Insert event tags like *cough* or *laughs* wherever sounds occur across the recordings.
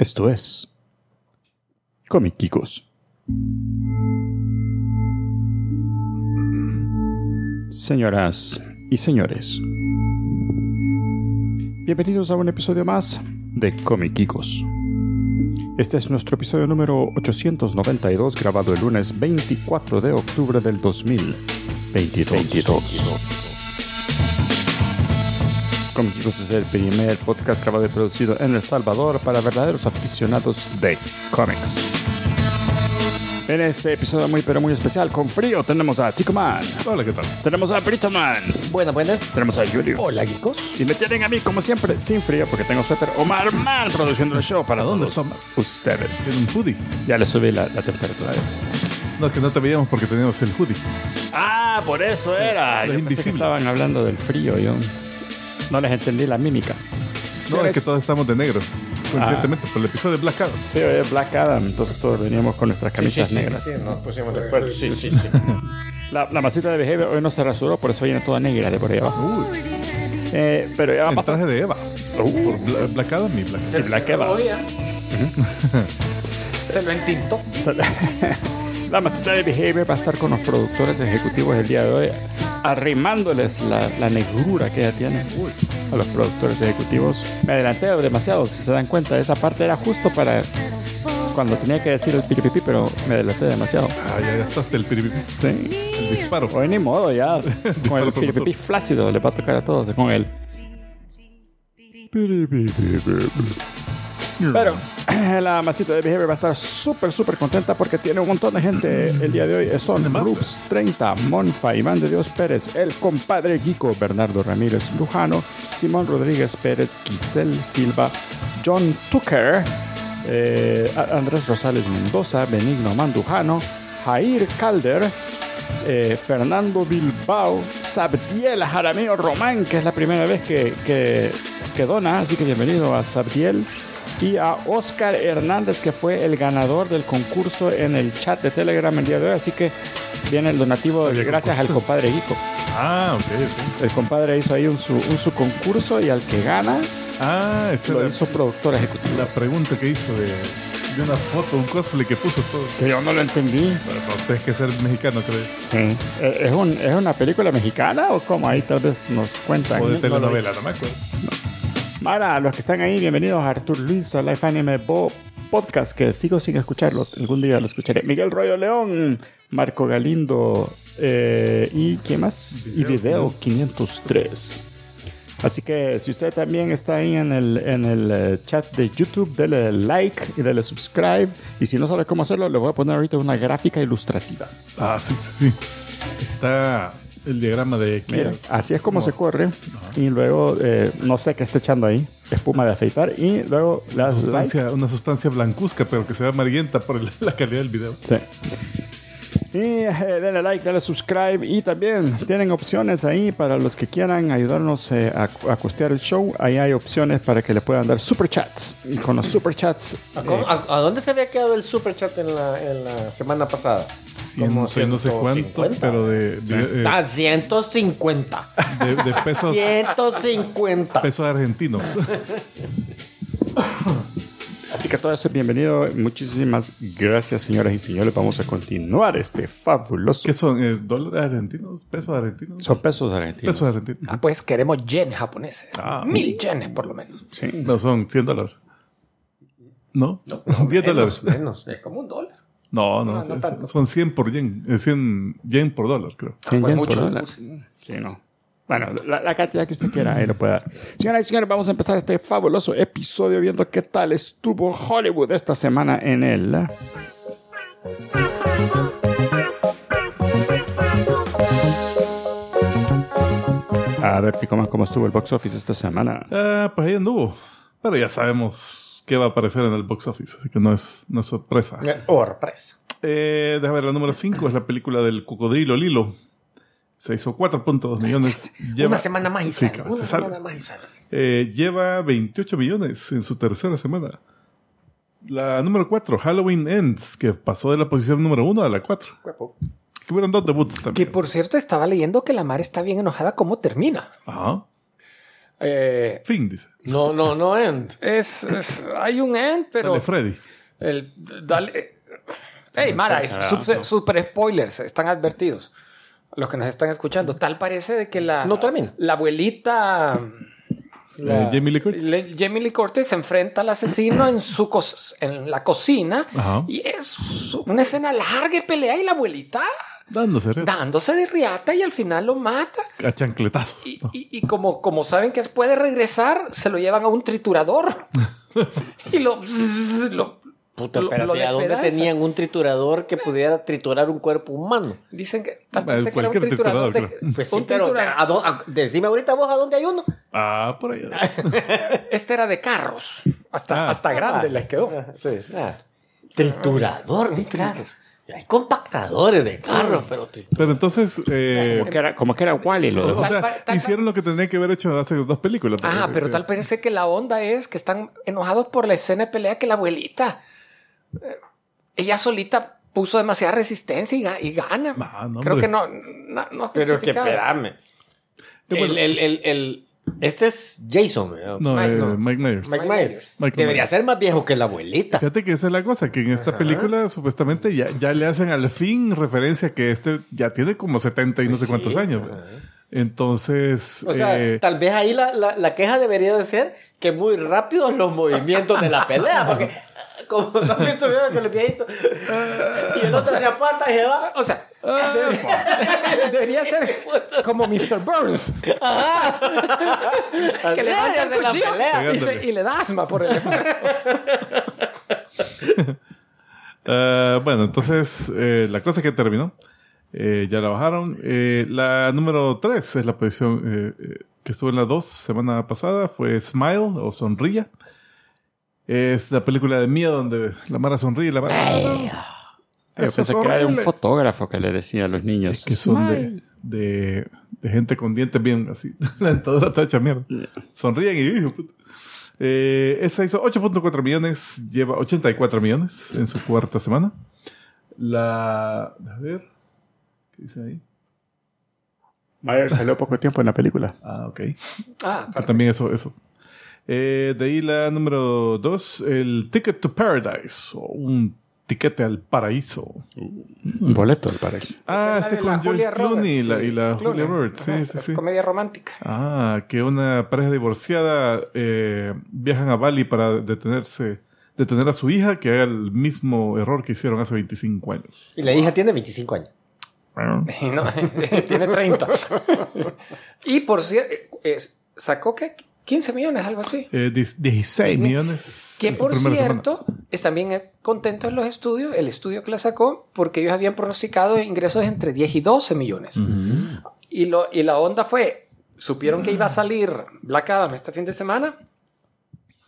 Esto es Comiquicos. Señoras y señores, bienvenidos a un episodio más de Comiquicos. Este es nuestro episodio número 892, grabado el lunes 24 de octubre del 2022. Comiquicos es el primer podcast grabado y producido en El Salvador para verdaderos aficionados de cómics. En este episodio muy pero muy especial, con frío, tenemos a Tico Man. Hola, ¿qué tal? Tenemos a Brito Man. Buenas, buenas. Tenemos a Julio. Hola, chicos. Y me tienen a mí, como siempre, sin frío, porque tengo suéter Omar Man produciendo el show para dónde todos ustedes. Tiene un hoodie. Ya le subí la, la temperatura. No, que no te veíamos porque teníamos el hoodie. Ah, por eso era. Es Yo pensé que invisible. estaban hablando del frío. Yo no les entendí la mímica. No, Sí, es que todos estamos de negro. Conscientemente, por el episodio de Black Adam. Sí, hoy es Black Adam, entonces todos veníamos con nuestras camisas negras. Sí, nos pusimos de acuerdo. Sí, sí, sí. La, la masita de Behavior hoy no se rasuró, por eso viene toda negra de por ahí abajo. Eh, pero ya va a El pasar. traje de Eva. Uh. Por Bla- Black Adam y Black El Black Eva. *laughs* Se lo entintó. *laughs* La masita de Behavior va a estar con los productores ejecutivos el día de hoy, arrimándoles la, la negrura que ella tiene a los productores ejecutivos. Me adelanté demasiado, si se dan cuenta, esa parte era justo para cuando tenía que decir el piripipi, pero me adelanté demasiado. Ah, ya gastaste el piripipi. Sí. El disparo. Hoy ni modo, ya. *laughs* Con el piripipi flácido le va a tocar a todos. Con el. Pero *clears throat* la masita de Behavior va a estar súper, súper contenta porque tiene un montón de gente el día de hoy. Son Rups 30, Monfa, Iván de Dios Pérez, el compadre Guico, Bernardo Ramírez Lujano, Simón Rodríguez Pérez, Giselle Silva, John Tucker, eh, Andrés Rosales Mendoza, Benigno Mandujano, Jair Calder, eh, Fernando Bilbao, Sabdiel Jaramillo Román, que es la primera vez que, que, que dona, así que bienvenido a Sabdiel. Y a Oscar Hernández, que fue el ganador del concurso en el chat de Telegram el día de hoy. Así que viene el donativo Había gracias al compadre Guico. Ah, ok, ok. El compadre hizo ahí un su, un su concurso y al que gana Ah, lo era hizo productor ejecutivo. la pregunta que hizo de, de una foto, un cosplay que puso todo. Que yo no lo entendí. Pero no, tienes que ser mexicano, creo. Sí. Eh, ¿Es, un- ¿Es una película mexicana o cómo? Ahí tal vez nos cuentan. O de No lo- telenovela, no me acuerdo. Mara, a los que están ahí, bienvenidos a Artur Luis, a Life Anime Bo Podcast, que sigo sin escucharlo, algún día lo escucharé. Miguel Royo León, Marco Galindo, eh, y ¿quién más? y Video 503. Así que si usted también está ahí en el, en el eh, chat de YouTube, dele like y dele subscribe. Y si no sabe cómo hacerlo, le voy a poner ahorita una gráfica ilustrativa. Ah, sí, sí, sí. Está el diagrama de Mira, así es como se corre. Y luego, eh, no sé qué está echando ahí, espuma de afeitar. Y luego das like. Sustancia, una sustancia blancuzca, pero que se ve amarillenta por *laughs* la calidad del video. Sí. Y eh, denle like, denle subscribe y también tienen opciones ahí para los que quieran ayudarnos eh, a, a costear el show. Ahí hay opciones para que le puedan dar super chats. Y con los super chats, ¿A, cómo- a- a dónde se había quedado el super chat en la, en la semana pasada? Como Ciento y no sé cuánto, 150. pero de, de, eh, Ah, 150. de- de pesos, 150. pesos argentinos. Así que todo eso es bienvenido. Muchísimas gracias, señoras y señores. Vamos a continuar este fabuloso. ¿Qué son? eh, ¿Dólares argentinos? ¿Pesos argentinos? Son pesos argentinos. Pesos argentinos. Ah, pues queremos yenes japoneses. Ah. Mil yenes, por lo menos. Sí. No, son 100 dólares. ¿No? 10 dólares. Menos. Es como un dólar. No, no, No, no son 100 por yen. eh, 100 yen por dólar, creo. 100 pues yen mucho. por dólar. Sí, no. Bueno, la, la cantidad que usted quiera, ahí lo puede dar. Señoras y señores, vamos a empezar este fabuloso episodio viendo qué tal estuvo Hollywood esta semana en él. A ver, Tico, más cómo estuvo el box office esta semana. Ah, pues ahí anduvo. Pero ya sabemos qué va a aparecer en el box office, así que no es, no es sorpresa. Sorpresa. Eh, déjame ver, la número 5 es la película del cocodrilo Lilo. Se hizo 4.2 millones. Lleva- Una semana más y Sí, sale. cabrón, Una se sale. semana más y sale. Eh, lleva 28 millones en su tercera semana. La número 4, Halloween Ends, que pasó de la posición número 1 a la 4. Que hubieron dos debuts Que también. por cierto estaba leyendo que la mar está bien enojada cómo termina. Ajá. Eh, Fin, dice. no, no, no end. Es, es- hay un end, pero Sale Freddy. el dale. Hey, Mara, es super, super spoilers, están advertidos. Los que nos están escuchando, tal parece de que la No termina. la abuelita Eh, Jamie Lee Curtis. Le- Jamie Lee Curtis se enfrenta al asesino en su cos- en la cocina Ajá. y es una escena larga y pelea y la abuelita Dándose red. dándose de riata y al final lo mata. A chancletazos. Y, ¿no? y- y como, como saben que puede regresar, se lo llevan a un triturador. *laughs* y lo, lo, Puta, lo- espérate, lo ¿a dónde tenían un triturador que pudiera triturar un cuerpo humano? Dicen que tal vez que era un triturador. de- triturador, Pues un sí, pero triturador. ¿a dó- a- decime ahorita vos a dónde hay uno. Ah, por ahí. *laughs* Este era de carros. Hasta, Ah. hasta grande les quedó. Sí. Triturador de carros. Hay compactadores de carros, pero tri- Pero entonces, eh, Como que era, como que era Wally lo o dejó. sea, Tal- tal- hicieron lo que tenían que haber hecho hace dos películas. Ah, pero tal parece que la onda es que están enojados por la escena de pelea que la abuelita. Ella solita puso demasiada resistencia y, ga- y gana. Ah, no, Creo que no. no, no Pero que espérame. El, el, el, el- este es Jason. No, Mike, eh. Mike Myers. Mike Mike Myers. Debería Myers. ser más viejo que la abuelita. Fíjate que esa es la cosa, que en esta película supuestamente ya, ya le hacen al fin referencia que este ya tiene como 70 y no sé cuántos años. Entonces, O sea, eh, tal vez ahí la, la, la queja debería de ser que muy rápidos los movimientos de la pelea, porque como no has visto video que el viejito y el otro se aparta y se va. O sea, debería, *laughs* debería ser como Mr. Burns, que le hace el cuchillo y, se- y le da asma por el esfuerzo. *laughs* eh, bueno, entonces eh, la cosa que terminó, eh, ya la bajaron. Eh, la número 3 es la posición eh, eh, que estuvo en la 2 semana pasada, fue Smile o Sonrilla. Es la película de miedo donde la Mara sonríe y la Mara... Yo Eso pensé es que era un fotógrafo que le decía a los niños. Es que son de, de, de gente con dientes bien así. *laughs* La dentadura está hecha mierda. Sonríen y. Eh, esa hizo 8.4 millones, lleva 84 millones en su cuarta semana. La. A ver. ¿Qué dice ahí? Myers salió poco tiempo en la película. Ah, ok. Ah, también eso, eso. Eh, de ahí la número 2, el Ticket to Paradise, o un tiquete al paraíso. Un boleto, al parecer. Ah, es este la con la George Julia Clooney y Roberts, la, sí. y la Clooney. Julia Roberts. Sí, Ajá, sí, sí. Comedia romántica. Ah, que una pareja divorciada eh, viajan a Bali para detenerse, detener a su hija que haga el mismo error que hicieron hace 25 años. Y la hija tiene 25 años. Y *laughs* no, *laughs* tiene 30. *laughs* y por cierto, es- sacó que 15 millones, algo así. Eh, dis- 16 millones. Que por primera cierto, están bien eh, contentos los estudios, el estudio que la sacó, porque ellos habían pronosticado ingresos entre 10 y 12 millones. semana. Ujú. Y, lo, y la onda fue, supieron que iba a salir Black Adam este fin de semana.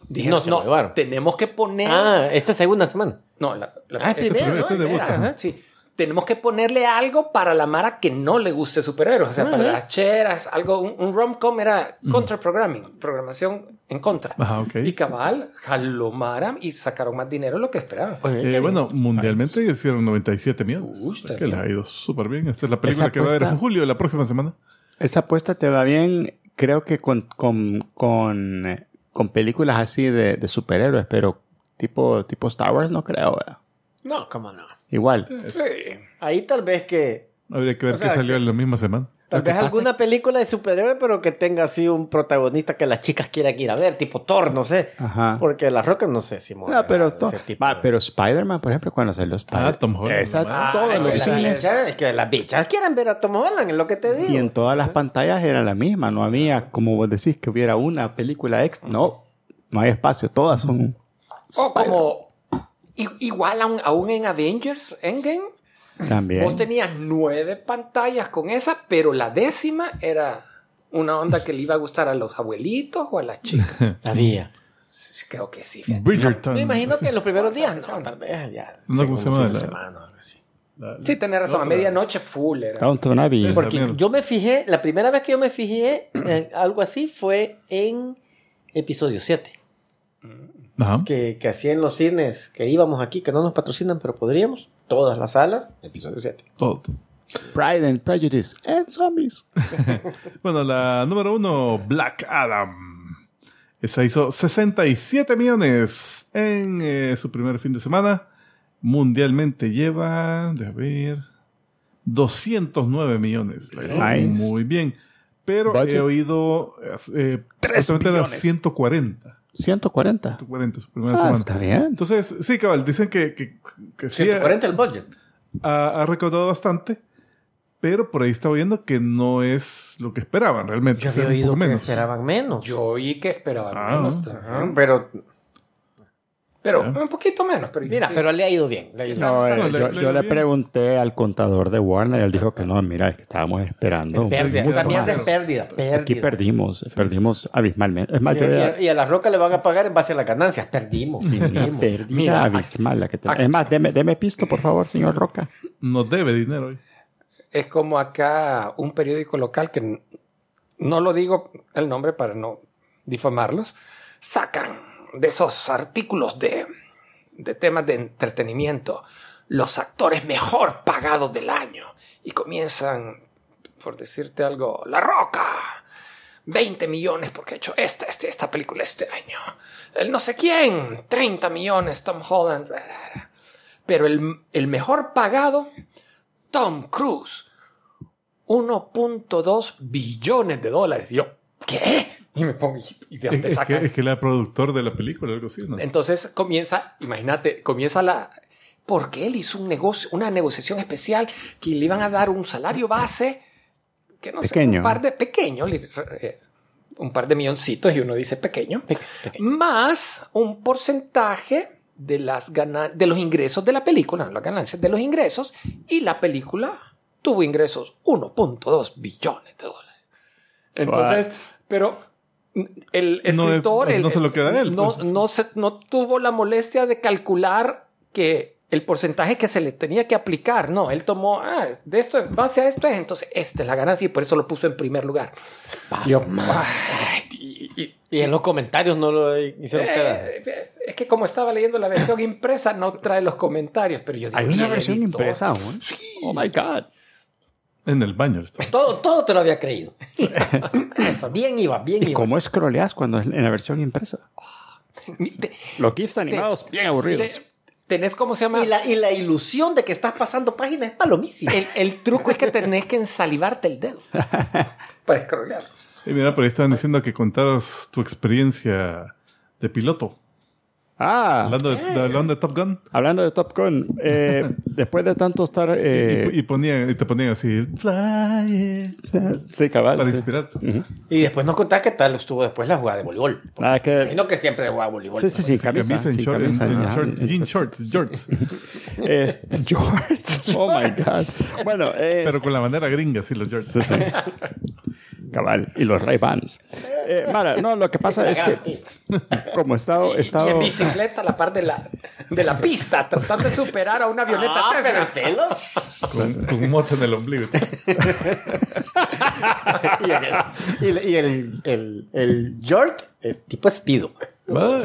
Dijeron, No se no, lo llevaron". tenemos que poner... Ah, esta segunda semana. No, la, la- Ah, primero, este ¿no? debut, Era, ajá. ajá. Sí. Tenemos que ponerle algo para la Mara que no le guste superhéroes. O sea, para Ajá. las cheras, algo, un, un rom-com era contra-programming, programación en contra. Ajá, ok. Y cabal, jaló Mara y sacaron más dinero de lo que esperaban. Eh, bueno, mundialmente hicieron 97 millones. Está que les ha ido súper bien. Esta es la película Esa que va a ver en apuesta- julio, la próxima semana. Esa apuesta te va bien, creo que con, con, con, eh, con películas así de, de superhéroes, pero tipo, tipo Star Wars no creo. ¿verdad? No, cómo no. Igual. Sí. Ahí tal vez que. Habría que ver O sea, qué salió que- en la misma semana. Tal que vez pasa alguna película de superhéroe, pero que tenga así un protagonista que las chicas quieran ir a ver, tipo Thor, no sé. Ajá. Porque las rocas no sé si No, moverán pero, ese tipo de- pero Spider-Man, por ejemplo, cuando salió Spider-Man. Ah, Tom Holland. Esa- Ah, todos es los que la cines bicha- es que las bichas quieren ver a Tom Holland, es lo que te digo. y en todas las pantallas era la misma. No había, como vos decís, que hubiera una película extra. No, no hay espacio. Todas son. O como, igual aún, aún en Avengers Endgame, También. vos tenías nueve pantallas con esa, pero la décima era una onda que le iba a gustar a los abuelitos o a las chicas. *laughs* Había. Creo que sí. Bridgerton. Me imagino Sí. que en los primeros días, no, tal vez ya. No, ¿cómo se llama? semana o algo así. La- Sí, tenés razón. A otra. medianoche full era. Downton Abbey. Esa Porque yo me fijé, la primera vez que yo me fijé en algo así fue en episodio 7. Ajá. Que, que hacía en los cines, que íbamos aquí, que no nos patrocinan, pero podríamos. Todas las salas, episodio 7. Todo. Pride and Prejudice and Zombies. *laughs* Bueno, la número uno, Black Adam. Esa hizo 67 millones en eh, su primer fin de semana. Mundialmente lleva, de ver, 209 millones. Nice. Muy bien. Pero Budget. he oído eh, Tres justamente era billones. 140. 140. 140 su primera Ah, semana. está bien. Entonces, sí, cabal, dicen que, que, que sí 140 el budget. ha, ha recaudado bastante, pero por ahí estaba viendo que no es lo que esperaban realmente. Yo había oído que menos. esperaban menos. Yo oí que esperaban Ah, menos. pero Pero un poquito menos. Pero mira, pero le ha ido bien. le ha ido bien. No, eh, no, le- yo, le yo pregunté al contador de Warner y él dijo que no, mira, es que estábamos esperando. Pérdida. mucho También más. de pérdida. pérdida. Aquí perdimos, perdimos abismalmente. Es más, Y, yo ya- y- y a la roca le van a pagar en base a las ganancias. Perdimos. pérdida Mira, abismal la que tenemos. Es más, deme, deme pisto, por favor, señor Roca. Nos debe dinero hoy. es como acá un periódico local que no lo digo el nombre para no difamarlos, sacan de esos artículos de, de temas de entretenimiento los actores mejor pagados del año y comienzan, por decirte algo, La Roca. 20 millones porque ha hecho esta, este, esta película este año. El no sé quién, 30 millones, Tom Holland. Pero el, el mejor pagado, Tom Cruise. 1.2 billones de dólares. Y yo, ¿qué? *laughs* Y me pongo, ¿y de Es, dónde es sacan? que, es que él era productor de la película, algo así, ¿no? Entonces comienza, imagínate, comienza la... Porque él hizo un negocio, una negociación especial que le iban a dar un salario base que no sé, Pequeño. un par de pequeño, eh, un par de milloncitos y uno dice pequeño, Pe- pequeño. más un porcentaje de las de los ingresos de la película, no las ganancias de los ingresos y la película tuvo ingresos 1.2 billones de dólares. Entonces, pero el No es- escritor no- el- se lo queda él, no, pues. no, se- no tuvo la molestia de calcular que el porcentaje que se le tenía que aplicar, no, él tomó, ah, de esto, en base a esto es, entonces esta es la ganancia y por eso lo puso en primer lugar. Y yo, ay, y- y- Y en los comentarios no lo hicieron quedar. eh, es que como estaba leyendo la versión impresa, no trae los comentarios, pero yo digo, Hay ¿y una versión editor? impresa aún. Sí. Oh my God. En el baño. Todo, todo te lo había creído. *laughs* Eso, bien iba, bien ¿Y iba. cómo scrolleas cuando es en la versión impresa? Te- Los GIFs animados bien aburridos. te- tenés cómo se llama. Y la, y la ilusión de que estás pasando páginas es palomísima. El, el truco es que tenés que ensalivarte el dedo *laughs* para scrollear. Y mira, por ahí estaban diciendo que contaras tu experiencia de piloto. Ah, Hablando de, de- hablando de Top Gun. hablando de Top Gun, eh, *laughs* después de tanto estar... eh, y, y ponían, y te ponían así, fly it", *laughs* sí, cabal. para sí. inspirarte. Ujú. Y después nos contás qué tal estuvo después la jugada de voleibol. Nada que... Imagino que siempre jugaba voleibol. Sí, sí, sí, camisa, camisa, en sí, short, en- camisa, en ajá, short, en jean short. shorts, shorts. *laughs* Es, George. Oh my God. Bueno, es, Pero con la manera gringa, sí, los shorts. Sí, sí. Cabal. Y los Ray Bans. Eh, Mara, no, lo que pasa es que como he estado, he Y estado en bicicleta a la par de la, de la pista, tratando de superar a una avioneta Ah, pero pelo. Con, con un moto en el ombligo. *laughs* y el, y el, el, el, York, eh, tipo espido. Ah,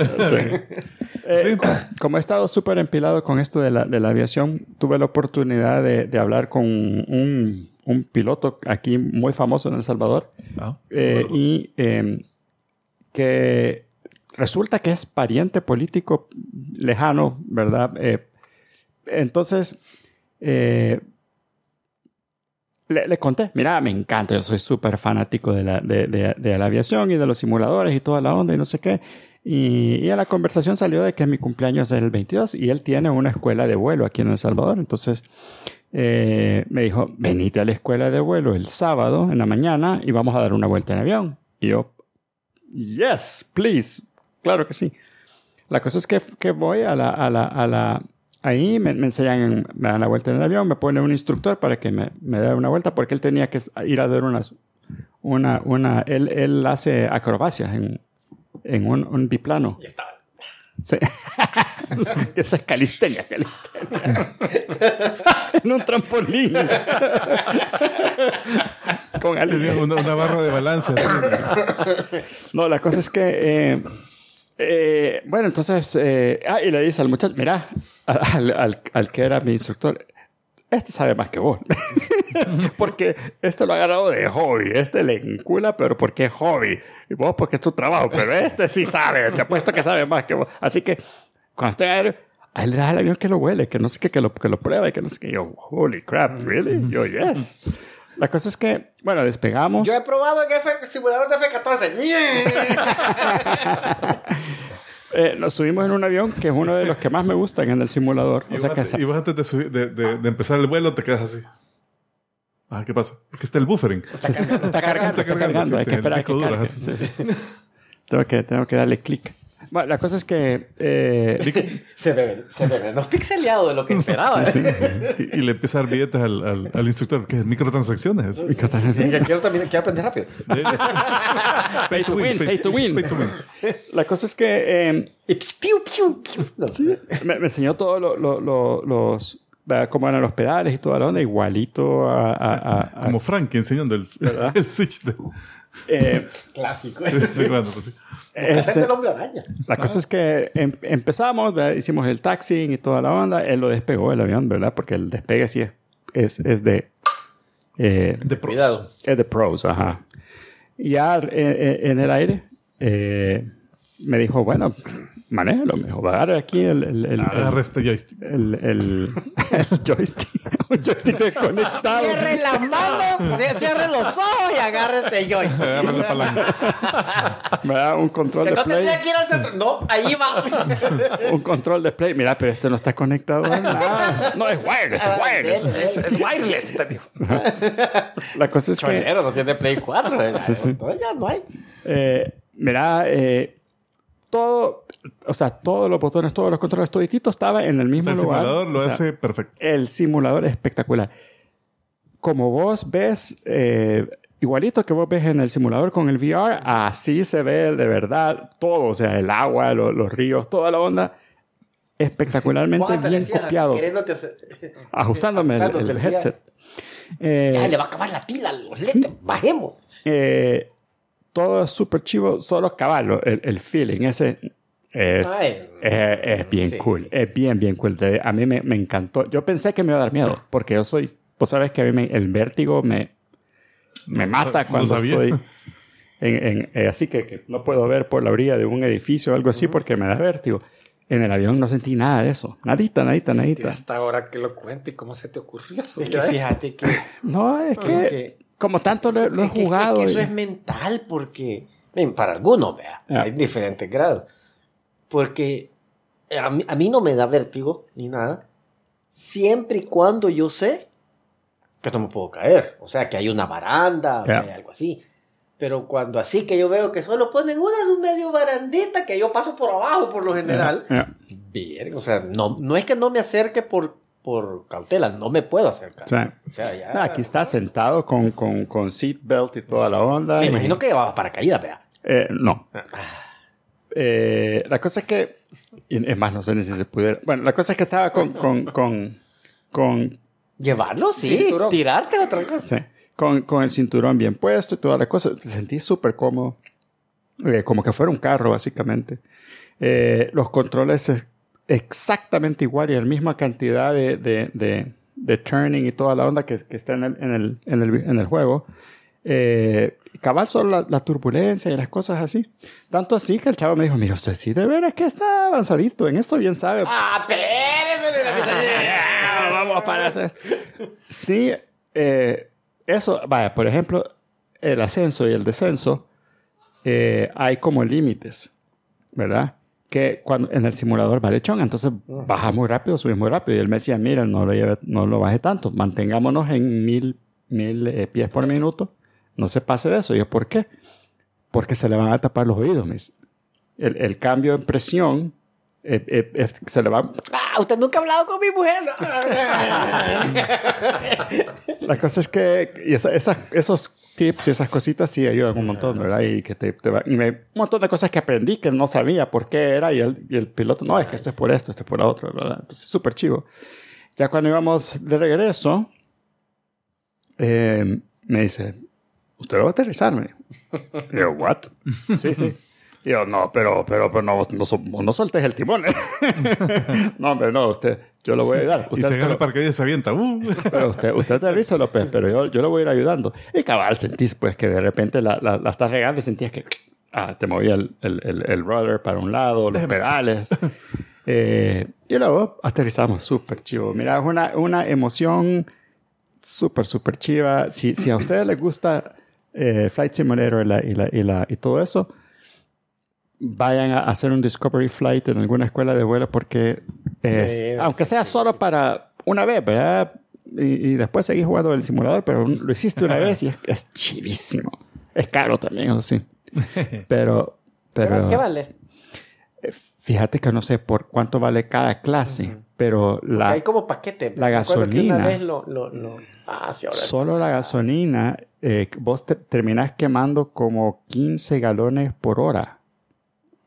Eh, Como he estado súper empilado con esto de la, de la aviación, tuve la oportunidad de, de hablar con un, un piloto aquí muy famoso en El Salvador Ah, eh, bueno. y eh, que resulta que es pariente político lejano, ¿verdad? Eh, entonces, eh, le, le conté, mira, me encanta, yo soy súper fanático de la, de, de- de la aviación y de los simuladores y toda la onda y no sé qué. Y, y en la conversación salió de que mi cumpleaños es el 22 y él tiene una escuela de vuelo aquí en El Salvador. Entonces eh, me dijo, venite a la escuela de vuelo el sábado en la mañana y vamos a dar una vuelta en avión. Y yo, yes, please. Claro que sí. La cosa es que, que voy a la, a la, a la, ahí me, enseñan, me dan la vuelta en el avión, me pone un instructor para que me, me dé una vuelta porque él tenía que ir a dar unas, una, una, él, él hace acrobacias en, en un, un biplano. Ya estaba. Sí. *laughs* Esa es calistenia, calistenia. *laughs* en un trampolín. *laughs* Con una, una barra de balance. No, la cosa es que. eh, eh, bueno, entonces. eh, ah, y le dice al muchacho: Mira, al, al- al que era mi instructor. Este sabe más que vos. *laughs* porque este lo ha agarrado de hobby. Este le encula, pero porque es hobby. Y vos porque es tu trabajo. Pero este sí sabe. Te apuesto que sabe más que vos. Así que cuando esté aéreo, ahí le das al avión que lo huele, que no sé qué, que lo, que lo prueba y que no sé qué. Yo, holy crap, really? Yo, yes. La cosa es que, bueno, despegamos. Yo he probado en F, simulador de F-14. *laughs* Eh, nos subimos en un avión que es uno de los que más me gustan en el simulador. Y, O sea que antes- y vos antes de, subir- de, de- de empezar el vuelo te quedas así. Ah, ¿qué pasa? Es que está el buffering. está cargando, está cargando, Está cargando, hay sí, que el esperar a que disco duro, cargue. ajá. Sí, sí. tengo, que, tengo que darle clic. Bueno, la cosa es que... eh, *laughs* se ve, se ve menos pixeleado de lo que esperaba. ¿eh? Y, y le empieza a dar billetes al, al, al instructor, que es microtransacciones. Sí, que quiero también quiero aprender rápido. *laughs* pay to win, pay to win. Pay to win. La cosa es que... eh, me, me enseñó todos lo- lo- lo- los... cómo eran los pedales y toda la onda, igualito a... a- a- Como Frank enseñando el, *laughs* el switch de... eh, Clásico. pues, sí. este, el hombre araña. La cosa es que em- empezamos, ¿verdad? hicimos el taxiing y toda la onda. Él lo despegó el avión, ¿verdad? Porque el despegue sí es, es, es de... eh, De pros. Cuidado. es de pros, ajá. Y ya eh, eh, en el aire eh, me dijo, bueno, manéjalo. Me dijo, agarre aquí el... el, el, Agarra este joystick. el, el- *laughs* el joystick. *laughs* Un joystick desconectado. Cierre las manos, cie- cierre los ojos y agarre este joystick. Agarra la palanca. Me da un control Que de no play. tendría que ir al centro. No, ahí va. *laughs* Un control de play. Mira, pero esto no está conectado a nada. No, es wireless, es wireless. Es, es wireless, te digo. La cosa es que... Choinero no tiene Play 4. ¿eh? sí. No, ya no hay. Eh, mira, eh, todo, o sea, todos los botones, todos los controles, toditito estaba en el mismo El lugar. simulador lo O sea, hace perfecto. El simulador es espectacular. Como vos ves, eh, igualito que vos ves en el simulador con el VR, así se ve de verdad todo, o sea, el agua, lo- los ríos, toda la onda, espectacularmente bien copiado, hacer- *laughs* ajustándome el, el el headset. Eh, Ya le va a acabar la pila los lentes. Bajemos. eh, todo es súper chivo, solo caballo, el, el feeling ese es, Ay, es, es bien sí. cool, es bien, bien cool. De- A mí me, me encantó. Yo pensé que me iba a dar miedo, porque yo soy, vos sabes que a mí me- el vértigo me, me No, mata no cuando sabía. estoy *laughs* en, en- eh, así que, que no puedo ver por la orilla de un edificio o algo así porque me da vértigo. En el avión no sentí nada de eso. Nadita, nadita, nadita. hasta ahora que lo cuente, ¿cómo se te ocurrió eso? Es que fíjate que, No, es que que- como tanto lo, lo he es que- es jugado. que eso y- es mental porque, ven, para algunos, vea, Ah. hay diferentes grados. Porque a mí, a mí no me da vértigo ni nada, siempre y cuando yo sé que no me puedo caer. O sea, que hay una baranda, hay algo así. Pero cuando así que yo veo que solo ponen una su medio barandita que yo paso por abajo por lo general, Ya. bien, o sea, no, no es que no me acerque por, por cautela, no me puedo acercar. O sea, O sea, ya- Aquí está sentado con, con, con seatbelt y toda la onda. Me y- imagino que llevaba paracaídas, vea. Eh, no. Ah. Eh, la cosa es que... Es más, no sé ni si se pudiera... Bueno, la cosa es que estaba con... con, con, con, Llevarlo, sí. Cinturón. Tirarte otra cosa. sí, con, con el cinturón bien puesto y toda la cosa. Te sentí súper cómodo. Eh, como que fuera un carro, básicamente. Eh, los controles es exactamente igual y la misma cantidad de, de, de, de turning y toda la onda que, que está en el, en el, en el, en el juego. Eh, cabal solo la, la turbulencia y las cosas así. Tanto así que el chavo me dijo, mira, usted sí, de veras que está avanzadito. En esto bien sabe. Ah, Ah, *laughs* vamos para hacer. Sí, eh, eso, vaya, por ejemplo, el ascenso y el descenso, eh, hay como límites, ¿verdad? Que cuando en el simulador vale chonga, entonces baja muy rápido, sube muy rápido. Y él me decía, mira, no lo, lleve- no lo baje tanto, mantengámonos en mil, mil eh, pies por minuto, no se pase de eso. Y yo, ¿por qué? Porque se le van a tapar los oídos, mis. El, el cambio en presión eh, eh, eh, se le va Ah, usted nunca ha hablado con mi mujer. *laughs* La cosa es que y esa- esas- esos tips y esas cositas sí ayudan un montón, ¿verdad? Y que te, te va- y me- un montón de cosas que aprendí que no sabía por qué era y el, y el piloto, no, es que esto es por esto, esto es por otro, ¿verdad? Entonces, súper chivo. Ya cuando íbamos de regreso, eh, me dice, ¿usted lo va a aterrizar? Me dijo. ¿what? sí, sí. Y yo, no, pero, pero, pero no, no, no sueltes el timón. *laughs* no, hombre, no, usted, yo lo voy a ayudar. *laughs* y Usted, se agarra pero, para que ella se avienta. Uh. pero usted, usted aterriza, López, pero yo, yo lo voy a ir ayudando. Y cabal, sentís pues que de repente la, la, la estás regando y sentías que ah, te movía el, el, el, el rudder para un lado, los pedales. *laughs* Eh, y luego aterrizamos, súper chivo. Mira, es una, una emoción súper, súper chiva. Si, si a ustedes les gusta eh, Flight Simulator y, la, y, la, y, la, y todo eso, vayan a hacer un Discovery Flight en alguna escuela de vuelo porque es, Sí, aunque sea solo para una vez, ¿verdad? Y, y después seguís jugando el simulador, pero lo hiciste una vez y es, es chivísimo. Es caro también, eso sí. *laughs* Pero, pero ¿Qué vale? fíjate que no sé por cuánto vale cada clase, pero la, Hay como paquete. la Una gasolina. vez lo, lo, lo... Ah, sí, ahora. Solo la gasolina, eh, vos te- terminás quemando como 15 galones por hora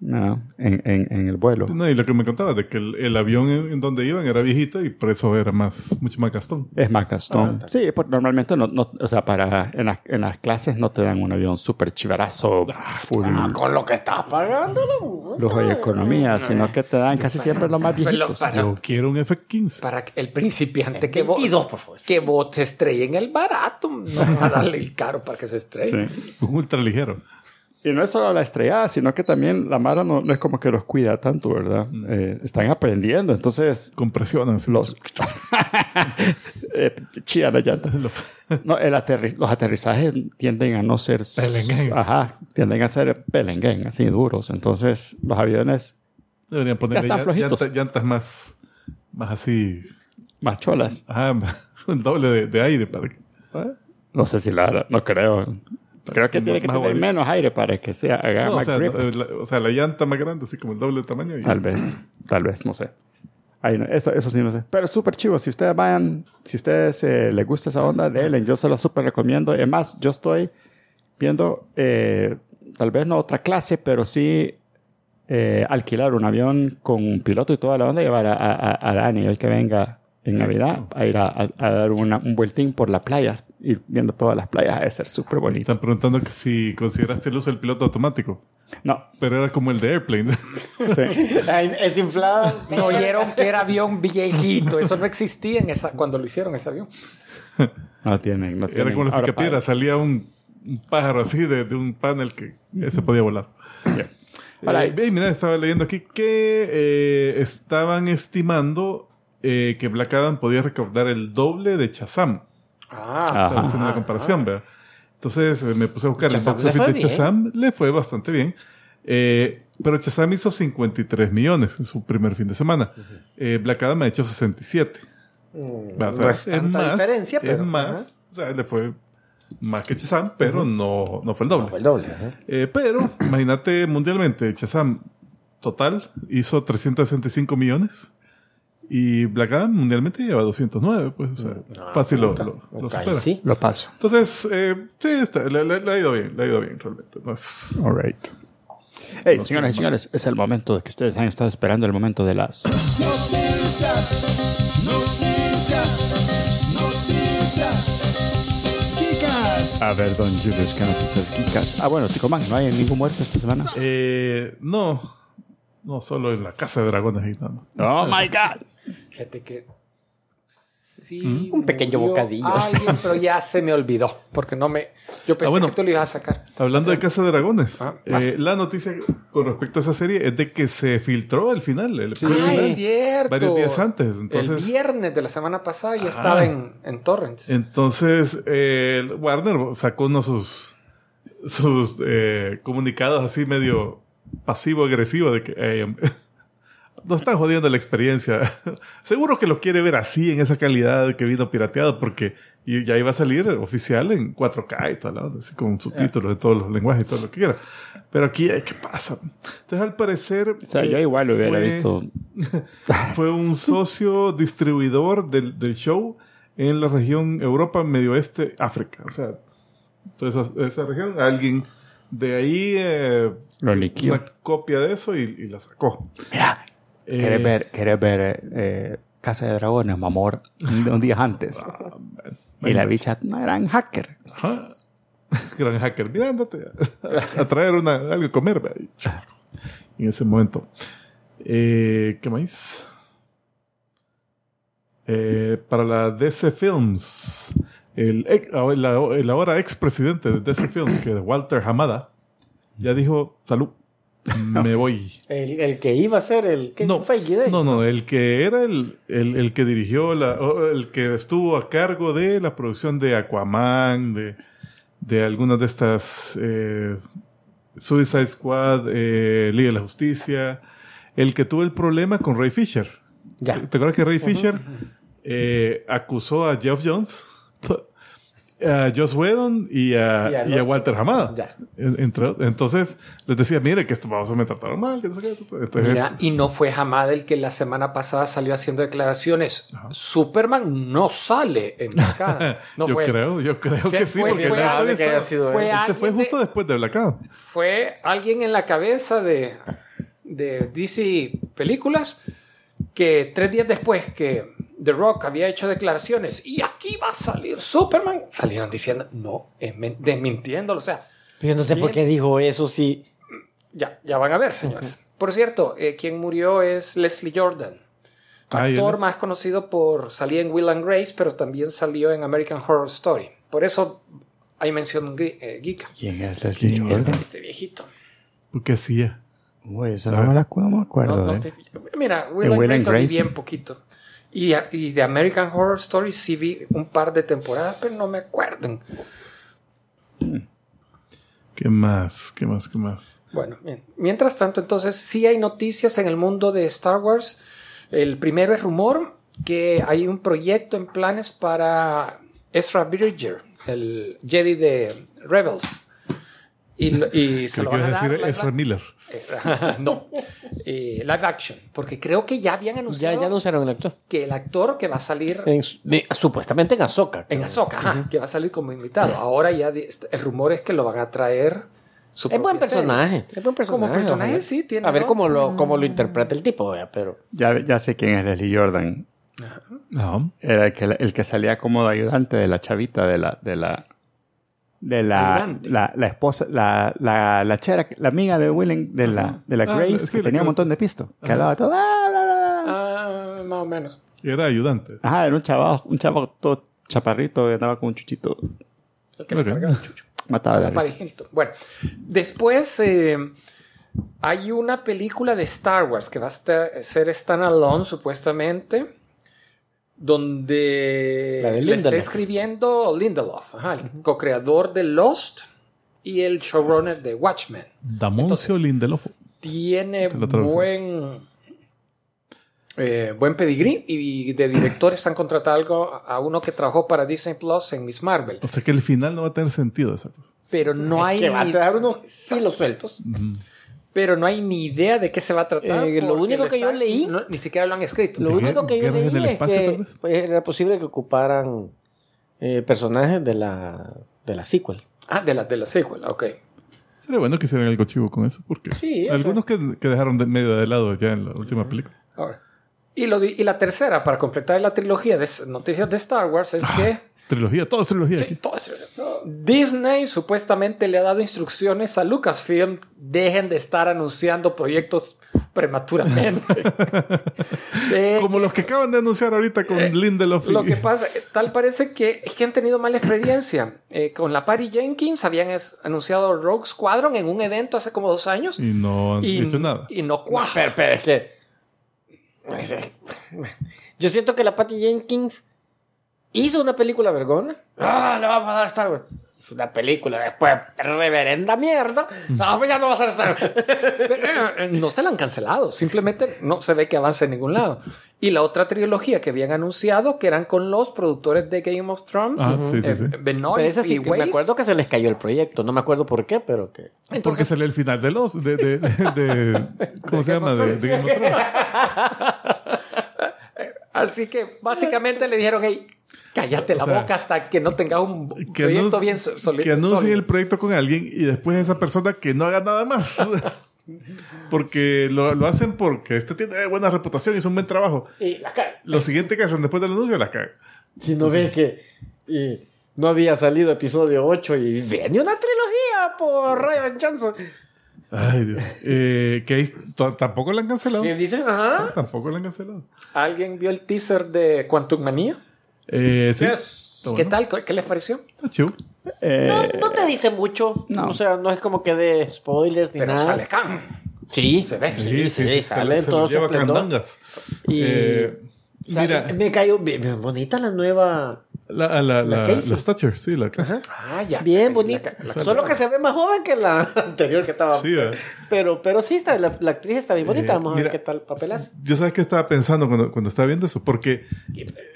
¿no? en, en- en el vuelo. No, y lo que me contaba de que el, el avión en, en donde iban era viejito y por eso era más, mucho más gastón. Es más gastón. Ah, sí, porque normalmente no, no- o sea, para, en, las, en las clases no te dan un avión súper chivarazo, full Ah, con lo que estás pagando. la- lujo y economía, sino que te dan casi siempre los más para, Yo quiero un F-15. para que el principiante que, vo- 22, por favor. que vos te estrelle en el barato, no va a darle el caro para que se estrelle. Sí. Un ultra ligero. Y no es solo la estrellada, sino que también la Mara no, no es como que los cuida tanto, ¿verdad? Eh, están aprendiendo, entonces así. los... *laughs* *laughs* eh, chía la llanta. *laughs* No, el aterri- los aterrizajes tienden a no ser... Pelenguén. Ajá, tienden a ser pelenguén, así duros. Entonces los aviones Deberían ponerle están llanta- llantas más, más así. más cholas. Ajá, un doble de, de aire para que. No sé si la... No creo. Creo que tiene que más tener menos aire para que sea haga No, o, más sea, grip. la, o sea, la llanta más grande, así como el doble de tamaño. y- Tal vez, tal vez, no sé. Ahí no- eso, eso sí no sé. Pero es súper chivo. Si ustedes vayan, si ustedes eh, les gusta esa onda, denle. Yo se lo súper recomiendo. Es más, yo estoy viendo, eh, tal vez no otra clase, pero sí eh, alquilar un avión con un piloto y toda la onda y llevar a, a, a Dani hoy que venga en Navidad a ir a, a- a dar una- un vueltín por las playas, ir viendo todas las playas, ha de ser súper bonito. Están preguntando que si consideraste el uso del piloto automático. No, Pero era como el de Airplane. *laughs* sí. Ay, Es inflada. No oyeron que era avión viejito. Eso no existía en esa, cuando lo hicieron ese avión. No tienen, no tienen. Era como los picapiedras. Salía un, un pájaro así de, de un panel que ese podía volar. Alright. Eh, ve, mira, estaba leyendo aquí que eh, estaban estimando eh, que Black Adam podía recaudar el doble de Shazam. Ah. Estaba haciendo la comparación, ¿verdad? Entonces eh, me puse a buscar el box office de bien. Shazam. Le fue bastante bien. Eh, pero Shazam hizo 53 millones en su primer fin de semana. Eh, Black Adam ha hecho 67. Mm, Va, o sea, no es tanta diferencia, pero. Es más. ajá. O sea, le fue más que Shazam, pero no, no fue el doble. No, fue el doble. Eh, pero, imagínate mundialmente, Shazam total hizo 365 millones y Black Adam mundialmente lleva 209, pues, o sea, Ah, fácil lo, ok, lo- lo ok, supera. sí. Lo paso. Entonces, eh, sí, está, le, le- le ha ido bien, le ha ido bien realmente. No es- All right. Hey, No señoras y señores, es el momento de que ustedes han estado esperando el momento de las. Noticias, noticias, noticias. A ver, don Julius, ¿qué noticias geekas? Ah, bueno, Tico Man, ¿no hay ningún muerto esta semana? Eh, no, no solo en la casa de dragones y nada más. Oh my god. Fíjate que. Sí, ¿Mm? Un pequeño murió bocadillo. Alguien, pero ya se me olvidó. Porque no me. Yo pensé Ah, bueno. que tú lo ibas a sacar. Hablando de Casa de Dragones, Ah, eh, la noticia con respecto a esa serie es de que se filtró el final, el Ah, final, es cierto. varios días antes. el Entonces, viernes de la semana pasada ya Ah. estaba en, en Torrents. Entonces, eh, Warner sacó unos sus, sus eh, comunicados así medio pasivo-agresivo de que "Ey, hombre, nos están jodiendo la experiencia. *laughs* Seguro que lo quiere ver así, en esa calidad que vino pirateado, porque ya iba a salir oficial en 4K y la onda, así con subtítulos de todos los lenguajes y todo lo que quiera. Pero aquí, ¿qué pasa? Entonces, al parecer... O sea, yo eh, igual lo hubiera fue- visto. *laughs* fue un socio distribuidor del, del show en la región Europa, Medio Oeste, África. O sea, toda esa, esa región, alguien de ahí eh, Lo liquió. una copia de eso y, y la sacó. Mira, ¿querés ver, querés ver eh, eh, Casa de Dragones, mamor? Un, un día antes. ah, y la bicha no era un hacker. ajá. *laughs* gran hacker. Mira, ándate a, a traer una, algo de comer. En ese momento. Eh, ¿Qué más? Eh, para la DC Films, el, el, el ahora expresidente de DC Films, que es Walter Hamada, ya dijo, salud, me voy. El, el que iba a ser el que No, no, no, el que era el, el, el que dirigió, la, el que estuvo a cargo de la producción de Aquaman, de, de algunas de estas eh, Suicide Squad, eh, Liga de la Justicia, el que tuvo el problema con Ray Fisher. Ya. ¿Te acuerdas que Ray Fisher eh, acusó a Geoff Jones, *laughs* a Joss Whedon y a, Y a. Walter Hamada? Ya. En- entre- entonces les decía, mire que esto vamos a me trataron mal. Que no sé qué. Entonces, Mira, y no fue Hamada el que la semana pasada salió haciendo declaraciones. Superman no sale en Black Adam. *laughs* No yo fue. creo, yo creo ¿Qué que sí, fue? porque Fue alguien que haya sido Fue él se fue de- justo después de Black Adam. fue alguien en la cabeza de, de DC Películas que tres días después que The Rock había hecho declaraciones y aquí va a salir Superman, salieron diciendo, no, desmintiéndolo. O sea, Pero yo no sé por qué dijo eso si. ya, ya van a ver, señores. Por cierto, eh, quien murió es Leslie Jordan. Ah, Actor más conocido por salir en Will and Grace, pero también salió en American Horror Story. Por eso hay mención eh, geek. ¿Quién es Leslie ¿Quién es? Jordan? Este viejito. ¿Qué hacía? Uy, eso no me la no me acuerdo. No, no te- Mira, Will and Will Grace and lo vi Grace. bien poquito. Y, y de American Horror Story sí vi un par de temporadas, pero no me acuerdo. ¿Qué más? ¿Qué más? ¿Qué más? Bueno, bien. mientras tanto, entonces sí hay noticias en el mundo de Star Wars. El primero es rumor que hay un proyecto en planes para Ezra Bridger, el Jedi de Rebels. Y, se ¿Qué lo van a dar decir? Ezra Miller. Eh, no, Eh, live action, porque creo que ya habían Ya, anunciado ya anunciaron el actor. que el actor que va a salir En de- supuestamente en Azoka. en ajá, que va a salir como invitado. Ahora ya el rumor es que lo van a traer. Su Es buen personaje. Es buen personaje. Como personaje, ojalá. sí, tiene A ver cómo lo, cómo lo interpreta el tipo, pero. Ya, ya sé quién es Leslie Jordan. No. Era el que, el que salía como de ayudante de la chavita de la... De la de la, la, la esposa, la, la, la chera, la amiga de Willing, de la, de la Ah, Grace, sí, que la tenía que- un montón de pisto, que hablaba todo. "Ah, bla, bla, bla". Ah, más o menos. Era ayudante. Ajá, era un chavo, un chavo todo chaparrito que andaba con un chuchito. El que me Ok. cargaba el chucho. *laughs* Mataba la risa. Bueno, después eh, hay una película de Star Wars que va a estar- ser standalone, supuestamente, donde La de le está Lindelof. escribiendo Lindelof, ajá, el co-creador de Lost y el showrunner de Watchmen. Damoncio Entonces- Lindelofo. tiene buen eh, buen pedigrí y de directores han contratado algo a uno que trabajó para Disney Plus en Miss Marvel O sea que el final no va a tener sentido, exacto. pero no hay que va a dejar unos hilos sueltos. Ujú. Pero no hay ni idea de qué se va a tratar Eh, lo único que yo leí- no- ni siquiera lo han escrito Lo ¿De único que yo leí el es espacio, que pues, era posible que ocuparan eh, personajes de la, de la sequel. ah de la de la sequel ok Sería bueno que hicieran algo chivo con eso, porque Sí, eso. algunos que, que dejaron de medio de lado ya en la última película. ahora y lo y la tercera para completar la trilogía de noticias de Star Wars es que Trilogía, todo es trilogía. Sí, todo es- Disney supuestamente le ha dado instrucciones a Lucasfilm, dejen de estar anunciando proyectos prematuramente. *laughs* Eh, Como los que acaban de anunciar ahorita con Lindelof. y- lo que pasa, eh, tal parece que es que han tenido mala experiencia. Eh, con la Patty Jenkins habían es- anunciado Rogue Squadron en un evento hace como dos años y no han y, nada. y no cuaja. Pero, pero es que. Yo siento que la Patty Jenkins hizo una película vergona. Ah, le vamos a dar Star Wars. Hizo una película después, reverenda mierda. Ah, pues ya no va a ser Star Wars. *laughs* Pero, eh, no se la han cancelado, simplemente no se ve que avance en ningún lado. Y la otra trilogía que habían anunciado, que eran con los productores de Game of Thrones, Ah, sí, sí, eh, sí. Benoit sí y que me Weiss. acuerdo que se les cayó el proyecto. No me acuerdo por qué, pero que. Porque Entonces, sale el final de los. De, de, de- de- *laughs* ¿Cómo De se Game llama? of De, Thrones. de Game of Thrones. *laughs* así que básicamente le dijeron, hey, cállate la O sea, boca hasta que no tengas un Que, proyecto anuncie- bien sólido. que anuncien sólido". el proyecto con alguien y después esa persona que no haga nada más. *laughs* porque lo, lo hacen porque este tiene buena reputación y es un buen trabajo. Y la cara. Lo siguiente que hacen después del anuncio la cagan. Si no ves que. y no había salido episodio 8 y viene una trilogía por Ryan Johnson. Ay, Dios. Eh, que tampoco la han cancelado. Y dicen, ajá. Tampoco la han cancelado. ¿Alguien vio el teaser de Quantum Manía? Eh, sí. Yes. ¿Qué bueno. tal? ¿Qué les pareció? Está chido. Eh, No, no te dice mucho. no. O sea, no es como que de spoilers ni Pero nada. sale Khan. Sí, Se ve. Sí, Sí, sí, sí, sí, sale se, en se todo lleva candangas. Y Eh, sale- mira, me cayó bien, bien bonita la nueva. La, la, la, la la. Stature, sí, la Casey. Ah, ya. Bien bonita. la- Solo que se ve más joven que la *laughs* anterior que estaba. Sí, pero, pero sí está, la, la actriz está bien bonita. Eh, Vamos a mira, ver qué tal papel hace. Yo sabes que estaba pensando cuando, cuando estaba viendo eso, porque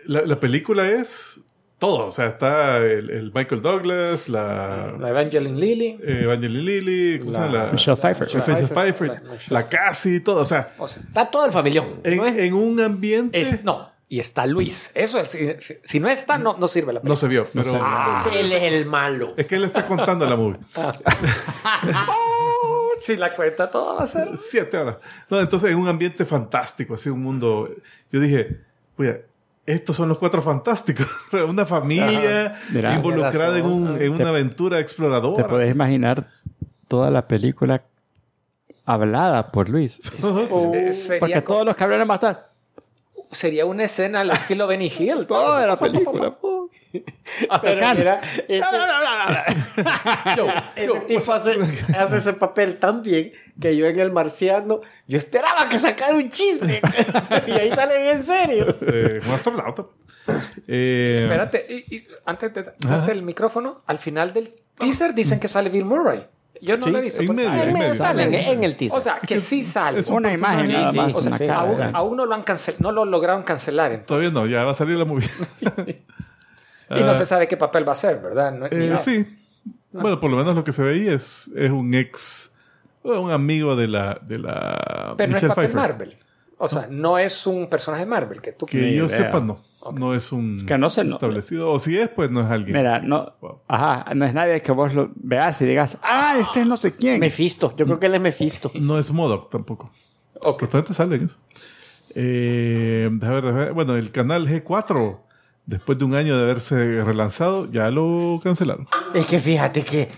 la, la película es todo. O sea, está el, el Michael Douglas, la, La Evangeline Lilly. eh, Evangeline Lilly, ¿cómo se llama? La, Michelle Pfeiffer. la Michelle Pfeiffer. Pfeiffer, La- la Cassie, todo. O sea, O sea, Está todo el familión. en, ¿no es? en un ambiente. es- no. Y está Luis. Eso es. Si, no está, no, no sirve la No película. se vio, pero. se vio. Ah, él es el malo. Es que él está contando la movie. Oh, *laughs* si la cuenta toda va a ser. Siete horas. No, entonces en un ambiente fantástico, así un mundo. Yo dije, oye, estos son los cuatro fantásticos. *laughs* Una familia Mira. involucrada en, un- una aventura exploradora. te podés imaginar toda la película hablada por Luis. *laughs* Porque todos los cabrones van a estar. Sería una escena al estilo Benny *laughs* Hill. Toda la película. Hasta Pero Khan. mira, *laughs* ese, *laughs* ese tipo hace, hace ese papel tan bien que yo en El Marciano, yo esperaba que sacara un chiste. y ahí sale bien serio. Eh, un astronauta. Eh, Espérate, y, y antes de darte el micrófono, al final del teaser dicen que sale Bill Murray. Yo no Sí, lo he visto. en pues. medio, Ah, en en medio. Sale en, en el teaser. O sea, que sí sale. Es un Una imagen nada más, sí, sí, o sea. aún no lo han cancel, no lo lograron cancelar. entonces. Todavía no, ya va a salir la movie. *laughs* Y no Ah, se sabe qué papel va a ser, ¿verdad? No- eh, sí. Bueno, por lo menos lo que se ve ahí es, es un ex, un amigo de la, de la Pero no es papel Pfeiffer. Marvel. O sea, no es un personaje Marvel que tú Que Ni yo idea. sepa, no. No es un Que no se- no- establecido. O si es, pues no es alguien. Mira, no, Wow. ajá, no es nadie que vos lo veas y digas, ah, este es no sé quién. Mephisto. Yo creo que él es Mephisto. No es Modoc tampoco. Ok. Supuestamente sale eso. Eh, déjame ver, déjame ver. Bueno, el canal G4, después de un año de haberse relanzado, ya lo cancelaron. Es que fíjate que.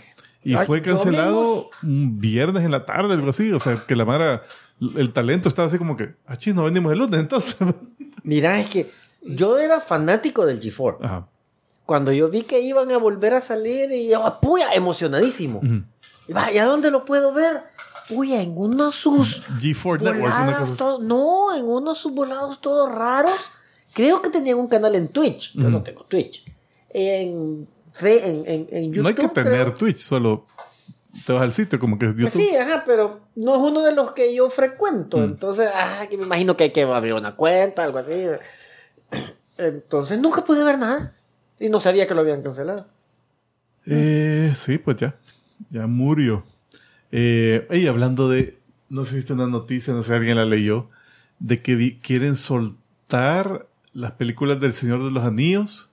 Y Ay, fue cancelado un viernes en la tarde, algo así. O sea, que la Mara, el talento estaba así como que, ah, chis, no venimos el lunes, entonces. Mira, es que yo era fanático del G4. Ajá. Cuando yo vi que iban a volver a salir, y yo, ¡ah, puya, emocionadísimo. Ujú. Y vaya, ¿dónde lo puedo ver? Puya, en unos sus G4 Network, una voladas, cosa todo- no, en unos sus volados todos raros. Creo que tenían un canal en Twitch. Yo Ujú. no tengo Twitch. En, en, en, en YouTube. No hay que tener creo. Twitch, solo te vas al sitio, como que es Pues YouTube. sí, ajá, pero no es uno de los que yo frecuento. Mm. Entonces, ah, que me imagino que hay que abrir una cuenta, algo así. Entonces, nunca pude ver nada. Y no sabía que lo habían cancelado. Eh, sí, pues ya. Ya murió. Eh, y hablando de. No sé si viste una noticia, no sé si alguien la leyó. De que quieren soltar las películas del Señor de los Anillos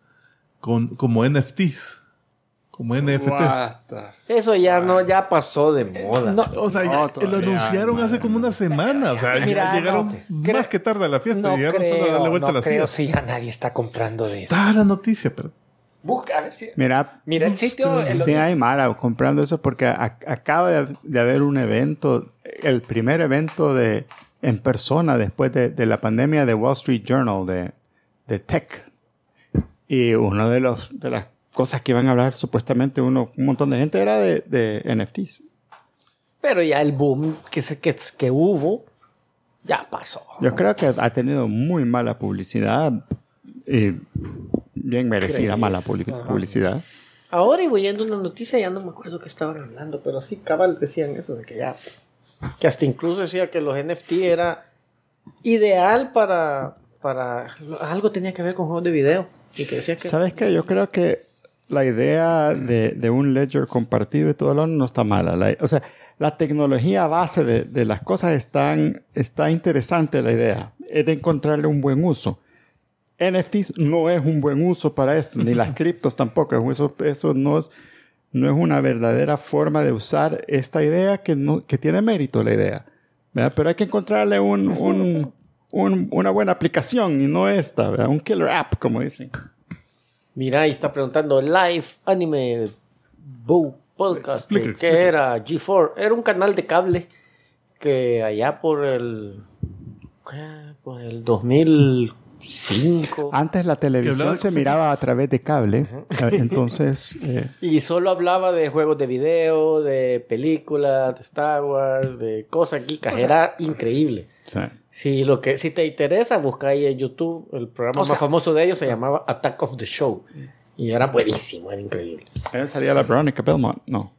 con, como NFTs. Como NFTs. What Eso ya no, ya pasó de moda. No, O sea, No, ya todavía, lo anunciaron hace como una semana. O sea, Mira, llegaron no, más creo- que tarde a la fiesta. no llegaron solo a darle creo, vuelta no a la creo si ya nadie está comprando de eso. Está la noticia, pero. Busca, a ver si... Mira, Mira el sitio. el- sí hay Mara comprando eso porque a- acaba de, de haber un evento, el primer evento de en persona después de, de la pandemia de Wall Street Journal de, de tech. Y uno de los de las cosas que iban a hablar supuestamente uno, un montón de gente era de, de NFTs. Pero ya el boom que, se, que, que hubo, ya pasó. Yo creo que ha tenido muy mala publicidad y bien merecida ¿Crees? mala publi- Ajá. publicidad. Ahora y oyendo una noticia, ya no me acuerdo qué estaban hablando, pero sí, cabal decían eso, de que ya. Que hasta incluso decía que los NFT era ideal para. para algo tenía que ver con juegos de video. Y que decía que. ¿Sabes qué? Yo creo que la idea de, de un ledger compartido y todo lo no está mala. La- o sea, la tecnología base de, de las cosas están, está interesante la idea. Es de encontrarle un buen uso. NFTs no es un buen uso para esto, ni las *laughs* criptos tampoco. Eso, eso no, es, no es una verdadera forma de usar esta idea que, no, que tiene mérito la idea. ¿verdad? Pero hay que encontrarle un, un- un- una buena aplicación y no esta, ¿verdad? un killer app, como dicen. Mira, ahí está preguntando Live Anime Boo Podcast. Explica, ¿Qué explica. era G4? Era un canal de cable que allá por el. ¿qué? Por el 2005. Antes la televisión se miraba a través de cable. Entonces, eh, *laughs* Y solo hablaba de juegos de video, de películas, de Star Wars, de cosas geekas. Era increíble. sí. Si, lo que, si te interesa, busca ahí en YouTube. El programa O más sea- famoso de ellos se llamaba Attack of the Show. Y era buenísimo, era increíble. Ahí salía la Veronica Belmont. No.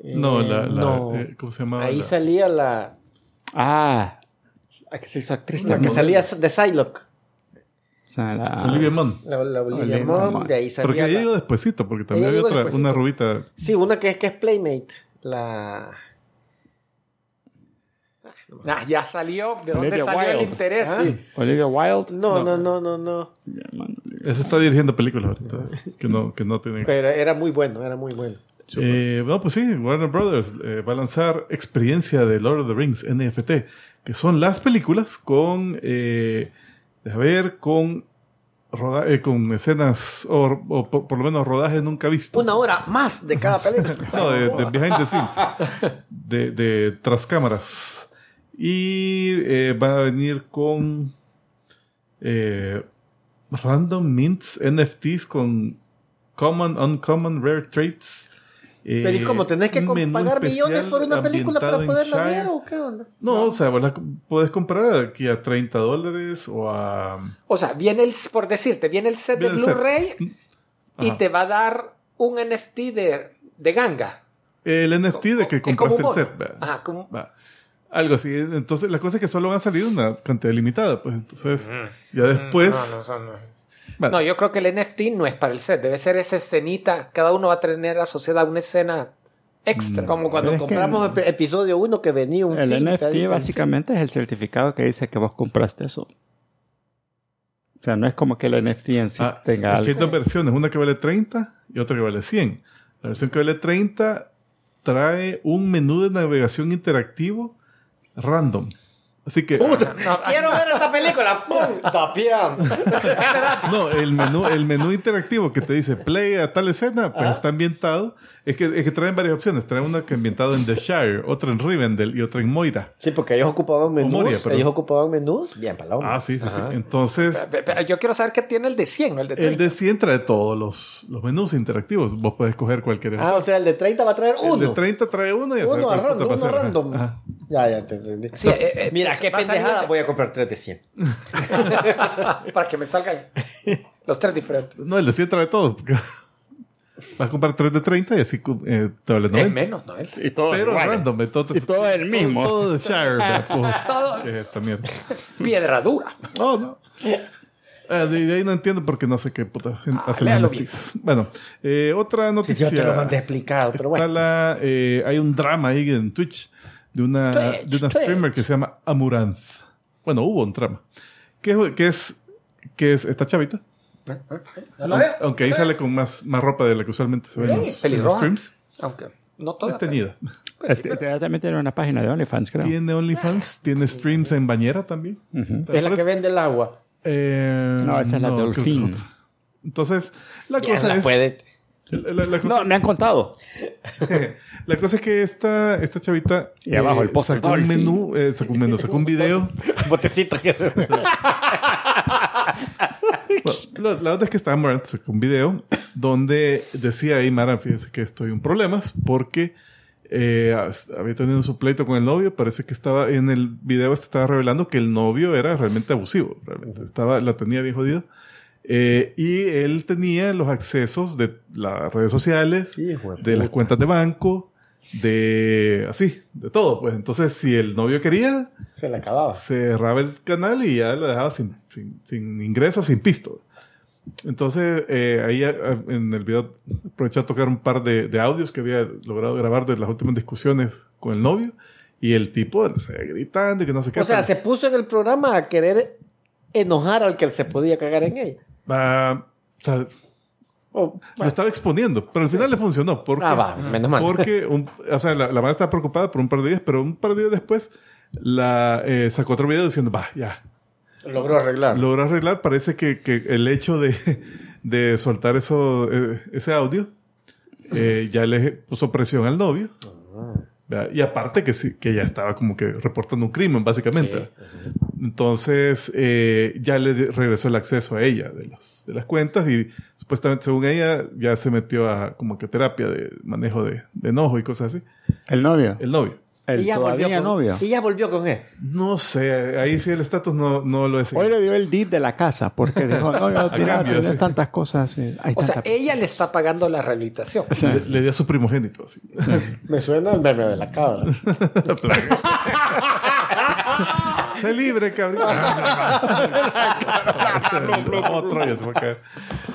No, Eh, la, la- no. eh, ¿cómo se llamaba? Ahí La- salía la, Ah, la que se hizo actriz la que salía de Psylocke. O sea, la- Olivia Munn. La, la Olivia Olivia Munn, Munn. de ahí salía. Porque ella la- llegó despuesito, porque también había otra, despuesito. una rubita. Sí, una que, que es Playmate. La. Ah, ya salió. ¿De dónde Olivia salió el interés? Ah. Sí. Olivia Wilde. No, no, no, no, no. Ese está dirigiendo películas ahorita, que no, que no tienen... Pero era muy bueno, era muy bueno. Eh, no, pues sí, Warner Brothers eh, va a lanzar experiencia de Lord of the Rings, NFT, que son las películas con, eh, deja ver, con, roda- eh, con escenas, o, o por, por lo menos rodajes nunca vistos. Una hora más de cada *laughs* película. No, de, de behind the scenes. *laughs* De, de tras cámaras. Y eh, va a venir con eh, random mints, NFTs con common, uncommon, rare traits. Eh, Pero ¿y cómo? ¿Tenés que pagar millones por una película para poderla ver o qué onda? No, o sea, vos la puedes comprar aquí a 30 dólares o a... O sea, viene el, por decirte, viene el set Viene de. Blu-ray y Ajá. te va a dar un NFT de, de ganga. El NFT de que compraste el set. ¿verdad? Ajá, como- Va. Algo así. Entonces, la cosa es que solo van a salir una cantidad limitada. Pues entonces, ya después. Mm. No, no, son- no. Yo creo que el NFT no es para el set, debe ser esa escenita. Cada uno va a tener asociada una escena extra. Como cuando compramos el episodio 1 que venía un El film, NFT básicamente es el certificado que dice que vos compraste eso. O sea, no es como que el NFT en sí ah, tenga que hay algo. dos versiones: una que vale 30 y otra que vale 100. La versión que vale 30 trae un menú de navegación interactivo random. Así que. No, Quiero ver esta película. *laughs* ¡Pum! Tapián. *laughs* No, el menú, el menú interactivo que te dice play a tal escena, pues está ambientado. Es que, es que traen varias opciones. Traen una que ambientado en The Shire, otra en Rivendell y otra en Moira. Sí, porque ellos ocupaban menús. Moria, ellos ocupaban menús. Bien, onda. Ah, sí, sí, sí. Ajá. Entonces, Pe- pe- Yo quiero saber qué tiene el de 100, no el de 30. el de 100 trae todos los, los menús interactivos. Vos puedes escoger cualquier Ah, o sea, el de 30 va a traer uno. El de 30 trae uno y a Uno puta random, uno random. ajá. Ya, ya te entendí. Sí, eh, eh, Mira, pues, qué pendejada. de- Voy a comprar 3 de 100. *laughs* para que me salgan los tres diferentes. No, el de 100 trae todo. Vas a comprar 3 de 30 y así eh, te vale 90. Es menos, ¿no? Es- Y todo Pero igual. random. Entonces, Y todo el mismo. Todo, todo de Shire. Todo- *laughs* Todo. ¿Qué es esta mierda? Piedra dura. Oh, no. Eh, de, de ahí no entiendo porque no sé qué puta Ah, los NFTs. Bueno, eh, otra noticia. Yo te lo mandé explicado, pero bueno. la, eh, hay un drama ahí en Twitch de una, Twitch, de una Twitch. streamer que se llama Amuranth. Bueno, hubo un drama. ¿Qué, qué es, qué es esta chavita? ¿No lo veo? Aunque ahí sale con más, más ropa de la que usualmente se ve en los, en los streams. Aunque no toda. Es teñida. Eh, te- te- También tiene una página de OnlyFans, creo. Tiene OnlyFans, tiene streams en bañera también. Ujú. Es la que vende el agua. Eh, No, esa es la creo que Dolphin. Entonces, la Ya cosa la es... puede. La- la- cosa- No, me han contado. *laughs* La cosa es que esta, esta chavita Y abajo el póster sacó un menú, eh, sacó un menú, sacó un video. *laughs* Botecito. *laughs* Bueno, la, verdad es que estaba Morant sacó un video donde decía ahí, Mara, fíjese que estoy en problemas porque eh, había tenido su pleito con el novio. Parece que estaba en el video, este estaba revelando que el novio era realmente abusivo. Realmente estaba, la tenía bien jodida. Eh, y él tenía los accesos de las redes sociales, Sí, de las cuentas de banco, de así, de todo. Pues entonces, si el novio quería, Se le acababa. cerraba el canal y ya la dejaba sin, sin, sin ingresos, sin pisto. Entonces, eh, ahí eh, en el video aproveché a tocar un par de, de audios que había logrado grabar de las últimas discusiones con el novio. Y el tipo, o sea, gritando y que no sé qué. O sea, se puso en el programa a querer enojar al que se podía cagar en ella. Ah, o sea, Oh, lo estaba exponiendo, pero al final le funcionó. Porque, Ah, va, menos mal. Porque, *laughs* un- o sea, la, la madre estaba preocupada por un par de días, pero un par de días después la, eh, sacó otro video diciendo, va, ya, Logró arreglar. logró arreglar. Parece que, que el hecho de, de soltar eso, eh, ese audio, eh, ya le puso presión al novio. ¿verdad? Y aparte que sí, que ya estaba como que reportando un crimen, básicamente. Entonces, eh, ya le regresó el acceso a ella de, los, de las cuentas y supuestamente, según ella, ya se metió a como que terapia de manejo de, de enojo y cosas así. El novio. El novio. El Y ya volvió todavía con- novio. Y ya volvió con él. No sé, ahí sí el estatus no, no lo he seguido. Hoy le dio el deed de la casa porque dijo, no, yo, *laughs* mira, cambio, tienes sí. tantas cosas. eh, hay O sea, tanta- ella le está pagando la rehabilitación. Le, le dio a su primogénito. Así. Me suena el meme de la cabra. *laughs* *laughs* sé libre, cabrón. *laughs* Otro ya se fue a caer.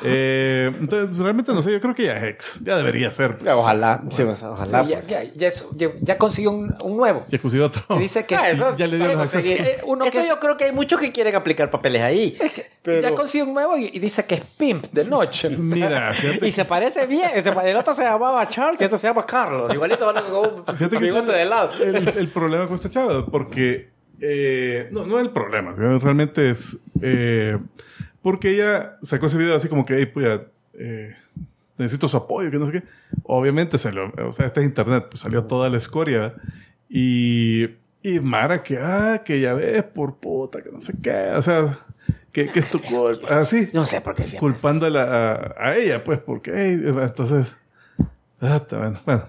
Eh, entonces, realmente no sé, yo creo que ya es ex. Ya debería ser. Ojalá. sí, o sea, ojalá. Sí, ya, ya, ya, es- ya- ya consiguió un, un nuevo. Ya consiguió otro. Que dice que Ah, eso- ya le dio eso los accesos. Eh, uno eso que- yo creo que hay muchos que quieren aplicar papeles ahí. Pero- ya consiguió un nuevo y, y dice que es pimp de noche. Mira, *laughs* fíjate, Y se parece bien. Ese- el otro se llamaba Charles y este se llama Carlos. Igualito van con un que bigote de lado. es el, el problema con esta chava, porque eh, no, no es el problema, realmente es eh, porque ella sacó ese video así como que, hey, pues, eh, necesito su apoyo, que no sé qué. Obviamente se lo, o sea, este es internet, pues salió toda la escoria y, y Mara que, ah, que ya ves, por puta, que no sé qué, o sea, que, que es tu *laughs* culpa, así No sé por qué culpándola a, a ella, pues, porque hey, entonces. ah, está bueno, bueno.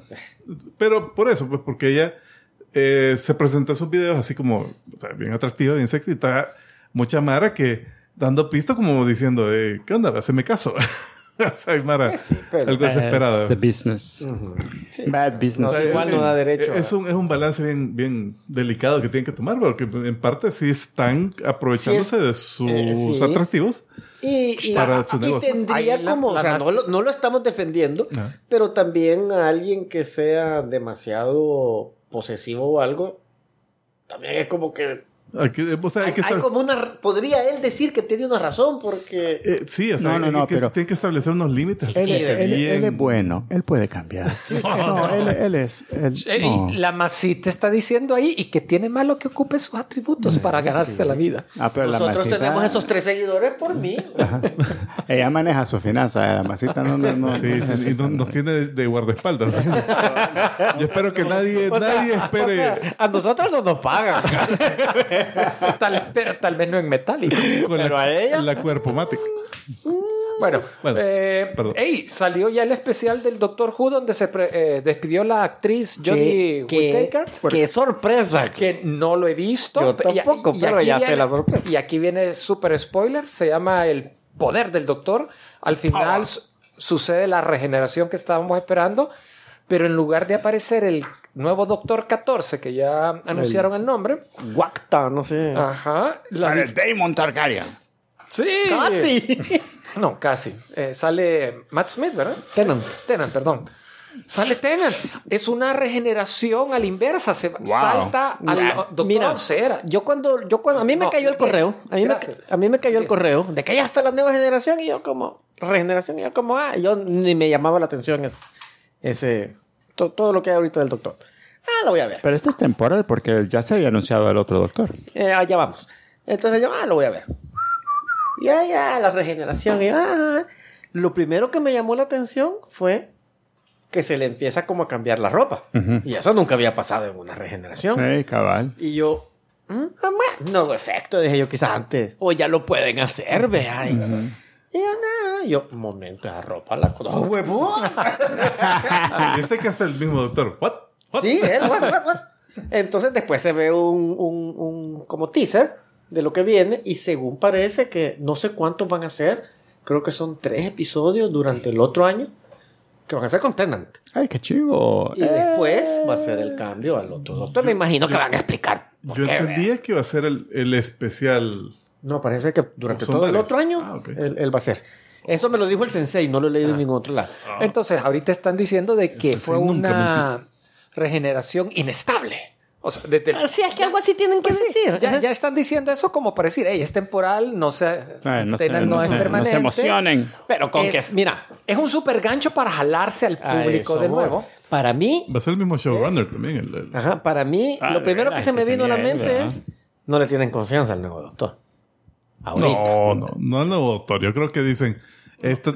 Pero por eso, pues, porque ella eh, se presenta sus videos así como, o sea, bien atractiva, bien sexy, y está mucha Mara que dando pista como diciendo, eh, ¿qué onda? Haceme caso. *laughs* o sea, hay Mara pero- algo desesperada. The business. Bad business. O sea, igual no da derecho Es a- un, es un balance bien, bien delicado que tienen que tomar, porque en parte sí están aprovechándose Sí es- de sus eh, sí. atractivos. Y, y- Para su y negocio. tendría la- como, la o sea, no, lo, no lo estamos defendiendo, Ajá. pero también a alguien que sea demasiado posesivo o algo, también es como que Hay que, o sea, hay hay, que hay estar- como una, podría él decir que tiene una razón porque Eh, sí, o sea, No, no, no, que, pero- tiene que establecer unos límites. Él, Sí, él- él- bien. él es bueno, él puede cambiar. No, él, él es. él- Eh, la masita está diciendo ahí y que tiene malo que ocupe sus atributos para ganarse la vida. Ah, pero la nosotros masita- tenemos esos tres seguidores por mí. Ella maneja su finanza, la masita no, no, no. Sí, sí, nos tiene de, guardaespaldas. *laughs* Yo espero que nadie, nadie o espere. sea, a nosotros no nos pagan. *laughs* *laughs* Tal, pero tal vez no en metálico. con pero la, a ella- la cuerpomática. Bueno, Bueno, eh, salió ya el especial del Doctor Who donde se pre- eh, despidió la actriz Jodie Whittaker. qué sorpresa. que no lo he visto. Yo y- tampoco, y pero aquí ya sé viene- la sorpresa. Y aquí viene super spoiler, se llama El Poder del Doctor. Al final su- sucede la regeneración que estábamos esperando, pero en lugar de aparecer el nuevo Doctor 14, que ya anunciaron el, nombre, Guacta, no sé. ajá, la- Sale Damon Targaryen. sí, Casi. *laughs* no, casi, Eh, sale Matt Smith, ¿verdad? Tennant. Tennant, perdón. Sale Tennant. Es una regeneración a la inversa. Se salta al Doctor Mira, 11 era. yo cuando, yo cuando, a mí me No, cayó el correo, a mí, me, a mí me cayó el correo de que ya está la nueva generación y yo como, regeneración y yo como, ah, yo ni me llamaba la atención ese, ese to- todo lo que hay ahorita del doctor. Ah, lo voy a ver. Pero este es temporal porque ya se había anunciado el otro doctor. Eh, allá vamos. Entonces yo, ah, lo voy a ver. Ya, ya, la regeneración. y, ah. Lo primero que me llamó la atención fue que se le empieza como a cambiar la ropa. Y eso nunca había pasado en una regeneración. Sí, cabal. Y yo, "Mm, ah, bueno, no efecto, dije yo quizás antes. O ya lo pueden hacer, vea. Y, y yo, nada, yo, un momento, esa ropa la ¡Oh, huevón! *laughs* Y este que hasta el mismo doctor. ¿What? ¿What? Sí, él, what, what, what. Entonces después se ve un, un, un como teaser de lo que viene y según parece que no sé cuántos van a ser, creo que son tres episodios durante el otro año que van a ser con. Ay, qué chivo. Y después va a ser el cambio al otro doctor. Me imagino que van a explicar. Yo qué, entendía que iba a ser el, el especial. No, parece que durante todo el varios. otro año Ah, ok. él, él va a ser. Eso me lo dijo el sensei, no lo he leído en ningún otro lado. Entonces, ahorita están diciendo de que fue una regeneración inestable. O sea, desde el- Así es que algo así tienen que Pues sí, decir. ya, ya están diciendo eso como para decir, hey, es temporal, no se, Ay, no, se, Tennant no, no es se, no permanente. se emocionen. Pero con es- que, mira, Es un super gancho para jalarse al público eso de voy. nuevo. Para mí, Va a ser el mismo showrunner también. El, el- Ajá, para mí, Ah, lo primero que se me que vino a la mente es, no le tienen confianza al nuevo doctor. Ahorita. No, no, no al nuevo doctor. Yo creo que dicen, Esta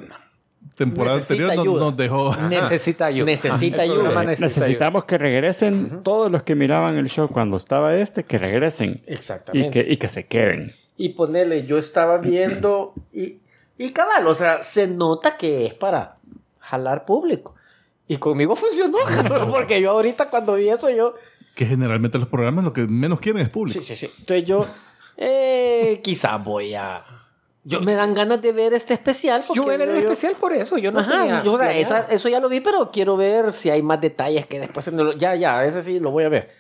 temporada Necesita anterior nos, nos dejó. Necesita ayuda. Necesita ayuda. necesita Necesitamos que regresen todos los que miraban el show cuando estaba este, que regresen y Exactamente. que, y que se queden. Y ponerle, yo estaba viendo y, y cabal, o sea, se nota que es para jalar público. Y conmigo funcionó, *laughs* porque yo ahorita cuando vi eso, yo, Que generalmente los programas lo que menos quieren es público. sí, sí, sí. Entonces yo, eh, quizás voy a... Yo me dan ganas de ver este especial. Yo voy a ver el yo- especial por eso. Yo no Ajá, tenía yo, o sea, esa- eso ya lo vi, pero quiero ver si hay más detalles que después... Ya, ya, ese sí lo voy a ver.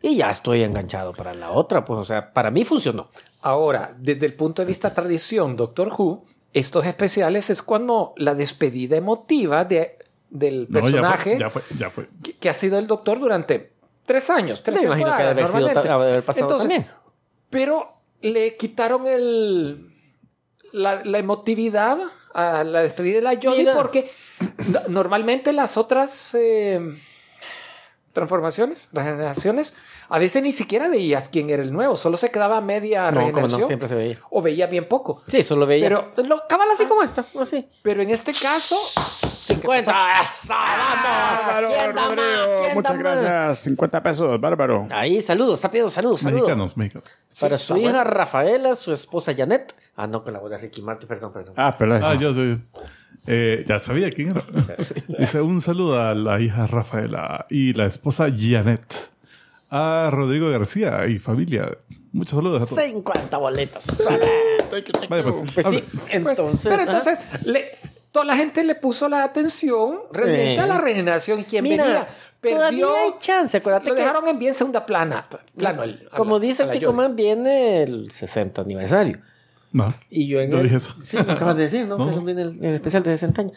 Y ya estoy enganchado para la otra, pues, o sea, para mí funcionó. Ahora, desde el punto de vista tradición, Doctor Who, estos especiales es cuando la despedida emotiva de, del No, ya fue, personaje ya fue, ya fue. que, que ha sido el Doctor durante tres años, tres Me imagino que haber sido haber pasado Entonces, también. Pero le quitaron el, la, la emotividad a la despedida de la Jodie porque no- normalmente las otras eh, transformaciones, regeneraciones, a veces ni siquiera veías quién era el nuevo, solo se quedaba media No, como regeneración no, siempre se veía. o veía bien poco. Sí, solo veía. Pero- Pero lo cabal así como esta, así. Pero en este caso, 50. ¡Esa! ¡Vamos! ¿Quién muchas gracias. 50 pesos, bárbaro. Ahí, saludos, está pidiendo saludos, saludos. Mexicanos, mexicanos. Para Sí, su hija bueno. Rafaela, su esposa Janet. Ah, no, con la voz de Ricky Martin, perdón, perdón. Ah, pero Ah, yo soy. eh, ya sabía quién era. *laughs* Dice un saludo a la hija Rafaela y la esposa Janet. A Rodrigo García y familia. Muchos saludos a todos. 50 boletos. Vaya, pues. Pues sí, hable. pues, entonces. pero entonces le- toda la gente le puso la atención realmente Eh. a la regeneración y quien Mira, venía todavía perdió hay chance, acuérdate lo que- dejaron en bien segunda plana plano el- a como la- dice el la Tico Jodie. Man, viene el 60 aniversario. No. Y yo en Yo el- dije eso. Sí, lo acabas de decir, ¿no? *laughs* No. Que viene el, el especial de 60 años.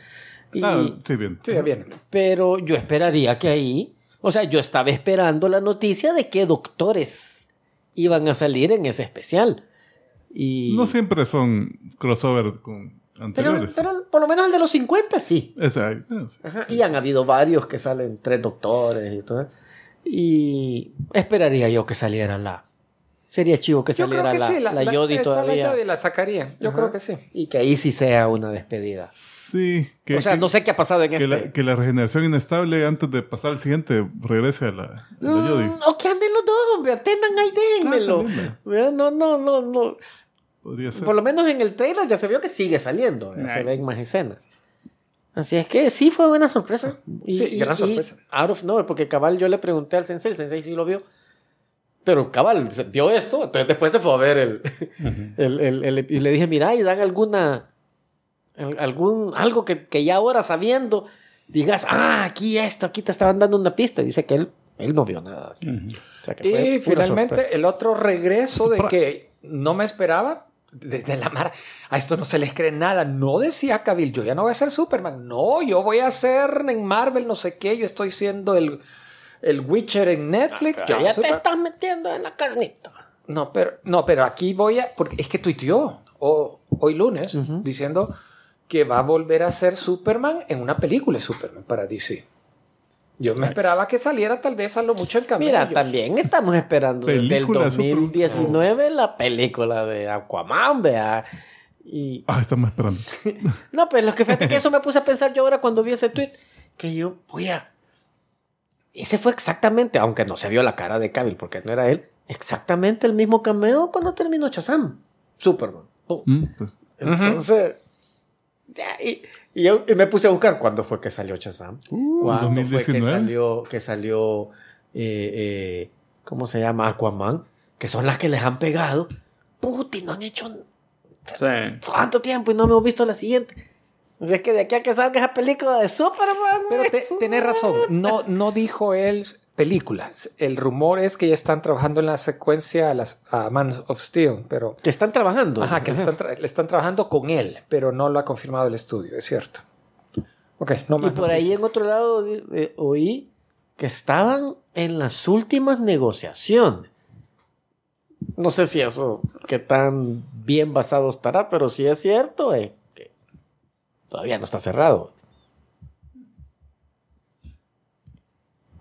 Y- Ah, sí, bien. sí viene Pero yo esperaría que ahí, o sea, yo estaba esperando la noticia de qué doctores iban a salir en ese especial. Y, No siempre son crossover con pero, anteriores. pero por lo menos el de los 50 sí. Ajá, Y han habido varios que salen tres doctores y todo. Y esperaría yo que saliera la. Sería chivo que yo creo saliera que la, sí la, la la- Yodi todavía. la Yodi la sacarían yo Ajá. creo que sí Y que ahí sí sea una despedida. Sí, que, o sea, que- no sé qué ha pasado en que, este. la, que la regeneración inestable antes de pasar al siguiente regrese a la, a la Mm, Jodie. o que anden los dos, hombre, atendan ahí, déjenmelo. Ah, también, Vea, no, no, no, no. Podría ser. Por lo menos en el trailer ya se vio que sigue saliendo. ya Se Nice. ven más escenas. Así es que sí fue buena sorpresa. Sí, gran sorpresa. out of nowhere, porque cabal yo le pregunté al sensei, el sensei sí lo vio. Pero cabal vio esto, entonces después se fue a ver el, el, el- el- y le dije, mira, y dan alguna, al- algún, algo que, que ya ahora sabiendo, digas, ah, aquí esto, aquí te estaban dando una pista. Y dice que él, él no vio nada. O sea, que fue y finalmente sorpresa. el otro regreso de que no me esperaba de, de la mar a esto no se les cree nada. No decía Cavill yo ya no voy a ser Superman. No yo voy a ser en Marvel no sé qué yo estoy siendo el el Witcher en Netflix yo Ya, te estás metiendo en la carnita. no pero no pero aquí voy a porque es que tuiteó o- hoy lunes diciendo que va a volver a ser Superman en una película de Superman para DC yo me esperaba que saliera tal vez a lo mucho en camino Mira, también estamos esperando desde el Película de Superman. 2019 la película de Aquaman, vea. Y Ah, estamos esperando. no, pues lo que fíjate que eso me puse a pensar yo ahora cuando vi ese tweet, que yo voy a ese fue exactamente, aunque no se vio la cara de Cavill porque no era él, exactamente el mismo cameo cuando terminó Shazam, Superman. Pum. Mm, pues, Entonces, ya, y, y yo y me puse a buscar cuándo fue que salió Shazam. ¿Cuándo fue que 2019? salió, que salió eh, eh, ¿cómo se llama? Aquaman, que son las que les han pegado. Puti, no han hecho Sí. cuánto tiempo y no hemos visto la siguiente. O sea, es que de aquí a que salga esa película de Superman. Pero me- te- tenés razón, no, no dijo él películas. El rumor es que ya están trabajando en la secuencia a, las, a Man of Steel, pero Que están trabajando. ajá, que le están, tra- le están trabajando con él, pero no lo ha confirmado el estudio, es cierto. Ok, no Y más. por ahí en otro lado eh, oí que estaban en las últimas negociaciones. No sé si eso, que tan bien basado estará, pero si es cierto, eh, que todavía no está cerrado.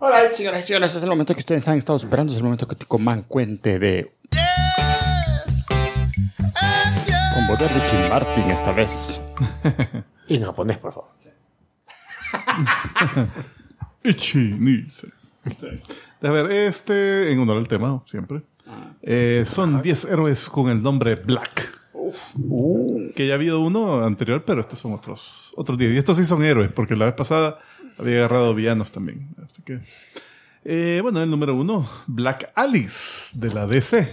Hola, señoras y señores, es el momento que ustedes han estado esperando, es el momento que Tico Man cuente de... Con voz de Ricky Martin esta vez. *laughs* Y en japonés, por favor. *laughs* Ichi ni se. A ver, este, en honor al tema, siempre. Eh, son 10 héroes con el nombre Black. Que ya ha habido uno anterior, pero estos son otros otros 10. Y estos sí son héroes, porque la vez pasada había agarrado villanos también. Así que. eh, bueno, el número uno, Black Alice, de la DC.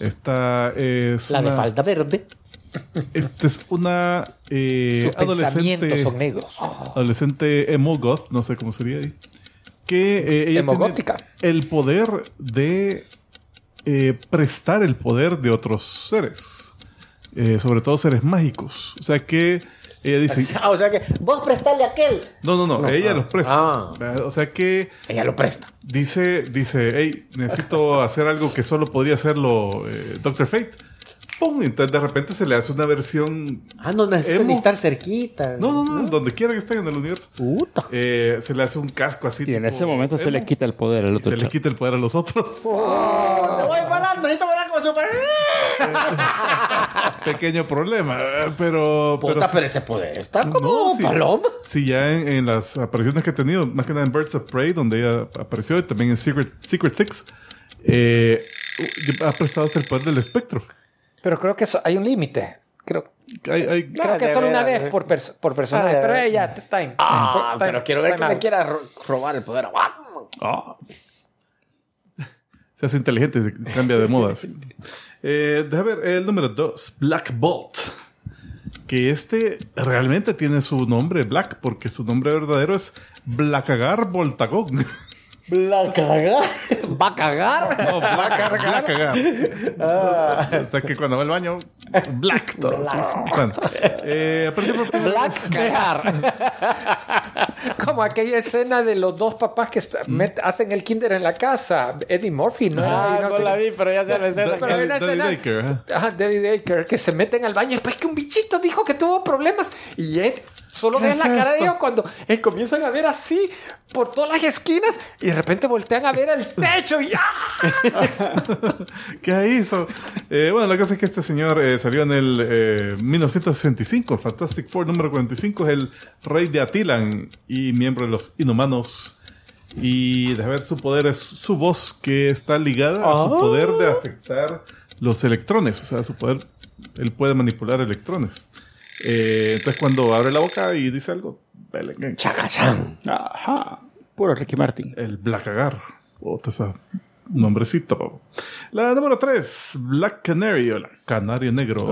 Esta es. La de falda verde. Esta es una eh, Sus adolescente. son negros. Adolescente emo goth, no sé cómo sería ahí. Que eh, ella tiene el poder de eh, prestar el poder de otros seres. Eh, sobre todo seres mágicos. O sea que ella dice. *laughs* Ah, o sea que vos prestale a aquel. No, no, no, ella los presta. Ah. O sea que Ella lo presta. dice, dice, hey, necesito *laughs* hacer algo que solo podría hacerlo eh, Doctor Fate. ¡Pum! Entonces de repente se le hace una versión. Ah, no necesitan estar cerquita. No, no, no, donde quiera que estén en el universo. Puta. Eh, se le hace un casco así. Y en ese momento se le quita el poder al y otro Se le quita el poder a los otros. Oh, te voy parando, necesito parar como super. *laughs* Pequeño problema. eh, Pero. Puta, pero, pero ese poder está como No, sí. paloma. Sí, ya en, en las apariciones que he tenido, más que nada en Birds of Prey, donde ella apareció, y también en Secret, Secret Six, eh, ha prestado hasta el poder del espectro. Pero creo que eso- hay un límite. Creo, Hay- hay- creo Ah, que de solo una vez eh. por, pers- por personaje. Ah, pero ella, time. Ah, Time- pero quiero ver que le quiera ro- robar el poder. Ah. Se hace inteligente y se cambia de moda. *laughs* Eh, ver, el número 2, Black Bolt. Que este realmente tiene su nombre Black, porque su nombre verdadero es Blackagar Voltagón. *laughs* La caga. ¿Va a cagar? No, *laughs* Black, Blackagar. Hasta que cuando va al baño, Black todo. sí, sí. Bueno, eh, por Cagar. *laughs* Como aquella escena de los dos papás que está- met- hacen el kinder en la casa. Eddie Murphy, ¿no? Ah, no sé la qué. vi, pero ya sé la escena. Pero hay una Daddy escena- ajá. Ajá, Daddy Daker, que se meten al baño después que un bichito dijo que tuvo problemas. Y Ed solo ¿Qué ves es la cara de ellos cuando eh, comienzan a ver así por todas las esquinas y de repente voltean a ver el techo y ¡ah! *laughs* ¿Qué hizo? Eh, bueno, la cosa es que este señor eh, salió en el eh, 1965. Fantastic Four número 45 es el rey de Atilan y miembro de los inhumanos. Y de ver su poder es su voz que está ligada a su Ah. poder de afectar los electrones. O sea, su poder, él puede manipular electrones. Eh, entonces cuando abre la boca y dice algo, Chacachán. Ajá. Puro Ricky Martin. el Blackagar. Otra esa nombrecito. La número 3, Black Canary, o la Canario Negro.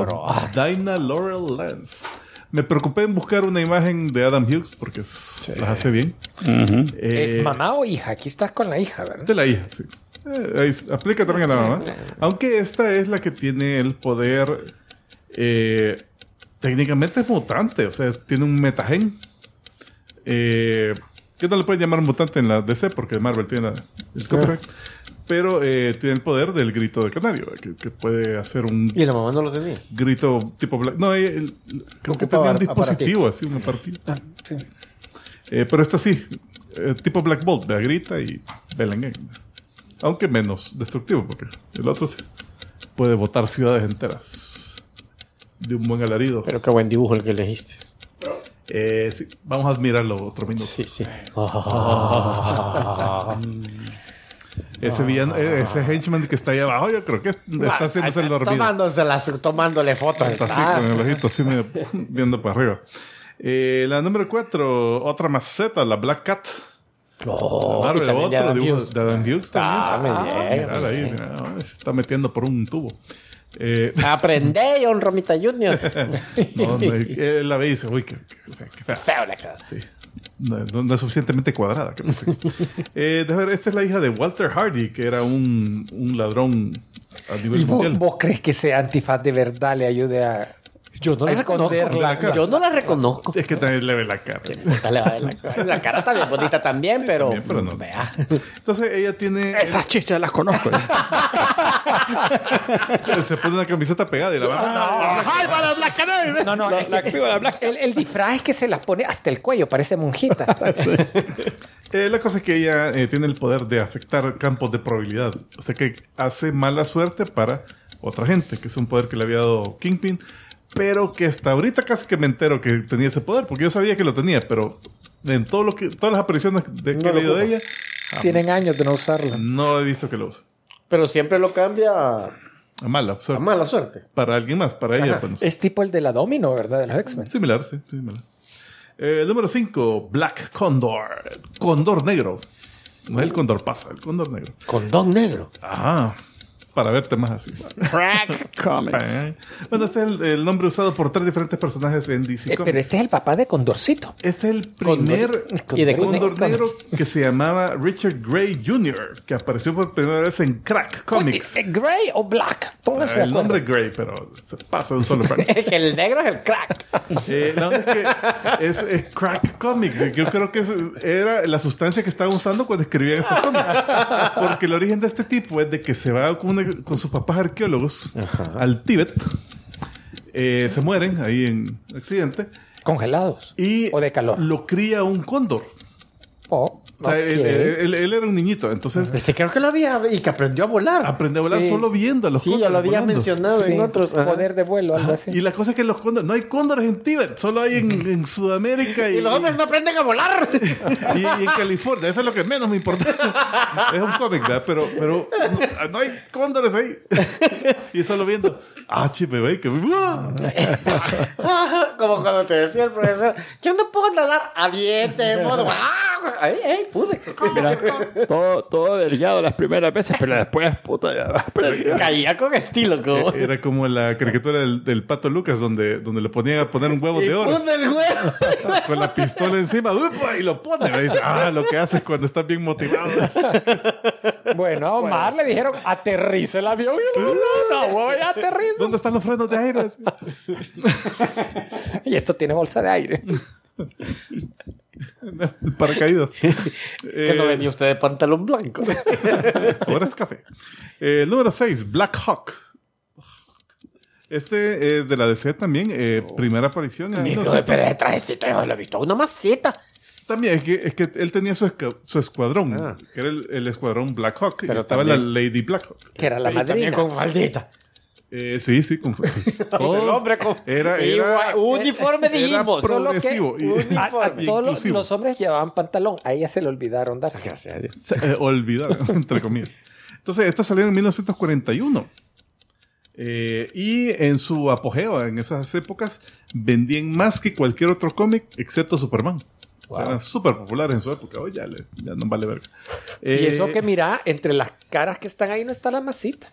Dinah Laurel Lance. Me preocupé en buscar una imagen de Adam Hughes porque las hace bien. Eh, Eh, mamá o hija, aquí estás con la hija, ¿verdad? de la hija, sí. Eh, ahí aplica también a la mamá. Aunque esta es la que tiene el poder. Técnicamente es mutante, o sea, tiene un metagen. Eh, que no le pueden llamar mutante en la DC porque Marvel tiene la- el copyright. Pero eh, tiene el poder del grito de canario, que, que puede hacer un Y la mamá no lo tenía. grito tipo black. No, eh, el- creo que tenía un dispositivo así, un aparatito. Ah, sí. Eh, pero esta sí, eh, tipo Black Bolt, vea, grita y Belén. Aunque menos destructivo, porque el otro sí puede botar ciudades enteras de un buen alarido. Pero qué buen dibujo el que elegiste. Eh, sí, vamos a admirarlo otro minuto. Sí, sí. *laughs* Ese, villano, eh, ese henchman que está ahí abajo, yo creo que está haciéndose el dormido. Tomándoselas, tomándole fotos. Está así Ah. con el ojito así viendo para arriba. Eh, la número 4, otra maceta, la Black Cat. Oh, Marvel, otro de Adam Hughes Ah, también. me ahí, mira, se está metiendo por un tubo. Eh, *laughs* Aprende, John Romita Jr. *laughs* no, no, él la ve y dice, uy, qué, qué, qué fea. Feo la cara. Sí. No, no- es suficientemente cuadrada. que no sé. *laughs* eh, ver, esta es la hija de Walter Hardy, que era un, un ladrón a nivel ¿Y vos, mundial. vos crees que ese antifaz de verdad le ayude a, Yo no a la reconozco. esconderla? Yo no la reconozco. Es que también le ve la cara. Puta, le va a ver La cara *laughs* La cara bien bonita también, pero. También, pero no. Vea. Entonces ella tiene... Esas chichas las conozco. Se pone una camiseta pegada y la va... ¡Ay, para la Canary! No, no, La- la la el disfraz es que se las pone hasta el cuello, parece monjita. *laughs* Eh, la cosa es que ella eh, tiene el poder de afectar campos de probabilidad. O sea que hace mala suerte para otra gente, que es un poder que le había dado Kingpin. Pero que hasta ahorita casi que me entero que tenía ese poder, porque yo sabía que lo tenía, pero en todo lo que, todas las apariciones de que No he leído de ella, Tienen años de no usarlo. no he visto que lo use. Pero siempre lo cambia a, A mala a suerte. mala suerte. Para alguien más, para ella. Ajá. pues. Es tipo el de la Domino, ¿verdad? De los X-Men. Similar, sí, similar. Eh, número 5, Black Condor. Condor negro. No es el condor pasa, el condor negro. Con don negro. Ah, para verte más así. Crack *laughs* Comics. Bueno, este es el, el nombre usado por tres diferentes personajes en DC Eh, Comics. pero este es el papá de Condorcito. Es el primer Y de Condor Condor negro que se llamaba Richard Gray Jr., que apareció por primera vez en Crack Comics. ¿Eh, ¿Gray o Black? Pónganse de el acuerdo. nombre Gray, pero se pasa de un solo. Es *laughs* que el negro es el crack. Eh, onda es que es, es Crack Comics. Yo creo que es- era la sustancia que estaban usando cuando escribían estos cómics. Porque el origen de este tipo es de que se va con, una- con sus papás arqueólogos al Tíbet. Eh, se mueren ahí en accidente. Congelados. Y O de calor. lo cría un cóndor. Oh, O sea, ok. él, él- él era un niñito. Entonces Este creo que lo había y que aprendió a volar. aprendió a volar Sí. solo viendo a los sí, ya cóndores lo habías volando. mencionado Sí, en otros. ajá. poder de vuelo, algo así. Y la cosa es que los cóndores, no hay cóndores en Tíbet, solo hay en, en Sudamérica y, *laughs* Y los hombres no aprenden a volar. *laughs* y- y en California. Eso es lo que menos me importa. es un cómic, ¿verdad? Pero, pero no, no hay cóndores ahí. y solo viendo, ah, chipe, que... *laughs* Como cuando te decía el profesor, yo no puedo nadar, aviente, modo. ¡Ah! ¡Ay, ay, pude! Mira, todo, todo delgado las primeras veces, pero después, puta, ya aprendí. Caía con estilo, como. Era como la caricatura del, del pato Lucas, donde, donde le ponían a poner un huevo Y de oro el huevo. *laughs* con la pistola encima ¡upa! y lo pone. Y dice, ah, lo que haces cuando estás bien motivado. *laughs* Bueno, a Omar le dijeron, aterriza el avión. Y él, no, no, voy a aterrizar. ¿Dónde están los frenos de aire? *laughs* Y esto tiene bolsa de aire. El *laughs* paracaídas. *laughs* Que no Eh, venía usted de pantalón blanco. *laughs* Ahora es café. Eh, número 6, Black Hawk. Este es de la DC también. eh, primera aparición. en 1900. pero de trajecito, yo lo he visto. Una maceta. También es que, es que él tenía su, su escuadrón, Ah. que era el, el escuadrón Black Hawk. y Pero estaba también- la Lady Black Hawk. Que era la Y también madrina. con faldita. Eh, sí, sí. Con, *laughs* *laughs* todos- hombre con. era, era, Igual, uniforme era. Solo que progresivo y- a- a uniforme. todos los, hombres llevaban pantalón. A ella se le olvidaron darse. Gracias a Dios. eh, olvidar, *laughs* entre comillas. Entonces, esto salió en 1941. Eh, y en su apogeo, en esas épocas, vendían más que cualquier otro cómic, excepto Superman. O sea, Eran súper populares en su época. Hoy ya, le- ya no vale verga. Y Eh, eso que mira, entre las caras que están ahí no está la masita.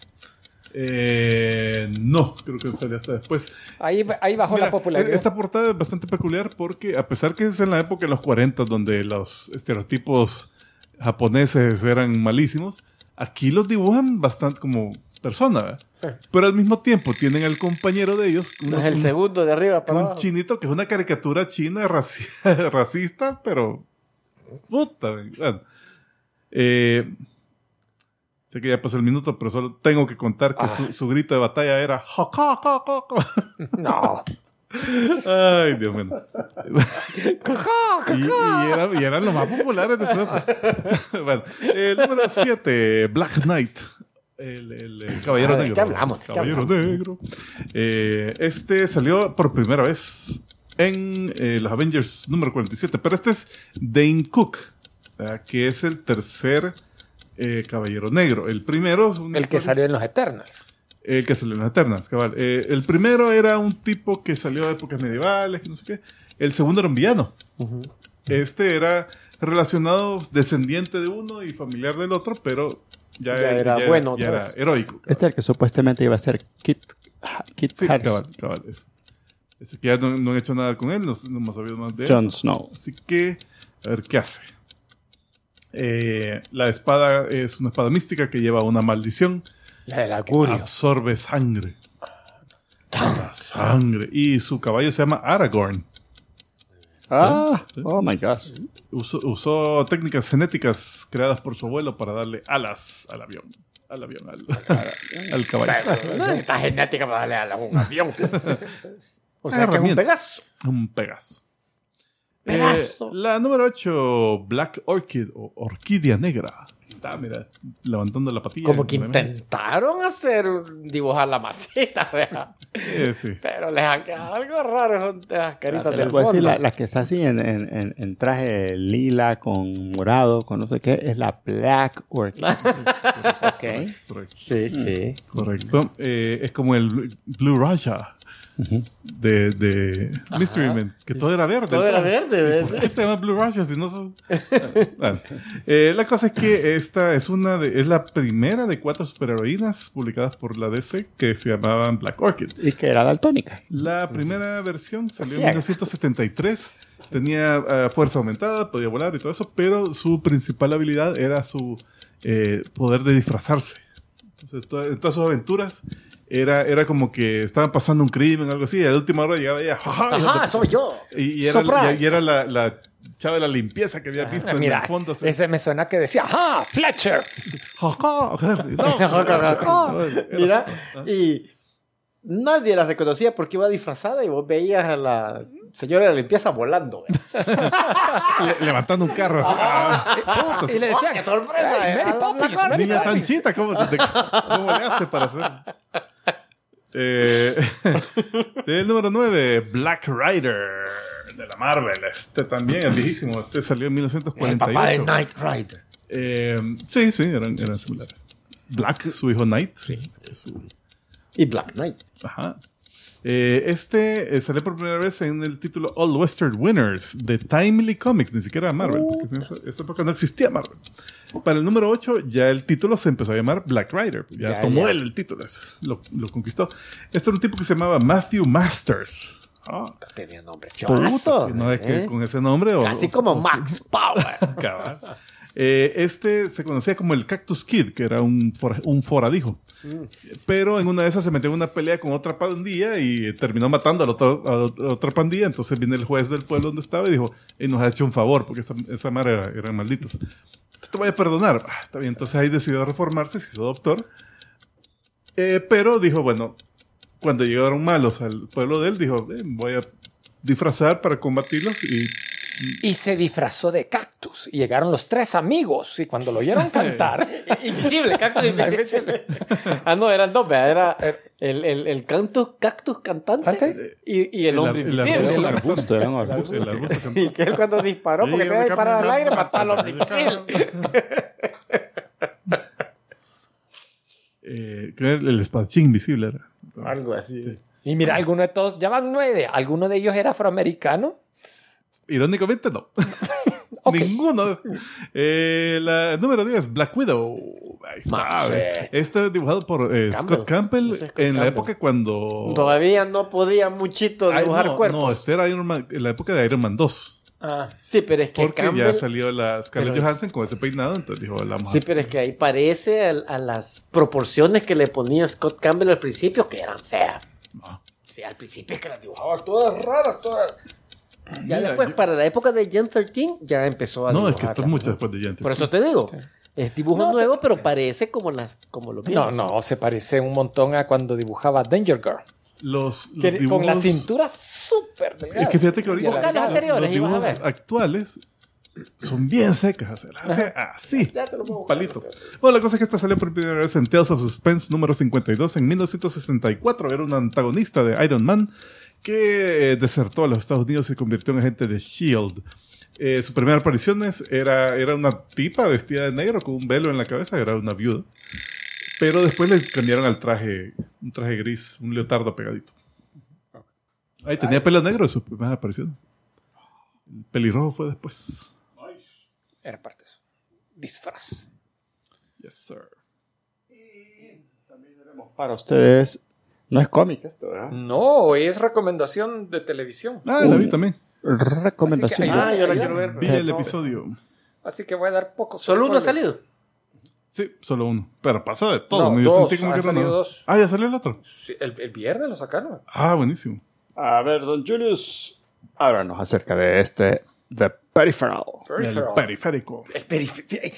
Eh, no, creo que salió hasta después. Ahí, ahí bajó Mira, la popularidad. Esta portada es bastante peculiar porque, a pesar que es en la época de los 40, donde los estereotipos japoneses eran malísimos, aquí los dibujan bastante como persona. ¿verdad? Sí. Pero al mismo tiempo tienen al compañero de ellos, es el un- segundo de arriba para un abajo. chinito que es una caricatura china raci- *laughs* racista, pero puta. Bueno, eh, sé que ya pasó el minuto, pero solo tengo que contar que Ah. su, su grito de batalla era. *laughs* No. Ay, Dios mío. y, y era- y eran los más populares de su época. *laughs* bueno, el número 7, Black Knight. El, el- el Caballero Ah, ¿de Negro. qué hablamos? ¿De qué Caballero hablamos? Negro. Eh, este salió por primera vez en eh, los Avengers número 47, pero este es Dane Cook, ¿verdad? que es el tercer eh, Caballero Negro. El primero es un El que salió en los Eternals. el que salió en las Eternas, cabal. Eh, el primero era un tipo que salió de épocas medievales, que no sé qué. El segundo era un villano. Este era relacionado, descendiente de uno y familiar del otro, pero ya, Ya era bueno ya era heroico. Este es el que supuestamente iba a ser Kit, Kit Sí, cabal, cabal. Ese que ya no, no han hecho nada con él, no, no hemos sabido más de él. Jon Snow. Así que, a ver qué hace. Eh, la espada es una espada mística que lleva una maldición. La del augurio. Absorbe sangre. Sangre. Y su caballo se llama Aragorn. Ah, oh my gosh. Usó, usó técnicas genéticas creadas por su abuelo para darle alas al avión. Al avión, al, *laughs* al caballo. Esta genética para darle a la- un avión. *laughs* O sea, que es un. Pegaso. Un Pegaso. Eh, la número 8, Black Orchid o Orquídea Negra. Está, mira, levantando la patilla. Como que intentaron hacer, dibujar la maceta, *laughs* ¿verdad? Eh, sí. Pero les han quedado algo raro son esas caritas Te del a decir, fondo. la, la que está así en, en- en- en traje lila con morado, con no sé qué, es la Black Orchid. *laughs* ok. Correcto. Sí, sí. Correcto. Eh, es como el Blue Raja de, de Mystery Man, que todo era verde. Todo era verde, ¿Por qué te llamas Blue Raja si no son...? *laughs* Bueno, eh, la cosa es que esta es una de, es la primera de cuatro superheroínas publicadas por la DC que se llamaban Black Orchid. Y que era daltónica. La primera versión salió en Ciega. 1973. Tenía eh, fuerza aumentada, podía volar y todo eso, pero su principal habilidad era su eh, poder de disfrazarse. Entonces, to- en todas sus aventuras era, era como que estaban pasando un crimen o algo así, y a la última hora llegaba ella, y Ajá, soy yo. y, y era, Surprise. y era la, la chava de la limpieza que había visto en Mira, el fondo. así, ese me suena que decía, ¡ajá! ¡Fletcher! Mira, y nadie la reconocía porque iba disfrazada y vos veías a la señora de la limpieza volando. *laughs* le- levantando un carro así. ah, puta, Y le decían, ¡Qué sorpresa! "Hey, eh! Mary Poppins, Mary Niña tan Poppins". chita, ¿cómo, de- cómo le hace para hacer? Eh, *laughs* el número 9, Black Rider de la Marvel. Este también es viejísimo. Este salió en El papá de 1948. Knight Rider. Eh, sí, sí, eran, eran similares. Black, su hijo Knight. Sí. Y Black Knight. Ajá. Eh, este eh, salió por primera vez en el título All Western Winners de Timely Comics, ni siquiera Marvel, porque en esa, esa época no existía Marvel. Para el número 8 ya el título se empezó a llamar Black Rider, ya, Ya, tomó ya. él el título, lo, lo conquistó. Este era un tipo que se llamaba Matthew Masters. Ah, Tenía nombre puta, chavazo. si no es que ¿eh? con ese nombre o... Así o- como o- Max Power. *laughs* Eh, este se conocía como el Cactus Kid, que era un, for- un foradijo. Pero en una de esas se metió en una pelea con otra pandilla y terminó matando a la otra, a la otra pandilla. Entonces viene el juez del pueblo donde estaba y dijo: y nos ha hecho un favor, porque esa, esa madre era, eran malditos. Te voy a perdonar. Ah, está bien. Entonces ahí decidió reformarse, se hizo doctor. Eh, pero dijo: bueno, cuando llegaron malos al pueblo de él, dijo: "Eh, voy a disfrazar para combatirlos y Y se disfrazó de cactus. Y llegaron los tres amigos. Y cuando lo oyeron *laughs* cantar, *laughs* Invisible, cactus *laughs* invisible. ah, no, eran dos, ¿verdad? Era el, el, el cactus, cactus cantante y, y el hombre el invisible. El arbusto, era un arbusto. el arbusto. Y que él cuando disparó, porque tenía disparar al aire, mató al hombre invisible. Eh, creo que el espadachín invisible era. Algo así. y mira, alguno de todos, ya van nueve. ¿Alguno de ellos era afroamericano? Irónicamente, no. *laughs* Ninguno. Eh, la número 10, Black Widow. Ahí está. Eh. Este es dibujado por eh, Campbell. Scott Campbell Scott en la época cuando. Todavía no podía muchito Ay, dibujar no, cuerpos. No, este era Iron Man- en la época de Iron Man 2. Ah, Sí, pero es que Porque Campbell... ya salió la Scarlett Pero- Johansson con ese peinado, entonces dijo, la. Sí, pero es que ahí parece a, a las proporciones que le ponía Scott Campbell al principio que eran feas. No. Sí, al principio es que las dibujaba todas raras, todas. Ya Mira, después, yo- para la época de Gen 13, ya empezó a No, es dibujarla. que esto es mucho después de Giant. Por eso te digo. Sí. Es dibujo No, nuevo, pero parece como las como los no, viejos. no, se parece un montón a cuando dibujaba Danger Girl. Los, los Que- con la dibujos- cintura súper delgada. Es que fíjate que ahorita los anteriores los dibujos actuales son bien secas. O sea, las hace así. Ya te lo puedo buscar. Palito. Bueno, la cosa es que esta salió por primera vez en Tales of Suspense número 52 en 1964. Era un antagonista de Iron Man que eh, desertó a los Estados Unidos y se convirtió en agente de S.H.I.E.L.D. Eh, su primera aparición es- era, era una tipa vestida de negro con un velo en la cabeza, era una viuda. Pero después le cambiaron al traje, un traje gris, un leotardo pegadito. Ahí tenía pelo negro en su primera aparición. El pelirrojo fue después. Era parte de eso. Disfraz. Yes, sir. Para ustedes, no es cómic esto, ¿verdad? No, es recomendación de televisión. Ah, la vi también. Recomendación. Que Ah, yo la quiero ver. Vi el no- episodio. Así que voy a dar pocos. Solo uno ha salido. Sí, solo uno. Pero pasa de todo. No, Yo dos, sentí como que salido dos. Ah, ya salió el otro. Sí, el, el viernes lo sacaron. Ah, buenísimo. A ver, don Julius, háblanos acerca de este The Peripheral. El periférico. El perif-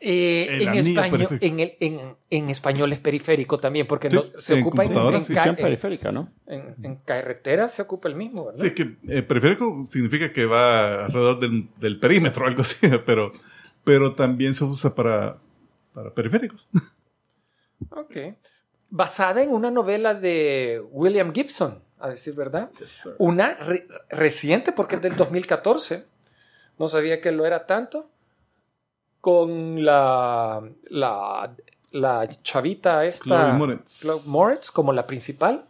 Eh, El en, español, periférico. en, el- en- en español es periférico también, porque Sí, no, se en ocupa en, sí. periférica, ¿no? en- en carretera, se ocupa el mismo, ¿verdad? Sí, es que eh, periférico significa que va alrededor del, del perímetro *laughs* algo así, pero, pero también se usa para, para periféricos. *laughs* Ok. Basada en una novela de William Gibson, a decir verdad. Una re- reciente, porque es del 2014. No sabía que lo era tanto. Con la, la, la chavita esta. Chloe Moretz. Chloe Moretz como la principal.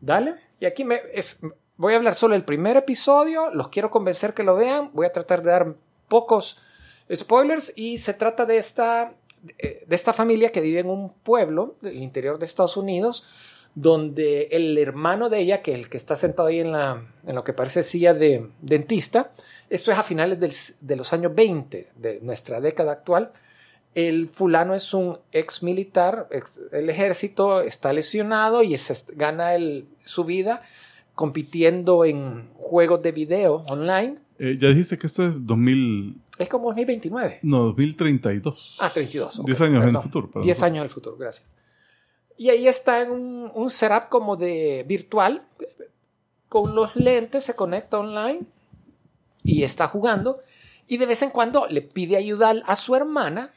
Dale. Y aquí me, es, voy a hablar solo del primer episodio. Los quiero convencer que lo vean. Voy a tratar de dar pocos spoilers. Y se trata de esta, de esta familia que vive en un pueblo del interior de Estados Unidos. Donde el hermano de ella, que es el que está sentado ahí en, la, en lo que parece silla de dentista, esto es a finales del- de los años 20 de nuestra década actual. El fulano es un ex militar, ex- el ejército está lesionado y se gana el- su vida compitiendo en juegos de video online. Eh, ya dijiste que esto es 2000, Es como 2029. no, 2032. Ah, 32. ok, 10 años en el perdón. futuro. perdón. 10 años en el futuro, gracias. Y ahí está en un, un setup como de virtual, con los lentes, se conecta online y está jugando. Y de vez en cuando le pide ayuda a su hermana,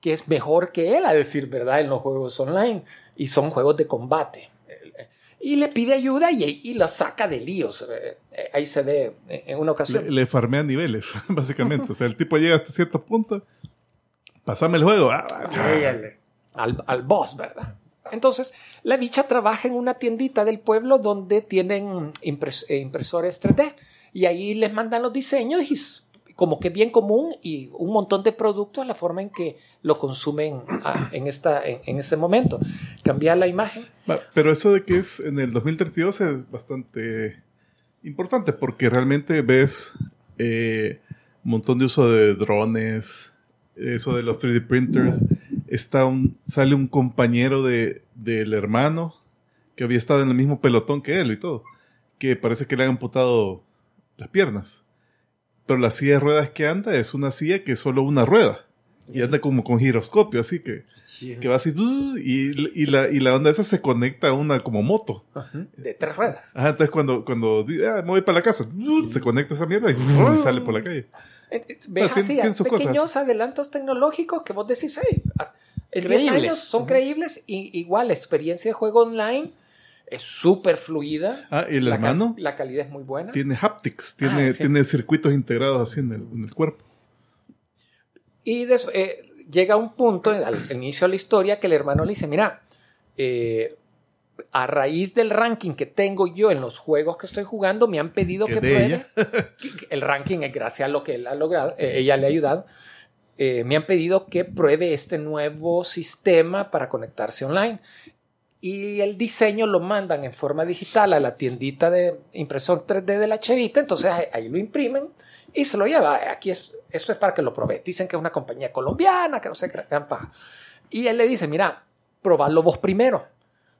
que es mejor que él, a decir verdad, en los juegos online. Y son juegos de combate. Y le pide ayuda y, y la saca de líos. Eh, eh, Ahí se ve eh, en una ocasión. Le, le farmea niveles, *laughs* básicamente. O sea, el tipo llega hasta cierto punto. Pasame el juego. Ah, ah, Llégale. al, al boss, ¿verdad? Entonces, la bicha trabaja en una tiendita del pueblo donde tienen impres- impresores 3D y ahí les mandan los diseños y como que bien común y un montón de productos la forma en que lo consumen ah, en, esta, en, ese momento. Cambiar la imagen. Pero eso de que es en el 2032 es bastante importante porque realmente ves eh, un montón de uso de drones, eso de los 3D printers. Está un, sale un compañero de, del hermano que había estado en el mismo pelotón que él y todo, que parece que le han amputado las piernas. Pero la silla de ruedas que anda es una silla que es solo una rueda. Y anda como con giroscopio, así que que va así y, y la, y la onda esa se conecta a una como moto. De tres ruedas. Ajá, entonces cuando, cuando ah, me voy para la casa, se conecta esa mierda y, *laughs* y sale por la calle. Eh, eh, Ves así, tienen sus pequeños cosas. adelantos tecnológicos que vos decís, hey, en 10 Creíbles. años son creíbles y igual la experiencia de juego online es súper fluida. Ah, y el la, hermano cal- la calidad es muy buena. tiene haptics, tiene, Ah, sí. tiene circuitos integrados así en el, en el cuerpo. Y des- eh, llega un punto al, al inicio de la historia que el hermano le dice, mira, eh, a raíz del ranking que tengo yo en los juegos que estoy jugando, me han pedido Que pruebe. *laughs* el ranking es gracias a lo que él ha logrado, eh, ella le ha ayudado. Eh, me han pedido que pruebe este nuevo sistema para conectarse online. Y el diseño lo mandan en forma digital a la tiendita de impresor 3D de la cherita, entonces ahí, lo imprimen y se lo lleva. Aquí es, esto es para que lo pruebe. Dicen que es una compañía colombiana, que no sé qué paja. Y él le dice, mira, probadlo vos primero,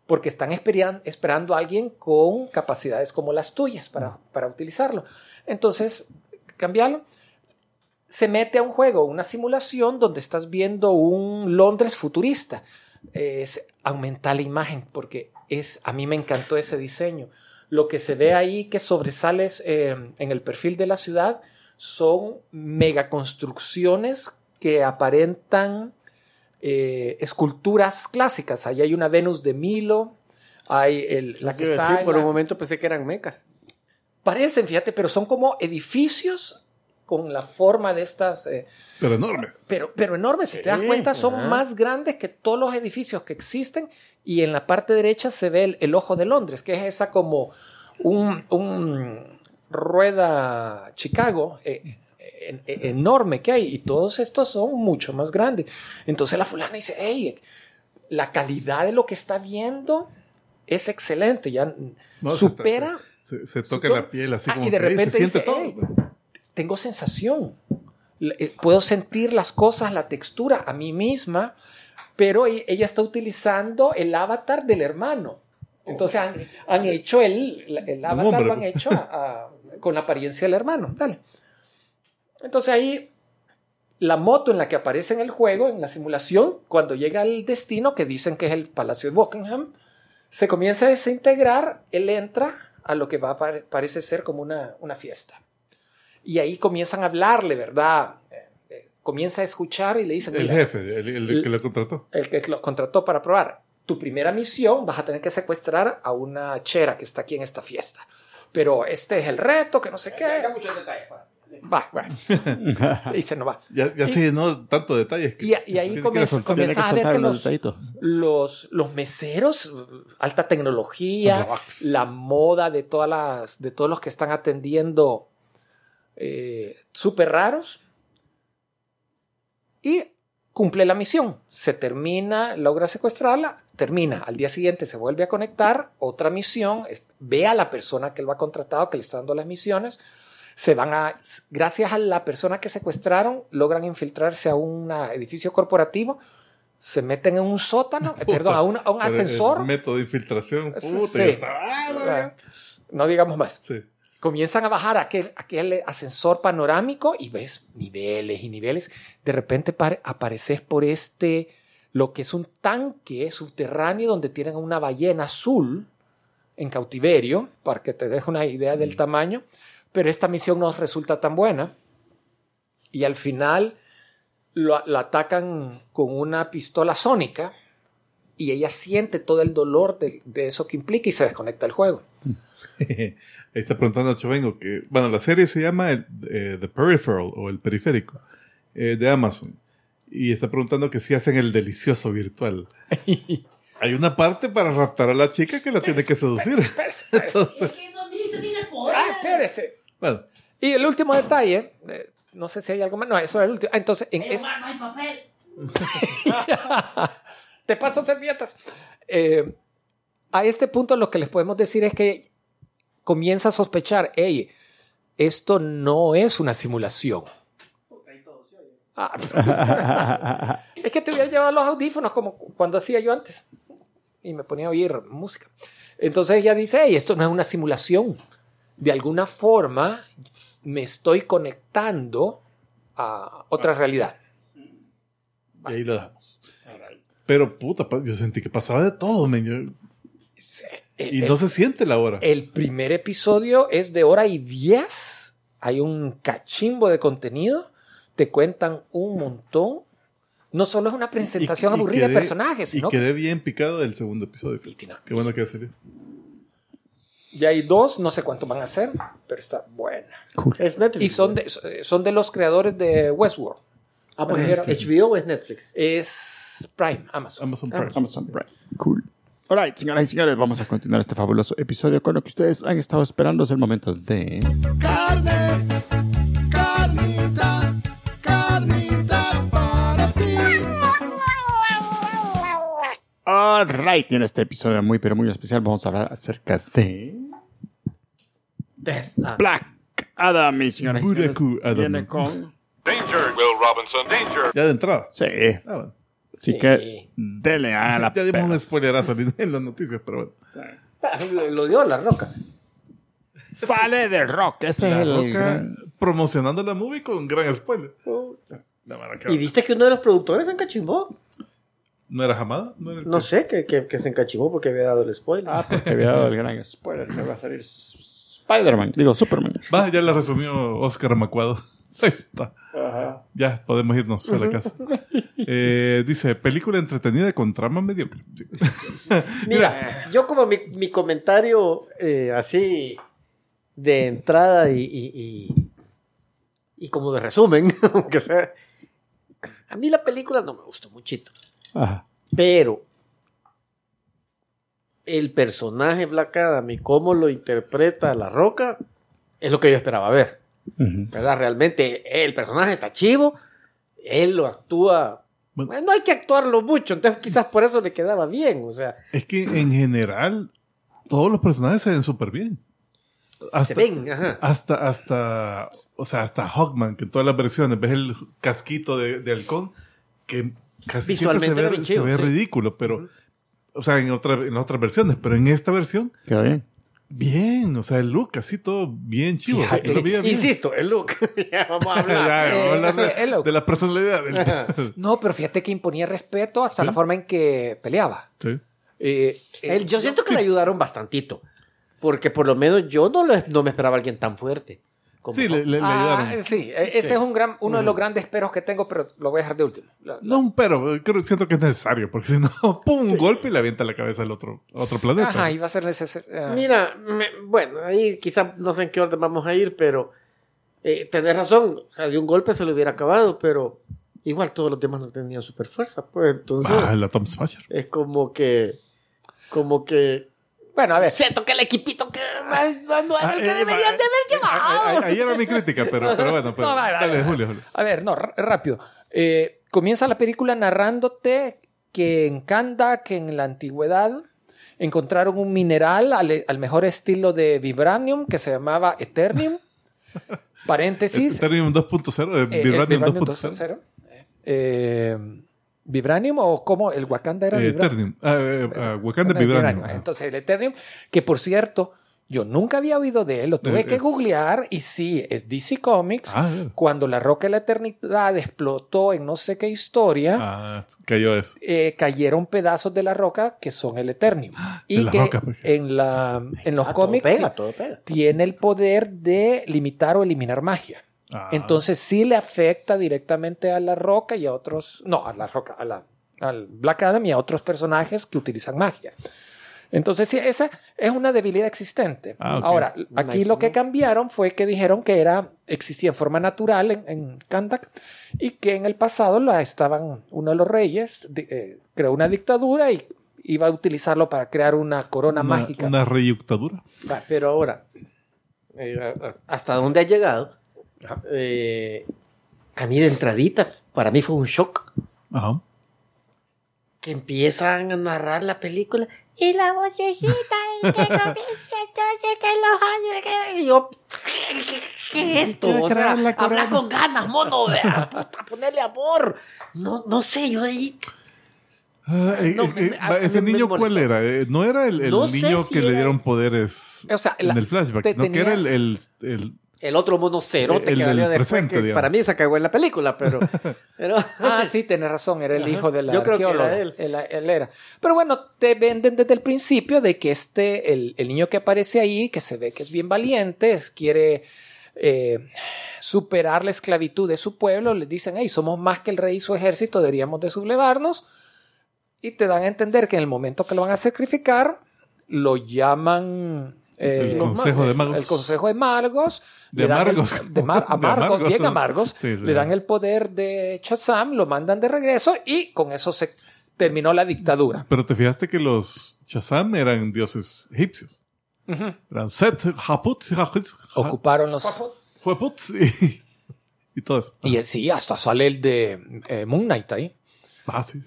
porque están esperan- esperando a alguien con capacidades como las tuyas para, para utilizarlo. Entonces, cambiarlo. Se mete a un juego, una simulación donde estás viendo un Londres futurista. Es aumentar la imagen, porque es, a mí me encantó ese diseño. Lo que se ve ahí que sobresale es, eh, en el perfil de la ciudad son megaconstrucciones que aparentan eh, esculturas clásicas. Ahí hay una Venus de Milo, hay el, la que está decir, por la- un momento pensé que eran mecas. Parecen, fíjate, pero son como edificios con la forma de estas, eh, Pero enormes. pero, pero enormes. Si te das cuenta, son más grandes que todos los edificios que existen. Y en la parte derecha se ve el, el ojo de Londres, que es esa como un, un rueda Chicago eh, en- en- enorme que hay. Y todos estos son mucho más grandes. Entonces la fulana dice, hey, la calidad de lo que está viendo es excelente. Ya No, se supera está- Se, se toca Supo- la piel así Ah, como y de que, "Ey, repente se siente dice, todo. Tengo sensación. Eh, Puedo sentir las cosas, la textura a mí misma, pero e- ella está utilizando el avatar del hermano. Entonces han, han hecho el, el avatar, lo han hecho a- a- con la apariencia del hermano. Dale. Entonces ahí la moto en la que aparece en el juego, en la simulación, cuando llega al destino, que dicen que es el Palacio de Buckingham, se comienza a desintegrar, él entra a lo que va parece ser como una, una fiesta. Y ahí comienzan a hablarle, ¿verdad? Eh, eh, comienza a escuchar y le dicen, El "Mira, jefe, el, el que lo contrató. el que lo contrató para probar. Tu primera misión vas a tener que secuestrar a una chera que está aquí en esta fiesta. Pero este es el reto, que no sé qué. Va, va. *laughs* Y se nos va. Ya, ya se llenó tanto detalles. Que Y, y ahí comienza, a ver que los los, los, los meseros, alta tecnología, la moda de todas las, de todos los que están atendiendo eh, súper raros. Y cumple la misión. Se termina, logra secuestrarla, termina. Al día siguiente se vuelve a conectar, otra misión, ve a la persona que lo ha contratado, que le está dando las misiones. Se van a, gracias a la persona que secuestraron, logran infiltrarse a un edificio corporativo, se meten en un sótano, eh, *laughs* perdón, a un, a un el ascensor. método de infiltración. Sí. Puta, estaba- ah, María. No digamos más. Sí. Comienzan a bajar aquel, aquel ascensor panorámico y ves niveles y niveles. De repente pare- apareces por este, lo que es un tanque subterráneo donde tienen una ballena azul en cautiverio, para que te deje una idea del tamaño. Pero esta misión no resulta tan buena. Y al final lo, la atacan con una pistola sónica y ella siente todo el dolor de, de eso que implica y se desconecta el juego. *laughs* Ahí está preguntando a Chovengo que, bueno, la serie se llama el, eh, The Peripheral o el periférico eh, de Amazon. Y está preguntando que si hacen el delicioso virtual. *laughs* Hay una parte para raptar a la chica que la tiene que seducir. Entonces, Ah, espérese. bueno, Y el último detalle, eh, no sé si hay algo más, no, eso era el último. Ah, entonces, en es- no hay papel. *laughs* te paso servilletas. Eh, a este punto lo que les podemos decir es que comienza a sospechar, hey, esto no es una simulación. Ah, *laughs* es que te hubiera llevado los audífonos como cuando hacía yo antes y me ponía a oír música. Entonces ella dice, hey, esto no es una simulación. De alguna forma me estoy conectando a otra realidad. y ahí lo dejamos. Pero puta, yo sentí que pasaba de todo, men. Yo- y El- no se siente la hora. El primer episodio es de hora y diez. Hay un cachimbo de contenido. Te cuentan un montón. No solo es una presentación Y- y aburrida quedé- de personajes, Y sino quedé bien picado del segundo episodio. Y Qué bueno que ya salió. ya hay dos, no sé cuánto van a ser, pero está buena. Es Netflix. Y son de, son de los creadores de Westworld. Ah, pues Pero- ¿es HBO o es Netflix? Es Prime, Amazon. Amazon Prime. Amazon Prime. Cool. Alright, señoras y señores, vamos a continuar este fabuloso episodio con lo que ustedes han estado esperando. Es el momento de. Carne, carnita, carnita para ti. Alright, y en este episodio muy, pero muy especial vamos a hablar acerca de. Death. Ah. Black Adam, mis señores. Buraku Adam. Viene con. Danger, Will Robinson, danger. Ya de entrada. Sí. Ah, bueno. Así Sí. que dele a *laughs* la ya dimos un spoilerazo en en las noticias, pero bueno. Lo dio la roca. Sale de rock. Ese La es el. Gran- promocionando la movie con gran spoiler. ¿Y viste que uno de los productores se encachimbó? ¿No era Hamada? ¿No, era el No que- sé, que, que, que se encachimbó porque había dado el spoiler. Ah, porque había dado el gran spoiler que va a salir Spider-Man. Digo, Superman. Va, ya la resumió Oscar Macuado. *laughs* Ahí está. Ya, podemos irnos a la casa. Eh, dice, película entretenida con trama mediocre. Sí. *laughs* Mira, yo como mi, mi comentario eh, así de entrada y, y, y- y como de resumen, *laughs* aunque sea, a mí la película no me gustó muchito, Ajá. pero el personaje Black Adam y cómo lo interpreta La Roca es lo que yo esperaba ver, ¿verdad? Realmente el personaje está chivo, él lo actúa... Bueno. bueno, no hay que actuarlo mucho, entonces quizás por eso le quedaba bien, o sea, Es que en general, todos los personajes se ven súper bien. se ven, ajá. Hasta, hasta, o sea, hasta Hawkman, que en todas las versiones ves el casquito de, de halcón, que casi siempre se Visualmente ve, bien se chido, ve sí. ridículo, pero, o sea, en, otra, en otras versiones, pero en esta versión Queda bien. Bien, o sea, el look así todo bien chivo. o sea, lo bien. Insisto, el look. *laughs* ya vamos a *laughs* Ya, hablar. vamos a hablar ese, de, el look. de la personalidad *laughs* del No, pero fíjate que imponía respeto hasta Sí. la forma en que peleaba. Sí. Eh, eh, Él- yo siento que le ayudaron bastantito. Porque por lo menos yo no, le- no me esperaba a alguien tan fuerte. Como- Sí, le, le- le ah, ayudaron. sí, eh, ese Sí. es un gran, uno de los grandes peros que tengo, pero lo voy a dejar de último. La- No un pero, eh, creo, siento que es necesario, porque si no, *laughs* pum, un golpe y le avienta la cabeza al otro, otro planeta. Ajá, iba a ser necesario. Mira, me- bueno, ahí quizá no sé en qué orden vamos a ir, pero eh, tenés razón. O sea, de un golpe se lo hubiera acabado, pero igual todos los demás no tenían super fuerza. Pues entonces Ah, la Tom Smasher. es como que. Como que. Bueno, a ver. Siento que el equipito que. No, no es Ah, el que eh, deberían de haber eh, llevado. eh, eh, Ahí era mi crítica, pero, pero bueno, pues, *laughs* No, va, va, dale. Julio, Julio. A ver, no, rápido. Eh, comienza la película narrándote que en Kandak, en la antigüedad, encontraron un mineral al, al mejor estilo de vibranium que se llamaba Eternium. *laughs* Paréntesis. Ethereum 2.0, eh, eh, Vibranium Vibranium 2.0. 2.0. Eh, ¿Vibranium o cómo? ¿El Wakanda era Eh, Vibranium? Eternium. Ah, eh, ah, Wakanda Bueno, Vibranium. Entonces, el Eternium, que por cierto, yo nunca había oído de él, lo tuve Eh, que googlear y sí, es DC Comics. Ah, eh. Cuando la Roca de la Eternidad explotó en no sé qué historia, ah, cayó eso. eh, cayeron pedazos de la roca que son el Eternium. *gasps* Y la que roca, en, la, en los Ah, todo cómics pega, ti- todo pega. tiene el poder de limitar o eliminar magia. Ah, Entonces sí le afecta directamente a la roca y a otros, no, a la roca, a la, al Black Adam y a otros personajes que utilizan magia. Entonces sí, esa es una debilidad existente. Ah. Ahora, aquí Nice lo que cambiaron fue que dijeron que era, existía en forma natural en, en Kandak y que en el pasado la estaban, uno de los reyes eh, creó una dictadura y iba a utilizarlo para crear una corona una, mágica. Una reyuctadura. Va, pero ahora, eh, ¿hasta dónde ha llegado? Eh, a mí de entradita, para mí fue un shock Ajá. que empiezan a narrar la película Y la vocecita en que *laughs* comienza entonces que los años que... y yo, ¿qué, es esto? O sea, habla con ganas, mono, vea, puta, ponerle amor. No, no sé, yo ahí... Ah, eh, No, eh, eh, ¿Ese niño cuál era? Eh, no era el, el No niño si que le dieron poderes O sea, la- en el flashback, te sino que era el, el, el- El otro mono cerote El que valía después, presente, que digamos. para mí se cagó en la película, pero... *laughs* pero Ah, sí, tienes razón, era el Ajá. hijo del Yo creo que era arqueólogo. él. Él, él era. Pero bueno, te venden desde el principio de que este, el, el niño que aparece ahí, que se ve que es bien valiente, es- quiere eh, superar la esclavitud de su pueblo, les dicen, hey, somos más que el rey y su ejército, deberíamos de sublevarnos. Y te dan a entender que en el momento que lo van a sacrificar, lo llaman... eh, el Consejo de Magos. el Consejo de Magos. De le dan el- amargos. *laughs* de mar- bien amargos. Sí, sí. Le dan el poder de Shazam, lo mandan de regreso y con eso se terminó la dictadura. Pero te fijaste que los Shazam eran dioses egipcios. Eran Set, Haput, Haput, Ocuparon los... Hueput y, *laughs* y todo eso. Y eh, sí, hasta sale el de eh, Moon Knight ahí. Ah, sí.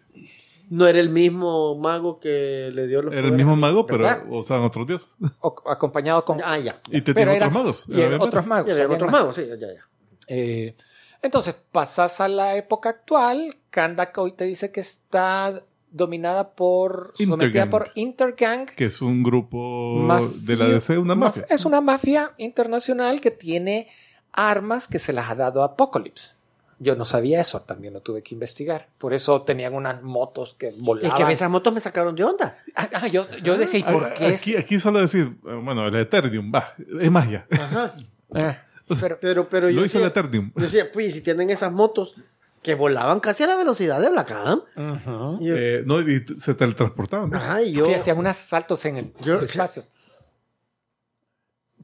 No era el mismo mago que le dio los Era el mismo mago, pero ¿verdad? usaban otros dioses. o- acompañado con... Ah, ya. Y te Pero tiene otros magos. y eran otros magos. Habían otros magos, sí, ya, ya. Eh, entonces, pasas a la época actual. Kandak hoy te dice que está dominada por... sometida Intergang. por Intergang. Que es un grupo Mafia- de la DC, una mafia. Es una mafia internacional que tiene armas que se las ha dado Apocalypse. Yo no sabía eso, también lo tuve que investigar. Por eso tenían unas motos que volaban. Es que esas motos me sacaron de onda. Ah, ah, yo, yo decía, ¿y por Ah, qué? es- Aquí, aquí solo decir, eh, bueno, el Eternium, va, es magia. Ajá. *laughs* Ah, pero- Pero, pero yo Lo hizo el decía, Eternium. yo decía, pues, si tienen esas motos que volaban casi a la velocidad de Black Adam. Ujú. Y yo, Eh, no, y se teletransportaban. ¿no? ajá, y yo, Sí, hacían unos saltos en el Yo- espacio.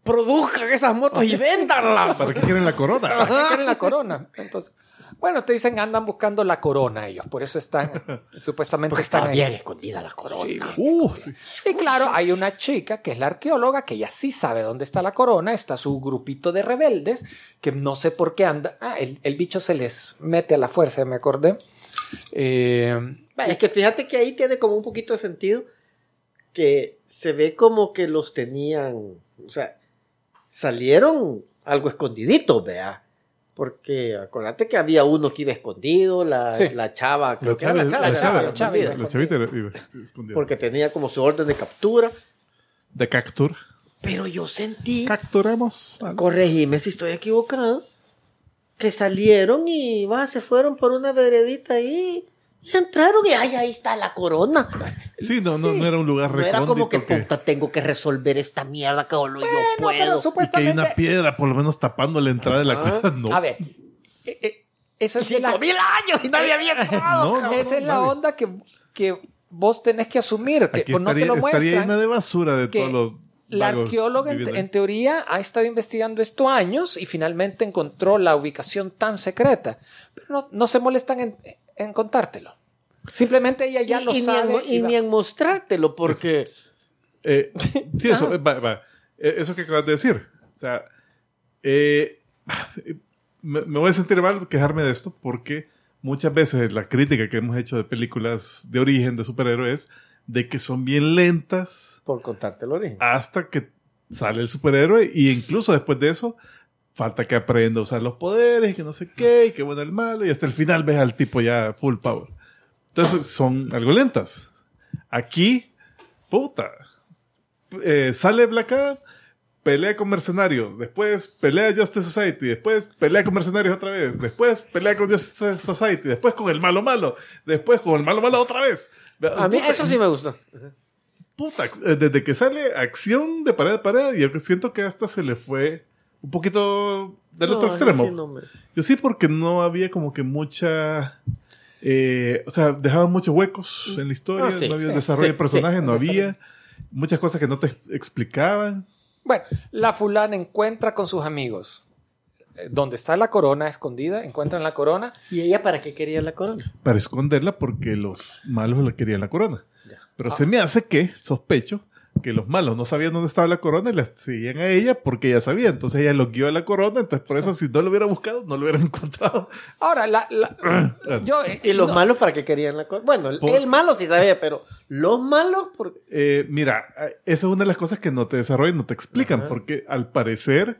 produzcan esas motos y *laughs* véndanlas. ¿Para qué quieren la corona? ¿Para qué quieren la corona? Entonces, bueno, te dicen andan buscando la corona ellos, por eso están, *laughs* supuestamente Porque están está ahí. bien escondida la corona. Uh, sí. Y claro, hay una chica que es la arqueóloga, que ella sí sabe dónde está la corona, está su grupito de rebeldes, que no sé por qué anda. Ah, el, el bicho se les mete a la fuerza, me acordé. Eh, Es que fíjate que ahí tiene como un poquito de sentido que se ve como que los tenían, o sea, salieron algo escondiditos, vea. Porque acuérdate que había uno que iba escondido, la, Sí. la chava, creo La que era la chava, chava, la la chava, chava, la chava, escondida. La chavita era- iba escondida. porque tenía como su orden de captura. De Cactur. Pero yo sentí, Capturemos. al- corregime si estoy equivocado, que salieron y va, se fueron por una veredita ahí y entraron y ay, ahí está la corona. Sí, no, no, no era un lugar No era como que, recóndito que- puta, tengo que resolver esta mierda que solo yo Bueno, pero puedo. y que hay supuestamente. una piedra por lo menos tapando la entrada de la Ah. *laughs* casa. No. A ver, eh, eh, eso es de la- Cinco mil años y nadie había *laughs* entrado. No, no, Esa es la nadie. onda que, que vos tenés que asumir, que Aquí pues, no te estaría, lo estaría muestran. llena de basura de todos los. La arqueóloga, en, en teoría, ha estado investigando esto años y finalmente encontró la ubicación tan secreta. Pero no, no se molestan en, en contártelo. Simplemente ella ya y, lo y ni sabe. en, y va- ni en mostrártelo, porque Eh, *laughs* sí, eso, va- va. Eh, eso que acabas de decir. O sea, eh, me, me voy a sentir mal quejarme de esto porque muchas veces la crítica que hemos hecho de películas de origen de superhéroes de que son bien lentas por contarte el origen. hasta que sale el superhéroe y incluso después de eso falta que aprenda a usar los poderes, que no sé qué, y que bueno el malo y hasta el final ves al tipo ya full power. Entonces son algo lentas. Aquí, puta, eh, sale Black Adam, pelea con mercenarios, después pelea Justice Society, después pelea con mercenarios otra vez, después pelea con Justice Society, después con el malo malo, después con el malo malo otra vez. A mí Puta, eso sí me gustó. puta, eh, desde que sale acción de pared a pared, yo que siento que hasta se le fue un poquito del No, otro extremo. sí no me- Yo sí, porque no había como que mucha. eh, o sea, dejaban muchos huecos en la historia, Ah, sí, no había sí, desarrollo sí, de personajes, sí, no había muchas cosas que no te explicaban. Bueno, la fulana encuentra con sus amigos. eh, Donde está la corona escondida, encuentran la corona. ¿Y ella para qué quería la corona? para esconderla porque los malos le querían la corona. Ya. Pero se me hace que, sospecho, que los malos no sabían dónde estaba la corona y la seguían a ella porque ella sabía. Entonces ella los guió a la corona, entonces por eso si no lo hubiera buscado, no lo hubieran *laughs* encontrado. Ahora, la, la- *clears throat* yo, eh, ¿Y los no- malos para qué querían la corona? Bueno, el, Por- el malo sí sabía, pero los malos, por... Eh, mira, eh, esa es una de las cosas que no te desarrollan, no te explican, Ajá. porque al parecer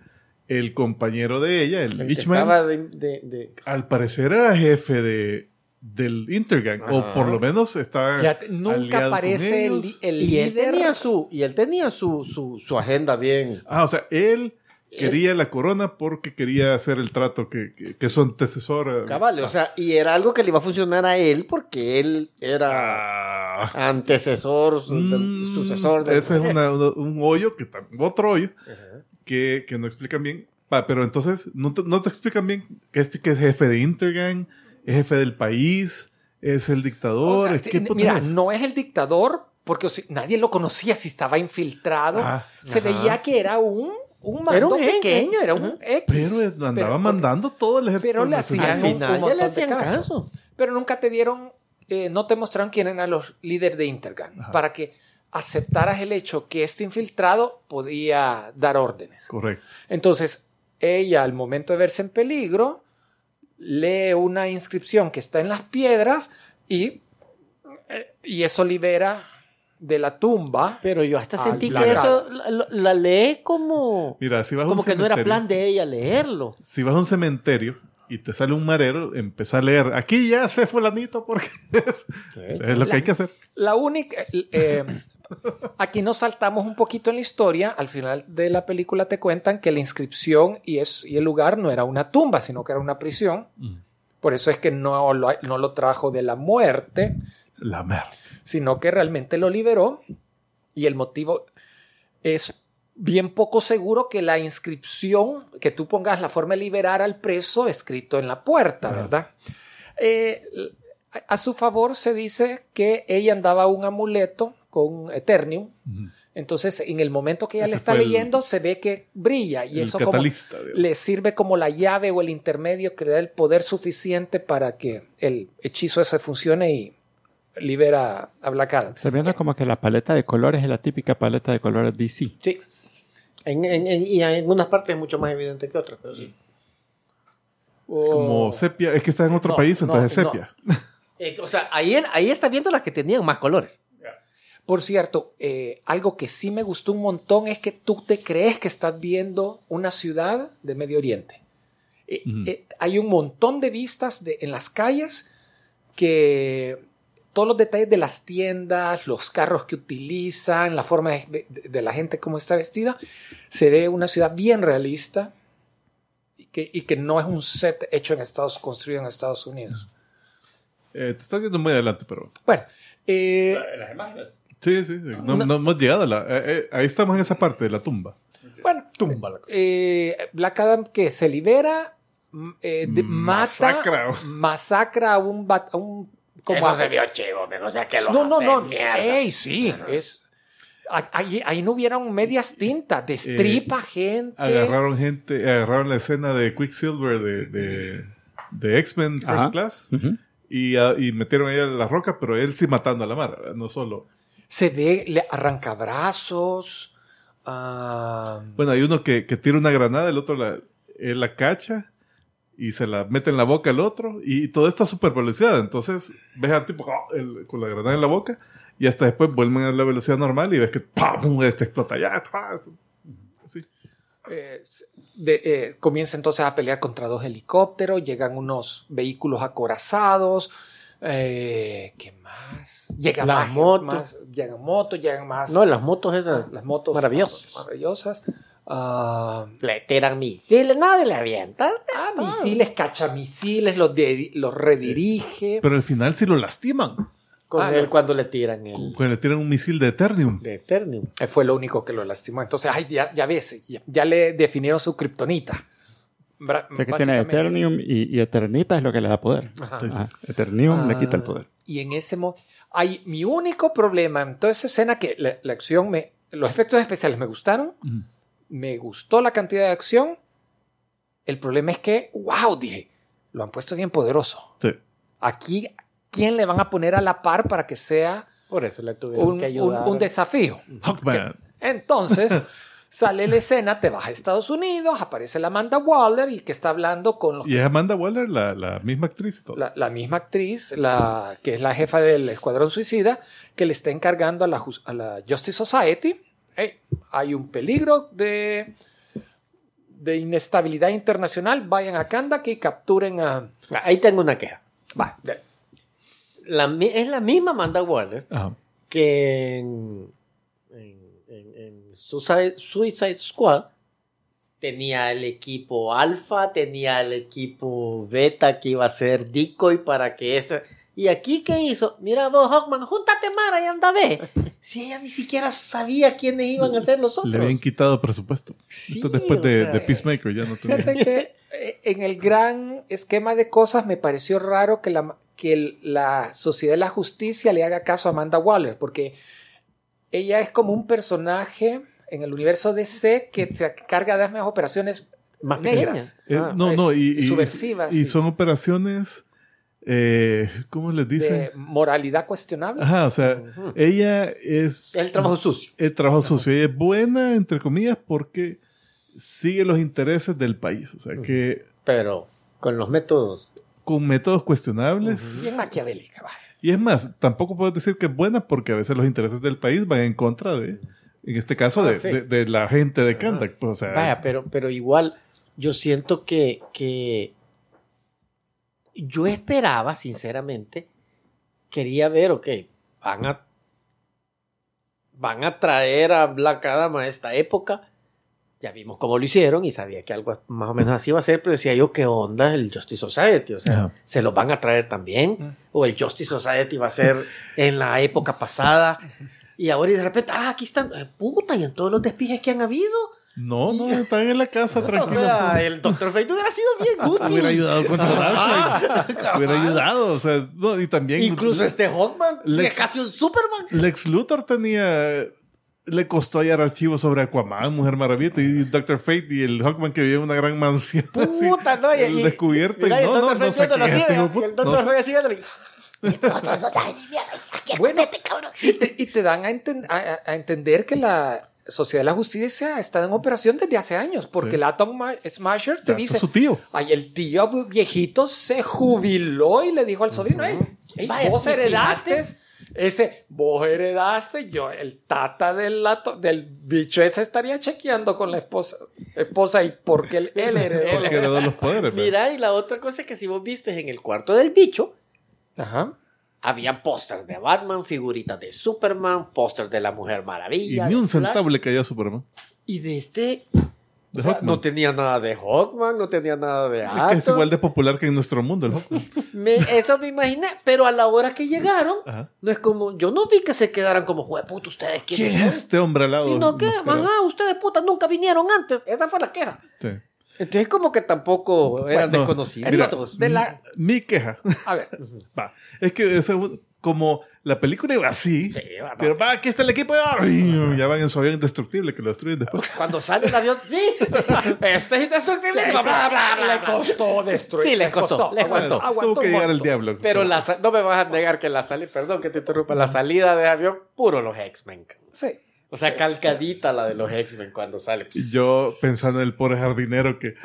el compañero de ella, el, el de, de- de- al parecer era jefe de, del Intergang, o Ajá. por lo menos fíjate, nunca aparece el, el y él tenía su y él tenía su, su, su agenda bien. Ah, o sea, él quería la corona porque quería hacer el trato que, que, que su antecesor. eh, cabal, o sea, y era algo que le iba a funcionar a él porque él era Ah, antecesor, mm, sucesor de Ese es una- un hoyo, que otro hoyo, que, que no explican bien. Ah, pero entonces, no te, no te explican bien que este que es jefe de Intergang, es jefe del país, es el dictador. O sea, es que mira, no es el dictador, porque o sea, nadie lo conocía si estaba infiltrado. Ah, Se ajá. veía que era un, un mando Era un X. pequeño, era un. X. pero andaba Pero- mandando todo el ejército. pero le al hacían final ya le de hacían caso. caso. Pero nunca te dieron, eh, no te mostraron quién eran los líderes de Intergang, Ajá. para que aceptaras el hecho que este infiltrado podía dar órdenes. Correcto. Entonces, ella al momento de verse en peligro, lee una inscripción que está en las piedras y, eh, y eso libera de la tumba. Pero yo hasta sentí la que cara. eso la, la- lee como Mira, si vas a como un que no era plan de ella leerlo. Si vas a un cementerio y te sale un marero, empieza a leer. Aquí ya sé fulanito porque *laughs* es, es lo que hay que hacer. La única... eh, aquí nos saltamos un poquito en la historia. Al final de la película te cuentan que la inscripción y, es, y el lugar no era una tumba, sino que era una prisión. Mm. Por eso es que no lo, no lo trajo de la muerte, La sino que realmente lo liberó. Y el motivo es bien poco seguro que la inscripción, que tú pongas la forma de liberar al preso escrito en la puerta. ¿verdad? Eh, a su favor se dice que ella andaba un amuleto con Eternium. Entonces, en el momento que ella le está el- leyendo, se ve que brilla y eso como le sirve como la llave o el intermedio que le da el poder suficiente para que el hechizo ese funcione y libera a Black Adam. Estoy viendo como que la paleta de colores es la típica paleta de colores DC. Sí. En, en- en- y en algunas partes es mucho más evidente que otras, pero sí. Es como O- sepia. Es que está en otro No, país, no, entonces es no. sepia. Eh, o sea, ahí, ahí está viendo las que tenían más colores. Por cierto, eh, algo que sí me gustó un montón es que tú te crees que estás viendo una ciudad de Medio Oriente. Eh, eh, hay un montón de vistas de- en las calles que todos los detalles de las tiendas, los carros que utilizan, la forma de, de- de la gente cómo está vestida, se ve una ciudad bien realista y que, y que no es un set hecho en Estados, construido en Estados Unidos. Eh, te estás yendo muy adelante, pero... Bueno, eh, Las imágenes. Sí, sí, sí. No, no hemos llegado a la... eh, eh, ahí estamos en esa parte de la tumba. bueno, eh, Black Adam que se libera, mm, eh, de- Masacra. mata, masacra a un, bat- a un como Eso a- se vio chivo, pero o sea que lo No, no, no. mierda. Ey, sí, es. Ahí, ahí no hubieron medias tintas, destripa gente. Agarraron gente, agarraron la escena de Quicksilver de, de, de X-Men First Ajá. Class Ujú. y, ah, y metieron ahí a la roca, pero él sí matando a la mar, no solo. Se ve, le arranca brazos. ah, Bueno, hay uno que, que tira una granada, el otro la, él la cacha y se la mete en la boca el otro y todo está súper velocidad. Entonces ves al tipo ¡ah! el- con la granada en la boca y hasta después vuelven a la velocidad normal y ves que ¡pam! este explota ya. eh, de- eh, comienza entonces a pelear contra dos helicópteros. Llegan unos vehículos acorazados. Eh, ¿Qué más? Llegan Las más, motos. más- llegan motos, llegan más. No, las motos esas. las motos maravillosas. maravillosas. Ah, Le tiran misiles, nada le avientan. ah, misiles, cachamisiles, los, de- los redirige. Pero al final sí lo lastiman. Con Ah, él no. cuando le tiran el Cuando le tiran un misil de Eternium. de Eternium. Fue lo único que lo lastimó. Entonces, ay, ya, ya ves, ya, ya le definieron su kriptonita. Bra- O sea que tiene. Eternium y, y Eternita es lo que le da poder. Ajá. Ajá. Eternium le Ah, quita el poder. Y en ese momento, hay mi único problema en toda esa escena que la, la acción me, los efectos especiales me gustaron, me gustó la cantidad de acción. El problema es que, wow, dije, lo han puesto bien poderoso. Sí. Aquí, ¿quién le van a poner a la par para que sea Por eso le tuvieron un, que un- ayudar. un desafío? Hawkman. Entonces, *laughs* sale la escena, te vas a Estados Unidos, aparece la Amanda Waller y que está hablando con los Y es Amanda Waller, la, la misma actriz todo. la, la misma actriz, la, que es la jefa del Escuadrón Suicida, que le está encargando a la, a la Justice Society. Hey, hay un peligro de, de inestabilidad internacional. Vayan a Kandak y capturen a. Ahí tengo una queja. Va, La es la misma Amanda Waller Ajá. que en, en, en- en Suicide, Suicide Squad tenía el equipo alfa, tenía el equipo beta que iba a ser decoy para que este... ¿Y aquí qué hizo? Mira vos, Hawkman, júntate Mara y anda ve. *laughs* Si ella ni siquiera sabía quiénes iban a ser los otros. Le habían quitado presupuesto. Sí, Esto después de, sea, de Peacemaker ya no tenía. Fíjate que eh, en el gran esquema de cosas me pareció raro que la, que el- la Sociedad de la Justicia le haga caso a Amanda Waller, porque ella es como un personaje en el universo DC que se carga de las mismas operaciones Más negras. Eh, Ah, no, no, y, y y- subversivas, Y y- son operaciones, eh, ¿cómo les dicen? de moralidad cuestionable. Ajá, o sea, Ujú. ella es El trabajo sucio. el trabajo sucio. Ella es buena, entre comillas, porque sigue los intereses del país. O sea, que Pero con los métodos. con métodos cuestionables. Bien maquiavélica. va. Y es más, tampoco puedes decir que es buena porque a veces los intereses del país van en contra de, en este caso, Ah, de, sí. de- de la gente de Kandak. Pues, o sea, Vaya, pero, pero igual yo siento que, que yo esperaba, sinceramente, quería ver, ok, van a van a traer a Black Adam a esta época. Ya vimos cómo lo hicieron y sabía que algo más o menos así iba a ser, pero decía yo, ¿qué onda el Justice Society? O sea, Ajá. ¿se lo van a traer también? ¿O el Justice Society va a ser en la época pasada? Y ahora y de repente, ah, aquí están, eh, puta, y en todos los despijes que han habido. no, no, están en la casa O tranquilos. sea, el Doctor Fate hubiera sido bien útil. hubiera ayudado contra Darkseid. hubiera ayudado. O sea, no, y también. Incluso este Hawkman, Lex- que es casi un Superman. Lex Luthor tenía. Le costó hallar archivos sobre Aquaman, Mujer Maravilla y Doctor Fate y el Hawkman que vivía en una gran mansión. *laughs* así, Puta, no, y, el y- descubierto. y y el no, no, no sé así, este Y el. Doctor No. Fate y- no Bueno. Y te, y te dan a, enten- a- a entender que la Sociedad de la Justicia está en operación desde hace años, porque Sí. el Atom Ma- Smasher te Ya, dice, su tío. ay, el tío viejito se jubiló y le dijo al sobrino, "Ey, ey, Vaya, vos ¿y heredaste? Ese, vos heredaste, yo, el tata del, ato- del bicho ese estaría chequeando con la esposa, esposa y porque él, él heredó. Porque heredó los poderes. pero- Mira, y la otra cosa que si vos viste en el cuarto del bicho, Ajá. Había pósters de Batman, figuritas de Superman, pósters de la Mujer Y Maravilla. ni de un centavo le cayó a Superman. Y de este. De o sea, Hawkman. no tenía nada de Hawkman, no tenía nada de Es que es Atom. igual de popular que en nuestro mundo el Hawkman. *laughs* Me- eso me imaginé, pero a la hora que llegaron, Ajá. no es como. Yo no vi que se quedaran como, puta, ustedes quiénes ¿Quién son?" es este hombre al lado? Sino que, ajá, ustedes puta nunca vinieron antes. Esa fue la queja. Sí. Entonces, como que tampoco eran Bueno, desconocidos. mira, Otros. de la- Mi queja. A ver, *laughs* Va. Es que es como la película iba así. Sí, va, no. pero va, aquí está el equipo. Ya van en su avión indestructible que lo destruyen después. Cuando sale el avión, sí, este es indestructible. bla, bla, bla, bla, le costó destruir. Sí, les costó, les Aguantó, costó. Tuvo que llegar el diablo. Pero la, no me vas a negar que la salida, perdón que te interrumpa, la salida de avión, puro los X-Men. Sí. O sea, calcadita la de los X-Men cuando sale. Yo pensando en el pobre jardinero que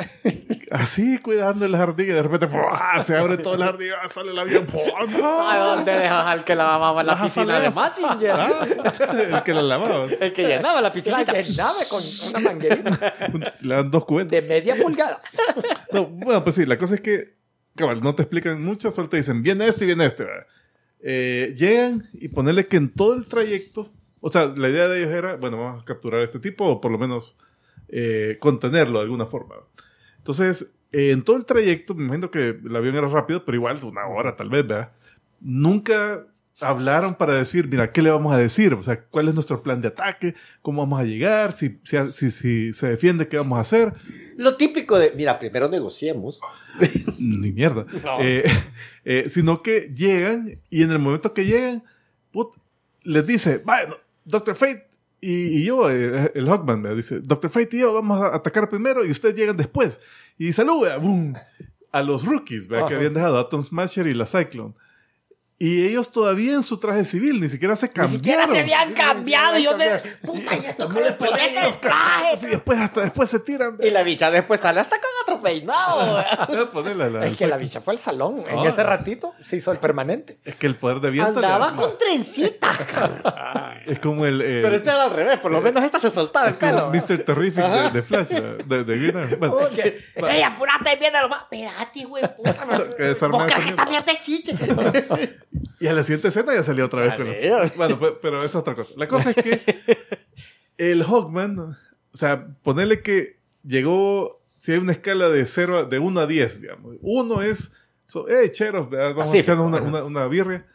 así cuidando el jardín y de repente ¡fua! se abre todo el jardín, ¡ah! sale el avión. ¿A dónde dejas al que lavaba la piscina de. Massinger? Ah, *laughs* el que la lavaba. El que llenaba la La piscina. llenaba con una manguerita Le dan dos cubetas. de media pulgada. No, bueno, pues sí, la cosa es que, cabal, no te explican mucho, solo te dicen, viene este y viene este. Eh, llegan y ponerle que en todo el trayecto, o sea, la idea de ellos era, bueno, vamos a capturar a este tipo o por lo menos eh, contenerlo de alguna forma. Entonces, eh, en todo el trayecto, me imagino que el avión era rápido, pero igual una hora tal vez, ¿verdad? Nunca hablaron para decir, mira, ¿qué le vamos a decir? O sea, ¿cuál es nuestro plan de ataque? ¿Cómo vamos a llegar? Si, si, si, si se defiende, ¿qué vamos a hacer? Lo típico de, mira, primero negociemos. *laughs* Ni mierda. *laughs* No. Eh, eh, sino que llegan y en el momento que llegan, put, les dice, bueno, Doctor Fate y, y yo, eh, el Hawkman, me dice, Doctor Fate y yo vamos a atacar primero y ustedes llegan después. Y saluda, boom, a los rookies, ¿verdad? que habían dejado a Atom Smasher y la Cyclone. Y ellos todavía en su traje civil, ni siquiera se Ni cambiaron. siquiera se habían cambiado. Y yo de, cambiaron. puta, y esto *laughs* cómo le ponen el traje. Y después, hasta después se tiran. Y la bicha después sale hasta con otro peinado. *laughs* Es que la bicha fue al salón. En Ah. ese ratito se hizo el permanente. es que el poder de viento Andaba con trencitas, es como el, eh, Pero este era al revés, por lo menos esta se soltaba el pelo. Mr. Terrific de, Flash, de, de Green Ey, apurate, lo más. Espérate, güey, puta. *laughs* Que desarme ¿Vos la crees que esta mierda es chiche? Y a la siguiente escena ya salió otra vez con los- Bueno, pe- pero es otra cosa. La cosa es que *laughs* el Hawkman, o sea, ponerle que llegó, si hay una escala de 0 a- de 1 a 10, digamos. 1 es, so, hey, cheros, vamos a Así, echarnos una, una, una birria.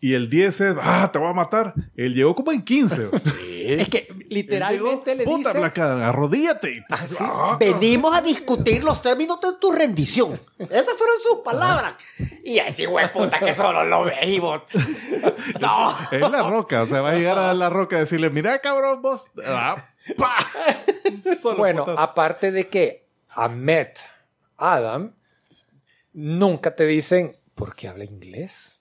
Y el 10 es, ah, te voy a matar. Él llegó como en 15. *laughs* es que literalmente Él le llegó, Puta, dice... Adam, arrodíllate. Y, Ah, sí. ah, Venimos a discutir los términos de tu rendición. Esas fueron sus palabras. Y así, güey, puta, que solo lo vos. *laughs* No. Es la roca, o sea, va a llegar a la roca a decirle, mira cabrón, vos. Ah. *laughs* Solo Bueno, aparte de que Ahmed Adam nunca te dicen ¿por qué habla inglés?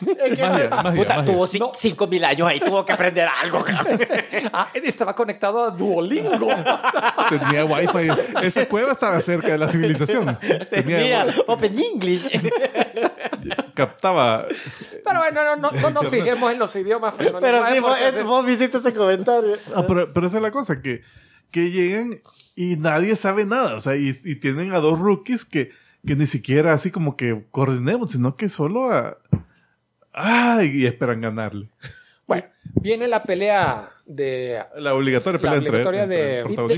Magia, magia, Puta, magia. tuvo cin- cinco mil años ahí, tuvo que aprender algo, cabrón. *laughs* Ah, estaba conectado a Duolingo. *laughs* Tenía wifi. Esa cueva estaba cerca de la civilización. Tenía, Tenía Open English. *laughs* captaba. Pero bueno, no, no, no nos fijemos en los idiomas. Pero, Pero no sí, vos, es- vos hiciste ese comentario. Ah, pero, pero esa es la cosa, que, que llegan y nadie sabe nada. O sea, y, y tienen a dos rookies que, que ni siquiera así como que coordinemos, sino que solo a. ¡Ay! Y esperan ganarle. Bueno, viene la pelea de La obligatoria la pelea entre, obligatoria entre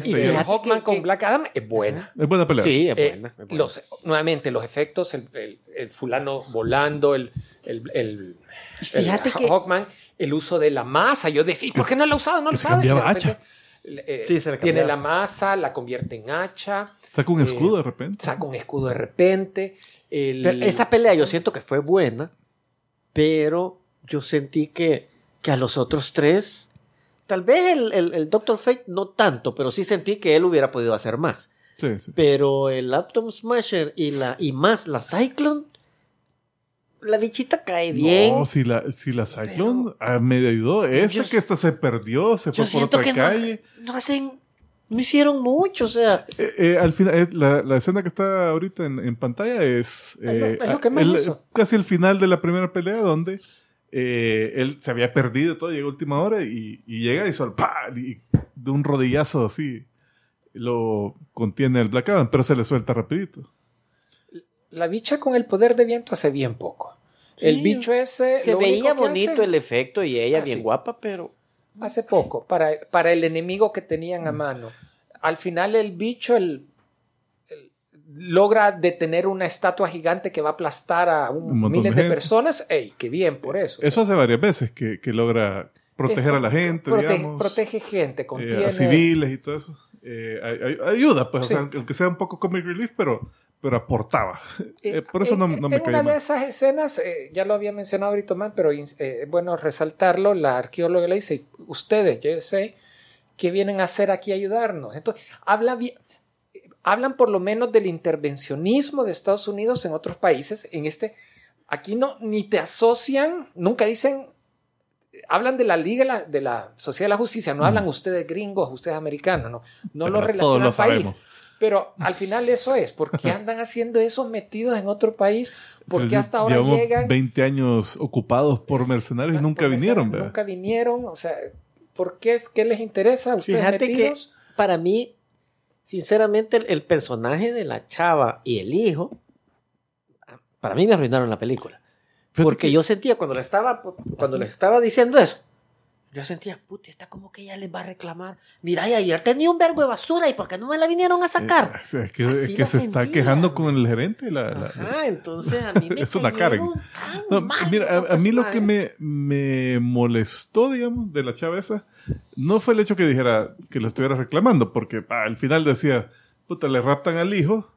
de, y de Hawkman que- con Black Adam es buena. Es buena pelea. Sí, es Eh, buena. es buena. los, nuevamente, los efectos, el, el- el fulano volando, el, el, el, Fíjate el que- Hawkman, el uso de la masa. Yo decía, ¿por qué no la ha usado? No se usado. Cambiaba eh, Sí, se le tiene la masa, la convierte en hacha, Saca un eh, escudo de repente. saca un escudo de repente. Pero esa pelea yo siento que fue buena, pero yo sentí que, que a los otros tres, tal vez el, el, el Doctor Fate no tanto, pero sí sentí que él hubiera podido hacer más. Sí, sí. Pero el Atom Smasher y, la, y más la Cyclone, la bichita cae bien. No, si la, si la Cyclone ah, me ayudó. Esta Yo que esta se perdió, se fue por otra que no, calle. no hacen, no hicieron mucho, o sea, Eh, eh, al final, eh, la, la escena que está ahorita en, en pantalla es, Es lo- es lo que más el- hizo. casi el final de la primera pelea donde eh, él se había perdido todo, llegó a última hora y, y llega y solo ¡pa! y de un rodillazo así lo contiene el Black Adam, pero se le suelta rapidito. la bicha con el poder de viento hace bien poco. el bicho ese... Se lo único veía que bonito hace- el efecto y ella Ah, bien sí. guapa, pero... Hace poco, para, para el enemigo que tenían a mano. Al final el bicho el, el- logra detener una estatua gigante que va a aplastar a un- miles de personas. ¡Ey, qué bien por eso! Eso hace varias veces que, que logra proteger Es- a la gente, protege, digamos. protege gente, eh, contiene... a civiles y todo eso. Eh, ay- ay- ayuda, pues, Sí. o sea, aunque sea un poco comic relief, pero, pero aportaba. Eh, Eh, por eso no, en- no me en caía una de mal. esas escenas, eh, ya lo había mencionado ahorita, man, pero eh, es bueno resaltarlo, la arqueóloga le dice, ustedes, yo sé, ¿qué vienen a hacer aquí a ayudarnos? Entonces, habla bien, eh, hablan por lo menos del intervencionismo de Estados Unidos en otros países, en este, aquí no, ni te asocian, nunca dicen, hablan de la Liga de la, de la Sociedad de la Justicia, no Mm. hablan ustedes gringos, ustedes americanos, no, no lo todos relacionan al país. sabemos. Pero al final eso es, ¿por qué andan haciendo esos metidos en otro país? ¿Por qué hasta ahora llevamos llegan? 20 años ocupados por mercenarios y nunca por vinieron, ¿verdad? Nunca vinieron, o sea, ¿por qué es qué les interesa a ustedes Fíjate que para mí, sinceramente, el, el personaje de la chava y el hijo, para mí me arruinaron la película. Porque que- yo sentía cuando le estaba, cuando le estaba diciendo eso, yo sentía, puta, está como que ella les va a reclamar. Mira, y ayer tenía un vergo de basura y ¿por qué no me la vinieron a sacar? Eh, o sea, es que, es que se está sentía. quejando con el gerente. La, la- Ajá, entonces a mí *laughs* me Es una Karen. tan No, mal mira, a, a mí lo que me, me molestó, digamos, de la chava esa, no fue el hecho que dijera que lo estuviera reclamando, porque al final decía, puta, le raptan al hijo.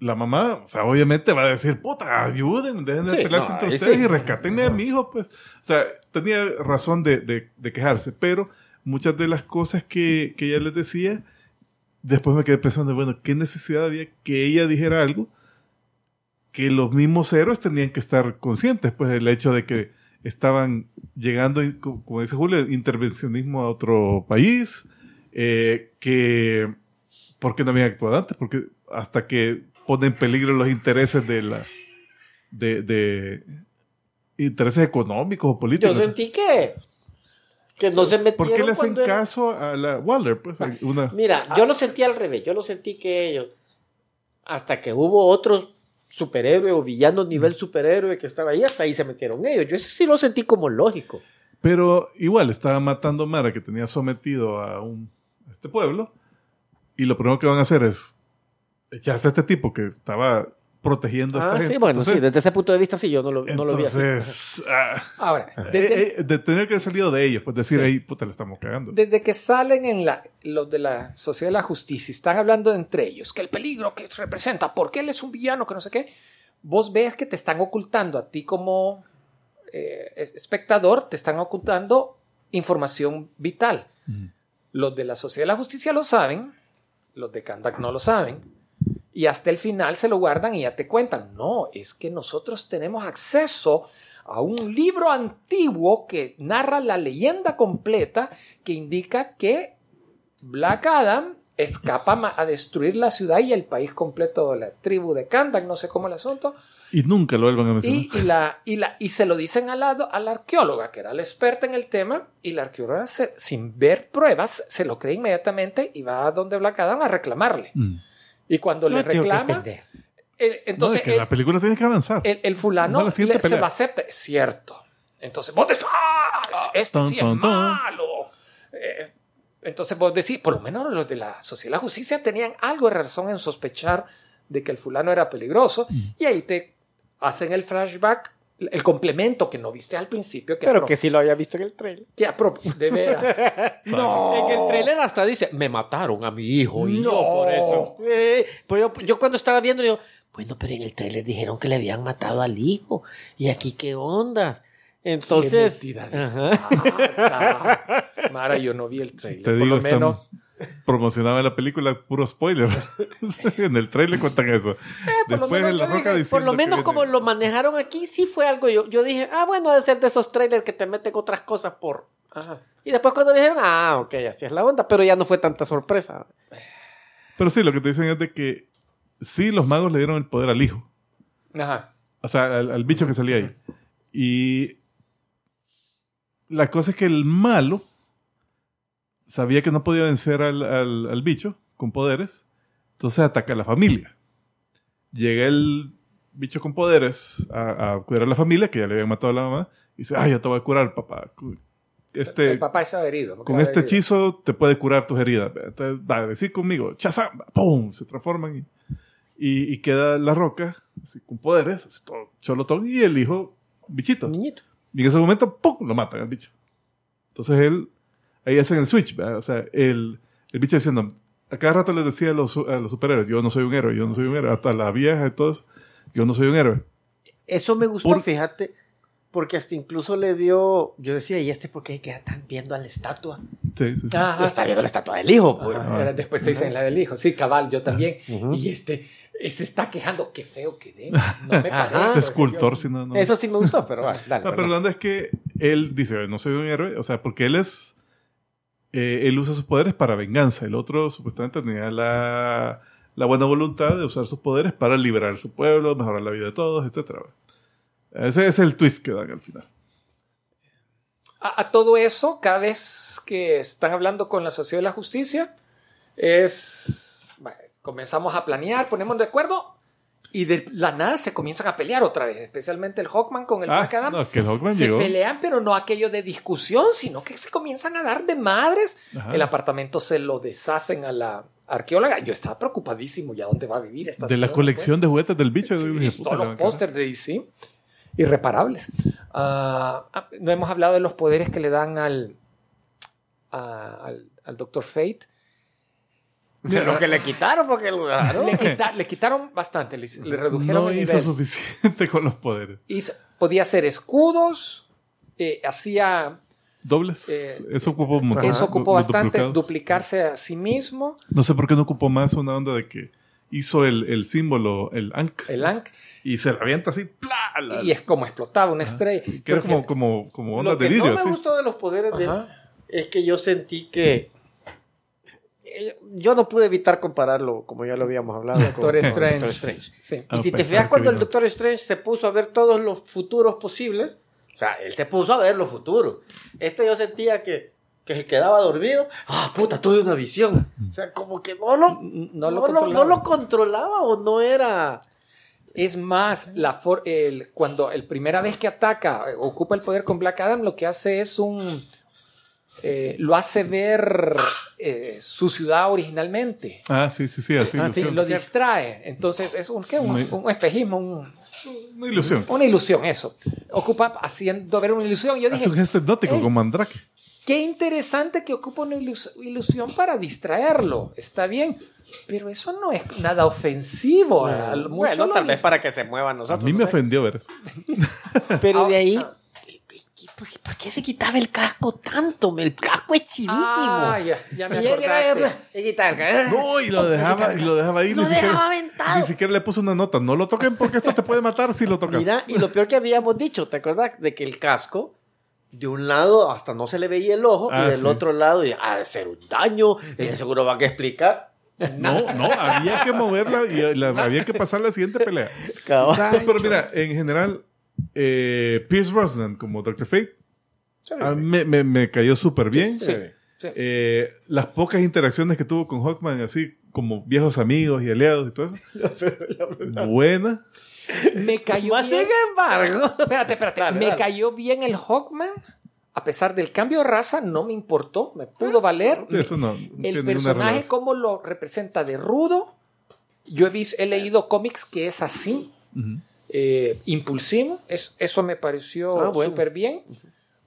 La mamá, o sea, obviamente va a decir, puta, ayuden, dejen de Sí, pelearse no, entre ustedes sí. y rescatenme a mi hijo, pues. O sea, tenía razón de, de- de quejarse, pero muchas de las cosas que, que ella les decía, después me quedé pensando, bueno, ¿qué necesidad había que ella dijera algo? que los mismos héroes tenían que estar conscientes, pues el hecho de que estaban llegando, como dice Julio, intervencionismo a otro país, eh, que ¿por qué no habían actuado antes? Porque hasta que pone en peligro los intereses de la de, de intereses económicos o Yo políticos. sentí que, que no se metieron ¿Por qué le hacen era- caso a la Waller? Pues una Mira, yo lo sentí al revés. Yo lo sentí que ellos, hasta que hubo otros superhéroes o villanos nivel superhéroe que estaba ahí, hasta ahí se metieron ellos. Yo eso sí lo sentí como lógico. Pero igual estaba matando Mara que tenía sometido a, un, a este pueblo. Y lo primero que van a hacer es echarse a este tipo que estaba protegiendo a esta Ah, gente. sí, bueno, Entonces- sí, desde ese punto de vista sí, yo no lo, no lo vi así. entonces, ah, Ahora, eh, desde, eh, de tener que haber salido de ellos, pues decir Sí. ahí, puta, le estamos cagando. desde que salen en la, los de la Sociedad de la Justicia, están hablando entre ellos, que el peligro que representa, porque él es un villano, que no sé qué, vos ves que te están ocultando a ti como eh, es- espectador, te están ocultando información vital. Mm. Los de la Sociedad de la Justicia lo saben, los de Kandak no lo saben, y hasta el final se lo guardan y ya te cuentan. No, es que nosotros tenemos acceso a un libro antiguo que narra la leyenda completa que indica que Black Adam escapa a destruir la ciudad y el país completo de la tribu de Kandak, no sé cómo el asunto, Y nunca lo vuelvan a mencionar. y, y la, y, la, y se lo dicen al lado a la arqueóloga, que era la experta en el tema, y la arqueóloga, se- sin ver pruebas, se lo cree inmediatamente y va a donde Black Adam a reclamarle. Mm. Y cuando le No, qué reclama, el- No, entonces es que el, la película tiene que avanzar. el- el fulano Va a la siguiente le- se lo acepta. Es cierto. Entonces vos decís, ¡ah! Este Ton, sí ton, es ton. malo. Eh, entonces vos decís, por lo menos los de la Sociedad de la Justicia tenían algo de razón en sospechar de que el fulano era peligroso. Mm. Y ahí te hacen el flashback, el complemento que no viste al principio. Que Pero que sí lo había visto en el trailer. que de veras. *laughs* no. En el trailer hasta dice, me mataron a mi hijo y No. yo por eso. Eh, pues yo, yo cuando estaba viendo, digo, bueno, pero en el trailer dijeron que le habían matado al hijo. ¿Y aquí qué ondas? Entonces... Qué de. Mara, yo no vi el trailer. Te por digo, lo menos. están promocionaba la película puro spoiler. *laughs* en el trailer cuentan eso. Eh, por lo Después en La Roca dije, Por lo menos viene- como lo manejaron aquí, sí fue algo. Yo, yo dije, ah, bueno, ha de ser de esos trailers que te meten otras cosas por... Ajá. Y después cuando dijeron, ah, ok, así es la onda, pero ya no fue tanta sorpresa. Pero sí, lo que te dicen es de que sí, los magos le dieron el poder al hijo. Ajá. O sea, al, al bicho que salía ahí. Y la cosa es que el malo sabía que no podía vencer al, al- al bicho con poderes, entonces ataca a la familia. Llega el bicho con poderes a, a cuidar a la familia, que ya le habían matado a la mamá. Y dice, ay, yo te voy a curar, papá. Este, el papá estaba herido. con este herido. hechizo te puede curar tus heridas. Entonces, dale, decí conmigo, chazamba, ¡pum! Se transforman y, y, y queda la roca, así, con poderes, así, todo cholotón, y el hijo, bichito. Niñito. Y en ese momento, ¡pum! Lo matan al bicho. Entonces él, ahí hacen el switch, ¿verdad? O sea, el, el bicho diciendo, a cada rato les decía a los, a los superhéroes, yo no soy un héroe, yo no soy un héroe, hasta la vieja y todos, yo no soy un héroe. Eso me gustó, Por- fíjate, porque hasta incluso le dio. Yo decía, ¿y este por qué que están viendo a la estatua? Sí, sí, sí. Ajá, está viendo la estatua del hijo, pues. Ajá, después te dicen la del hijo. Sí, cabal, yo también. Ujú. Y este, se está quejando. Qué feo quedé. *laughs* No me parece. Sea, escultor, si no, no. Eso sí me gustó, pero vale, dale. No, pero perdón. la onda es que él dice, no soy un héroe, o sea, porque él es, eh, él usa sus poderes para venganza. El otro supuestamente tenía la, la buena voluntad de usar sus poderes para liberar su pueblo, mejorar la vida de todos, etc. Ese es el twist que dan al final. A, a todo eso, cada vez que están hablando con la Sociedad de la Justicia, es. comenzamos a planear, ponemos de acuerdo. Y de la nada se comienzan a pelear otra vez, especialmente el Hawkman con el Ah, Black Adam. no, que el Hawkman se llegó. pelean, pero no aquello de discusión, sino que se comienzan a dar de madres. Ajá. El apartamento se lo deshacen a la arqueóloga. Yo estaba preocupadísimo ya dónde va a vivir esta De la señora, colección de juguetes del bicho. pues. Sí, puta, todos los pósters de DC irreparables. Ah, ah, no hemos hablado de los poderes que le dan al, a- al, al Doctor Fate. De lo que le quitaron, porque. Le, quita- le quitaron bastante, le, le redujeron No el hizo nivel. suficiente con los poderes. Hizo- podía hacer escudos, eh, hacía Dobles. Eh, eso ocupó montón. Eso ocupó bastante, duplicarse a sí mismo. No sé por qué no ocupó más una onda de que hizo el, el símbolo, el Ankh. El Ankh. Y se la avienta así, ¡plá! La- Y es como explotaba una estrella. que era como, como, como onda Lo de que vidrio, no me gustó de los poderes de él Ajá. es que yo sentí que. Yo no pude evitar compararlo, como ya lo habíamos hablado, con Doctor con Strange. Doctor Strange. Sí. A Y si te fijas, cuando el Doctor Strange se puso a ver todos los futuros posibles, o sea, él se puso a ver los futuros. Este yo sentía que, que se quedaba dormido. Ah, puta, tuve una visión. O sea, como que no lo, No no lo lo, no controlaba. lo controlaba o no era. Es más, la for- el, cuando el primera vez que ataca, ocupa el poder con Black Adam, lo que hace es un... eh, lo hace ver eh, su ciudad originalmente. Ah, sí, sí, sí, así. Ah, sí. Lo distrae. Entonces es un, ¿qué? un, un espejismo, un- Una ilusión. una ilusión, eso. Ocupa haciendo ver una ilusión. Yo Hace dije, un gesto hipnótico "Ey, con Mandrake. Qué interesante que ocupa una ilus- ilusión para distraerlo. Está bien. Pero eso no es nada ofensivo. A mucho bueno, tal vez para que se muevan A nosotros. mí no me sé. ofendió ver eso. *laughs* Pero de Ah, ahí. Ah. ¿Por qué, por qué se quitaba el casco tanto? El casco es chivísimo. Ah, ya, ya me Y él llegaba y acordaste. y quitaba el casco. No, y lo dejaba, y lo dejaba ahí. Lo ni, siquiera, dejaba aventado. ni siquiera le puso una nota. No lo toquen porque esto te puede matar si lo tocas. Mira, y lo peor que habíamos dicho, ¿te acuerdas? De que el casco, de un lado hasta no se le veía el ojo, Ah, y del sí. otro lado, y, ha de ser un daño, y seguro van a explicar. No, no, había que moverla y la- había que pasar la siguiente pelea. Pero mira, en general, eh, Pierce Brosnan como Dr. Fate a mí me, me- me cayó súper bien. Sí, sí. Eh, las pocas interacciones que tuvo con Hawkman, así como viejos amigos y aliados y todo eso, *laughs* buena. Me cayó Más bien. sin embargo. Espérate, espérate. Dale, me dale. cayó bien el Hawkman. A pesar del cambio de raza, no me importó. Me pudo valer. Eso no. el personaje, cómo lo representa de rudo. Yo he, vis- he leído cómics que es así. Eh, impulsivo. Es- eso me pareció Ah, bueno. súper bien.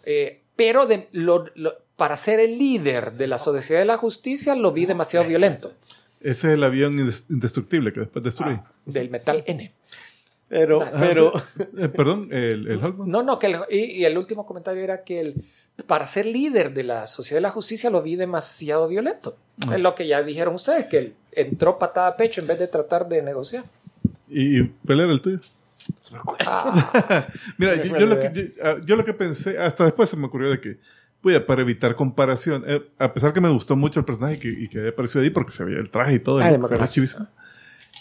Eh, pero de, lo- lo- para ser el líder de la Sociedad de la Justicia lo vi demasiado violento. Ese es el avión indes- indestructible que después destruí. Del metal N. Pero, Dale. pero, *laughs* Eh, perdón, el, el. No, no, que el- y, y el último comentario era que el, para ser líder de la Sociedad de la Justicia lo vi demasiado violento. Ah. Es lo que ya dijeron ustedes, que él entró patada a pecho en vez de tratar de negociar. Y, y pelear el tuyo. Ah, *laughs* Mira, yo, yo lo que, yo, ah, yo lo que pensé, hasta después se me ocurrió de que, para evitar comparación, eh, a pesar que me gustó mucho el personaje y que, y que había aparecido ahí porque se veía el traje y todo, Ah, y ya me se veía chivísimo,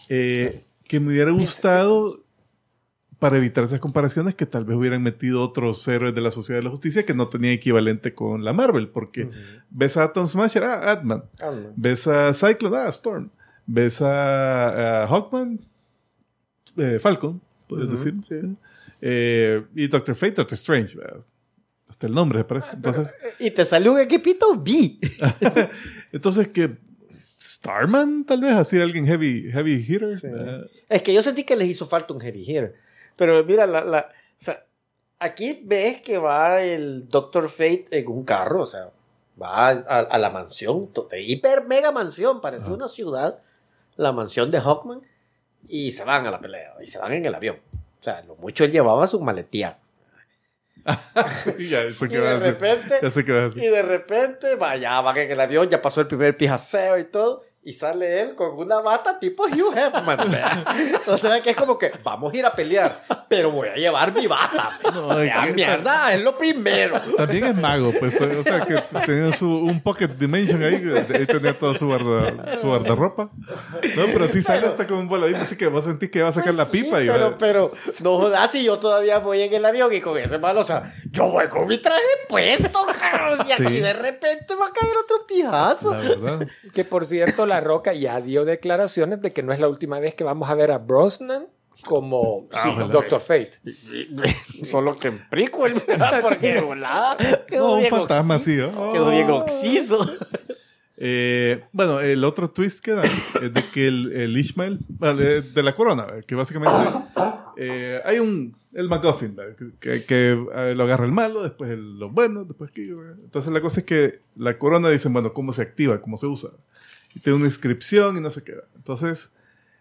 eh, que me hubiera gustado, para evitar esas comparaciones, que tal vez hubieran metido otros héroes de la Sociedad de la Justicia que no tenían equivalente con la Marvel, porque ves a Atom Smasher, ah, Ant-Man, ves a Cyclone, ah, Storm, ves a, a Hawkman, eh, Falcon, puedes decir. Eh, y Doctor Fate, Doctor Strange. Hasta el nombre, me parece. Entonces, Y te salió un equipito B. *laughs* entonces que Starman, tal vez, así alguien heavy, heavy hitter. ¿verdad? Es que yo sentí que les hizo falta un heavy hitter. Pero mira, la, la- o sea, aquí ves que va el Doctor Fate en un carro, o sea, va a, a- a la mansión, hiper mega mansión, parece una ciudad, la mansión de Hawkman, y se van a la pelea, y se van en el avión. O sea, lo mucho él llevaba su maletía. *laughs* Y ya Y de repente, Ya sé qué vas a decir. y de repente, vaya, van en el avión, ya pasó el primer pijaseo y todo, y sale él con una bata tipo Hugh Hefman. *laughs* o sea que es como que vamos a ir a pelear, pero voy a llevar mi bata. No, que- mierda, es lo primero. También es mago, pues. O sea, que tenía su, un pocket dimension ahí, ahí tenía toda su, guarda, su guardarropa. No, pero sí sale hasta con un voladito, así que vas a sentir que va a sacar la pipa. y Sí, pero, va- pero no jodas si yo todavía voy en el avión y con ese malo, o sea, yo voy con mi traje puesto, *laughs* y aquí Sí. de repente va a caer otro pijazo. La verdad. Que por cierto, La Roca ya dio declaraciones de que no es la última vez que vamos a ver a Brosnan como Ah, sí. Doctor Fate. Solo que en prequel, *laughs* ¿verdad? Porque volada. Quedó No, un fantasma así, ¿oh? Quedó bien oxiso. Eh, bueno, el otro twist que da es de que el, el Ishmael, de la corona, que básicamente eh, hay un, el MacGuffin, que, que- que, eh, lo agarra el malo, después el, lo bueno, después que... Entonces la cosa es que la corona dicen, bueno, ¿cómo se activa? ¿Cómo se usa? Y tiene una inscripción y no se queda. Entonces,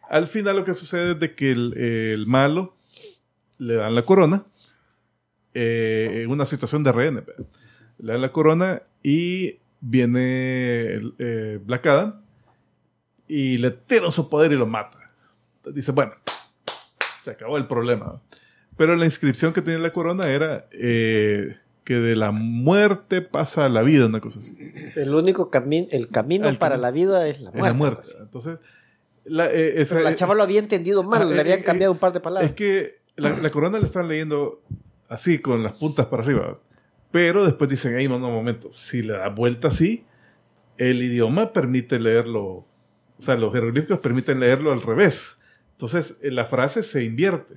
al final lo que sucede es de que el, malo le dan la corona eh, en una situación de. ¿verdad? Le dan la corona y viene eh, Black Adam y le tira su poder y lo mata. Entonces dice, bueno, se acabó el problema. Pero la inscripción que tenía la corona era eh, que de la muerte pasa a la vida, una cosa así. El único camino, el camino El para la vida es la Es muerte. la muerte. pues. Entonces, la, eh, esa- la chava lo había entendido mal, le eh, habían eh, cambiado un par de palabras. Es que la, la corona le están leyendo así, con las puntas para arriba. Pero después dicen, hey, no, no, momento. Si le da vuelta así, el idioma permite leerlo. O sea, los jeroglíficos permiten leerlo al revés. Entonces, eh, la frase se invierte.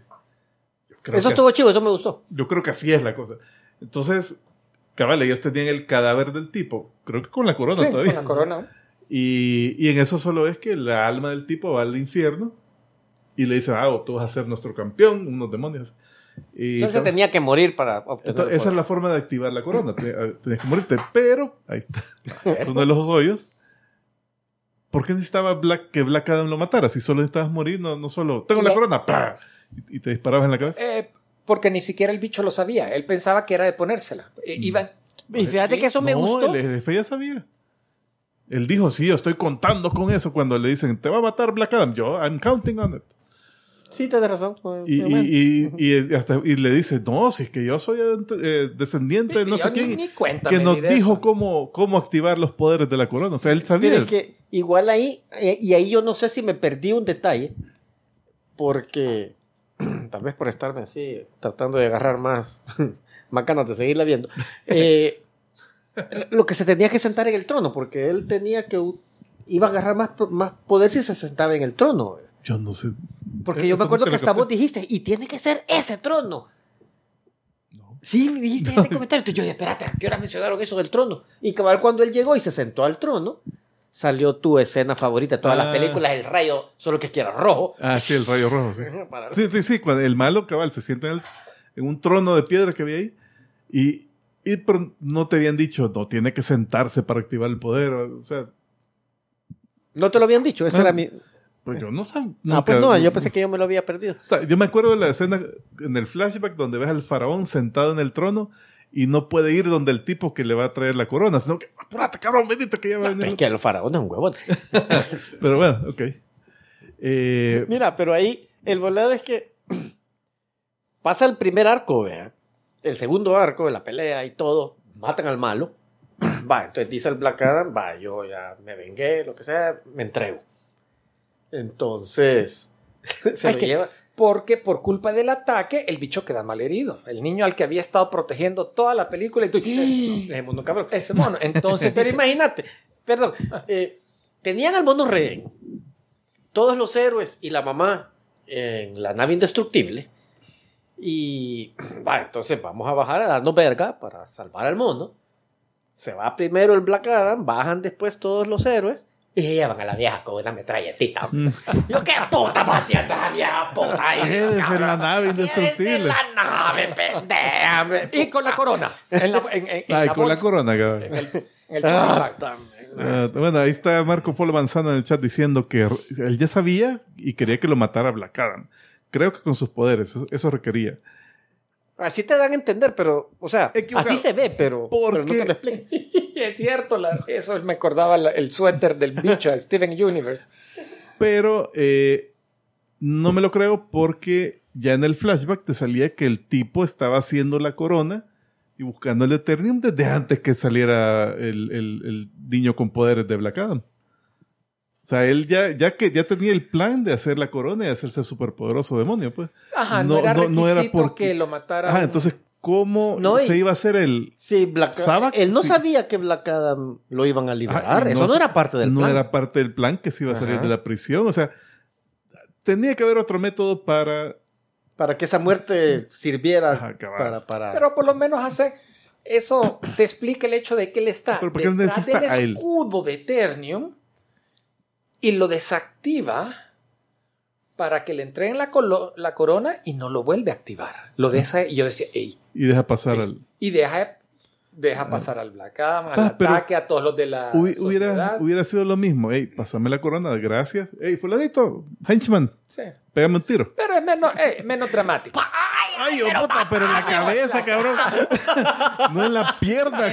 Creo Eso estuvo chido, eso me gustó. yo creo que así es la cosa. Entonces, cabal, ellos tenían el cadáver del tipo, creo que con la corona Sí, todavía. con la corona. Y, y en eso solo es que la alma del tipo va al infierno y le dicen, ah, tú vas a ser nuestro campeón, unos demonios. Y se tenía que morir para obtener. entonces, esa es la forma de activar la corona. Te- Tienes que morirte. Pero, ahí está. *laughs* Es uno de los hoyos. ¿Por qué necesitaba Black, que Black Adam lo matara? Si solo necesitabas morir, no, no solo. Tengo la corona, ¡pah! Y, y te disparabas en la cabeza. Eh, porque ni siquiera el bicho lo sabía. Él pensaba que era de ponérsela. Eh, iba- Y fíjate que eso me no, gustó. El jefe ya sabía. Él dijo, sí, yo estoy contando con eso cuando le dicen, te va a matar Black Adam. Yo, I'm counting on it. Sí, tienes razón. Y, y, y, y hasta, y le dice, no, si es que yo soy eh, descendiente de no sé quién. ni cuéntame que nos dijo eso. cómo, cómo activar los poderes de la corona. O sea, él sabía. Pero es que igual ahí, eh, y ahí yo no sé si me perdí un detalle, porque *clears throat* tal vez por estarme así, tratando de agarrar más, *laughs* más ganas de seguirla viendo, eh, *laughs* lo que se tenía que sentar en el trono, porque él tenía que, iba a agarrar más, más poder si se sentaba en el trono. Yo no sé. Porque Eh, yo me acuerdo que hasta vos dijiste, y tiene que ser ese trono. Sí, me dijiste *laughs* ese comentario. Entonces yo dije, espérate, ¿a qué hora mencionaron eso del trono? Y cabal, cuando él llegó y se sentó al trono, salió tu escena favorita de todas Ah. las películas, el rayo, solo que quiera rojo. Ah, sí, el rayo rojo, sí. *laughs* Sí, sí, sí. Cuando el malo cabal se sienta en, el- en un trono de piedra que había ahí y, y pero no te habían dicho, no, tiene que sentarse para activar el poder. O sea, No te lo habían dicho, ese Ah, era mi... pues yo no sabía. Ah, pues no, yo pensé que yo me lo había perdido. Yo me acuerdo de la escena en el flashback donde ves al faraón sentado en el trono y no puede ir donde el tipo que le va a traer la corona, sino que, apúrate, cabrón, bendito que ya va a No, venir. es que el faraón es un huevón. *laughs* Pero bueno, ok. Eh, Mira, pero ahí el volado es que *clears throat* pasa el primer arco, vea. El segundo arco de la pelea y todo, matan al malo. *clears throat* Va, entonces dice el Black Adam, va, yo ya me vengué, lo que sea, me entrego. Entonces, *laughs* se lo que- lleva. Porque por culpa del ataque, el bicho queda mal herido. El niño al que había estado protegiendo toda la película y tú... Ese *gasps* mono cabrón. Ese mono. Entonces, Pero *laughs* imagínate, perdón, eh, tenían al mono rehén, todos los héroes y la mamá en la nave indestructible, Y *clears throat* va, entonces vamos a bajar a darnos verga para salvar al mundo. Se va primero el Black Adam, bajan después todos los héroes y se llevan a la vieja con una metralletita. *laughs* Yo, ¿qué puta va haciendo esa vieja puta? *laughs* Quédese en la nave indestructible. en la nave, pendeja. Y con la corona. En la, en, en- en Ay, la con la bolsa, corona, cabrón. En el, en el Ah. Ah, bueno, ahí está Marco Polo Manzano en el chat diciendo que él ya sabía y quería que lo matara Black Adam. Creo que con sus poderes, eso, eso requería. Así te dan a entender, pero, o sea, Equivocado. así se ve, pero, ¿Por pero no qué? te lo explico. *laughs* Es cierto, la- eso me acordaba la- el suéter del bicho de Steven Universe. Pero eh, no me lo creo porque ya en el flashback te salía que el tipo estaba haciendo la corona y buscando el Eternium desde antes que saliera el, el- el niño con poderes de Black Adam. O sea, él ya, ya que ya tenía el plan de hacer la corona y hacerse superpoderoso demonio, pues. Ajá, no, No, era no- requisito no era porque- que lo matara. Ajá, entonces, ¿cómo No, y- se iba a hacer el... Sí, Black Sabbath, Él no sí. sabía que Black Adam lo iban a liberar. Ajá, y Eso no, era parte del no plan. era parte del plan que se iba a salir Ajá. de la prisión. O sea, tenía que haber otro método para... Para que esa muerte sirviera para, para... Pero por lo menos hace. Eso te explica el hecho de que él está Pero ¿por qué no detrás necesita del a él? escudo de Eternium y lo desactiva para que le entreguen la, la corona y no lo vuelve a activar. Lo deja y yo decía, ey, Y deja pasar al... y deja, deja pasar al Black Adam, al Ah, ataque, a todos los de la Hubi- sociedad. hubiera, hubiera sido lo mismo. Ey, pásame la corona, gracias. Ey, fulanito, henchman, Sí. pégame un tiro. Pero es menos, eh, menos dramático. Ay, oh, puta, pero en la cabeza, cabrón. *laughs* no en la pierna. *laughs*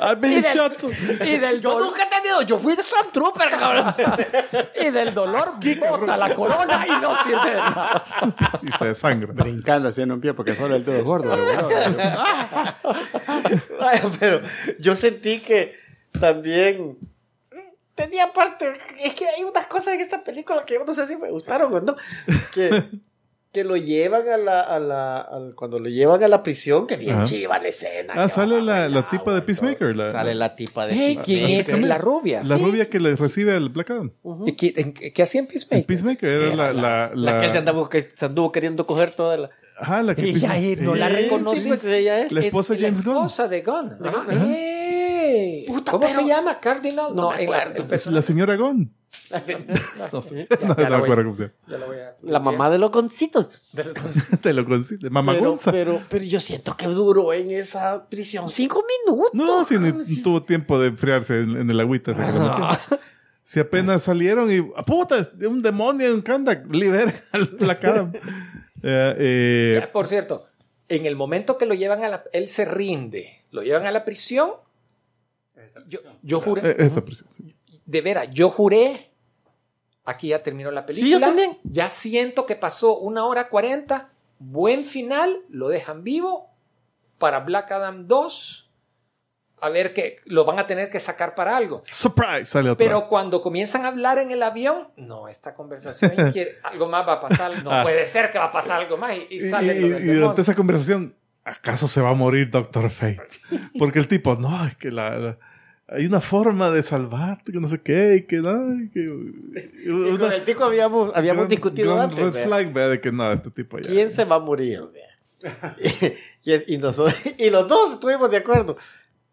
I've been Y del, shot. y del Yo nunca he tenido, yo fui de Stormtrooper, cabrón. *laughs* y del dolor bota la corona y no sirve de nada. Y se desangra. Brincando haciendo un pie porque solo el dedo es gordo. Vaya, pero yo sentí que también tenía parte. Es que hay unas cosas en esta película que yo no sé si me gustaron o no. Que, *laughs* que lo llevan a la. A la al- cuando lo llevan a la prisión, que bien Ajá. chiva la escena. Ah, sale la- la tipa de Peacemaker, la- sale la tipa de Ey, ¿Quién es? Peacemaker. La rubia. La Sí. rubia que le recibe al Black Adam. ¿Y qué, en- qué hacía en Peacemaker? El Peacemaker era la... La, La, que se, la, andaba, que se anduvo queriendo coger toda la. ajá, la que Ella no la Sí, reconocí. sí, ella es. La esposa Es de James la Gunn. esposa de Gunn. Ajá. Ajá. ¿Cómo pero- se llama? Cardinal. No me en la- Es la señora Gon. *laughs* No, ya- No, ya no la me voy- acuerdo cómo se llama. la voy a- La mamá de los concitos. Del- *laughs* Te lo consigue. Mamá Pero, Gonza. pero, pero yo siento que duró en esa prisión cinco minutos. No, si ni tuvo tiempo de enfriarse en, en el agüita. *laughs* Si apenas salieron y... ¡Ah, ¡Puta! Un demonio en Kandak. Libera al Black Adam. Eh, eh, Por cierto, en el momento que lo llevan a la... Él se rinde. Lo llevan a la prisión. Yo, yo juré... eh, esa presión. sí. de veras, yo juré. Aquí ya terminó la película. Sí, yo también. Ya siento que pasó una hora cuarenta. Buen final. Lo dejan vivo. Para Black Adam 2. A ver que lo van a tener que sacar para algo. Surprise. Sale otra. Pero cuando comienzan a hablar en el avión, no, esta conversación *laughs* quiere- algo más va a pasar. No Ah. puede ser que va a pasar algo más. Y, y Y, sale y- lo y del durante esa conversación, ¿acaso se va a morir Doctor Fate? *laughs* Porque el tipo, no, es que la, la- hay una forma de salvarte, que no sé qué, y que y que... Y una- con el tico habíamos, habíamos gran- discutido gran antes. red flag, vea, de que no, este tipo ya... ¿Quién se va a morir? vea? *laughs* y, y, y nosotros, y los dos estuvimos de acuerdo.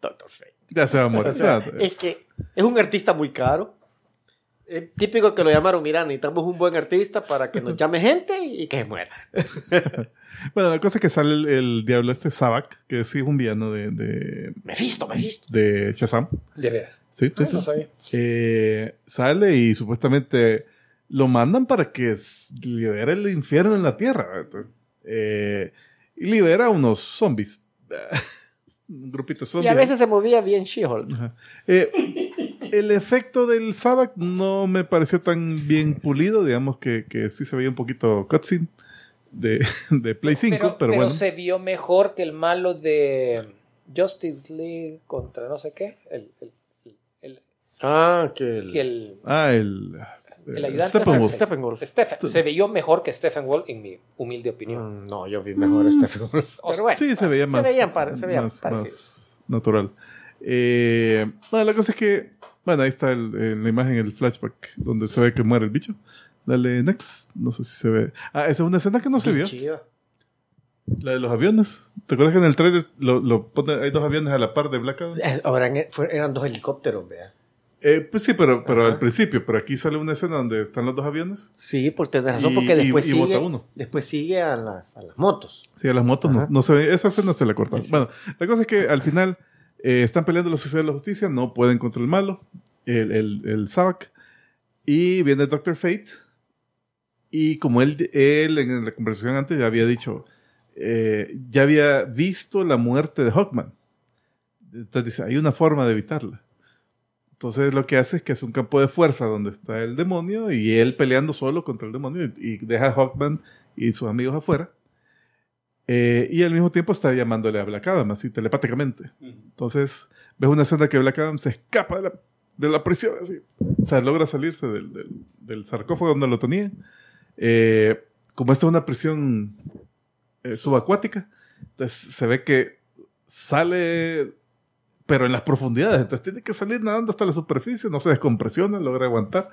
Doctor Fate. Ya se va a morir. O sea, es que es un artista muy caro. Es típico que lo llamaron, mira, necesitamos un buen artista para que nos llame gente y que se muera. *laughs* Bueno, la cosa es que sale el, el diablo este, Sabak, que sí es un villano de, de, Mephisto, Mephisto. de Shazam. De veras. Sí, Ah, no sabía. Eh, sale y supuestamente lo mandan para que libere el infierno en la tierra. Eh, y libera a unos zombies. *laughs* Un grupito de Y zombies. a veces se movía bien She-Hulk. Ajá. Eh, el efecto del Sabak no me pareció tan bien pulido. Digamos que, que sí se veía un poquito cutscene de, *laughs* de Play 5, pero, pero, bueno. se vio mejor que el malo de Justice League contra no sé qué. El, el, el, Ah, que el... que el- Ah, el. El eh, ayudante Steppenwolf. Stephen- Steppenwolf. Stephen- se vio mejor que Stephen Wall en mi humilde opinión. Mm, No, yo vi mejor a Steppenwolf. *laughs* Pero bueno, sí, se veía más. Se veían, se veían más, natural. Eh, bueno, la cosa es que Bueno, ahí está el- en la imagen el flashback donde se ve que muere el bicho. Dale next. No sé si se ve. Ah, esa es una escena que no se vio. La de los aviones. ¿Te acuerdas que en el trailer lo, lo pone- hay dos aviones a la par de Black Adam? En- fue- eran dos helicópteros, vea. Eh, pues sí, pero, pero Ajá. al principio. Pero aquí sale una escena donde están los dos aviones. Sí, por tener razón, Y- porque después y- y sigue, uno. después sigue a las, a las motos. Sí, a las motos no, se ve. Esa escena se la cortaron. Sí. Bueno, la cosa es que al final eh, están peleando los suicidas de la justicia, no pueden contra el malo, el, el, el Savak. Y viene Doctor Fate. Y como él, él en la conversación antes ya había dicho, eh, ya había visto la muerte de Hawkman. Entonces dice, hay una forma de evitarla. Entonces lo que hace es que es un campo de fuerza donde está el demonio y él peleando solo contra el demonio y, y deja a Hawkman y sus amigos afuera. Eh, y al mismo tiempo está llamándole a Black Adam, así telepáticamente. Entonces, ves una escena que Black Adam se escapa de la, de la prisión, así. O sea, logra salirse del, del- del sarcófago donde lo tenía. Eh, como esto es una prisión eh, subacuática, entonces se ve que sale, pero en las profundidades. Entonces tiene que salir nadando hasta la superficie, no se descompresiona, logra aguantar.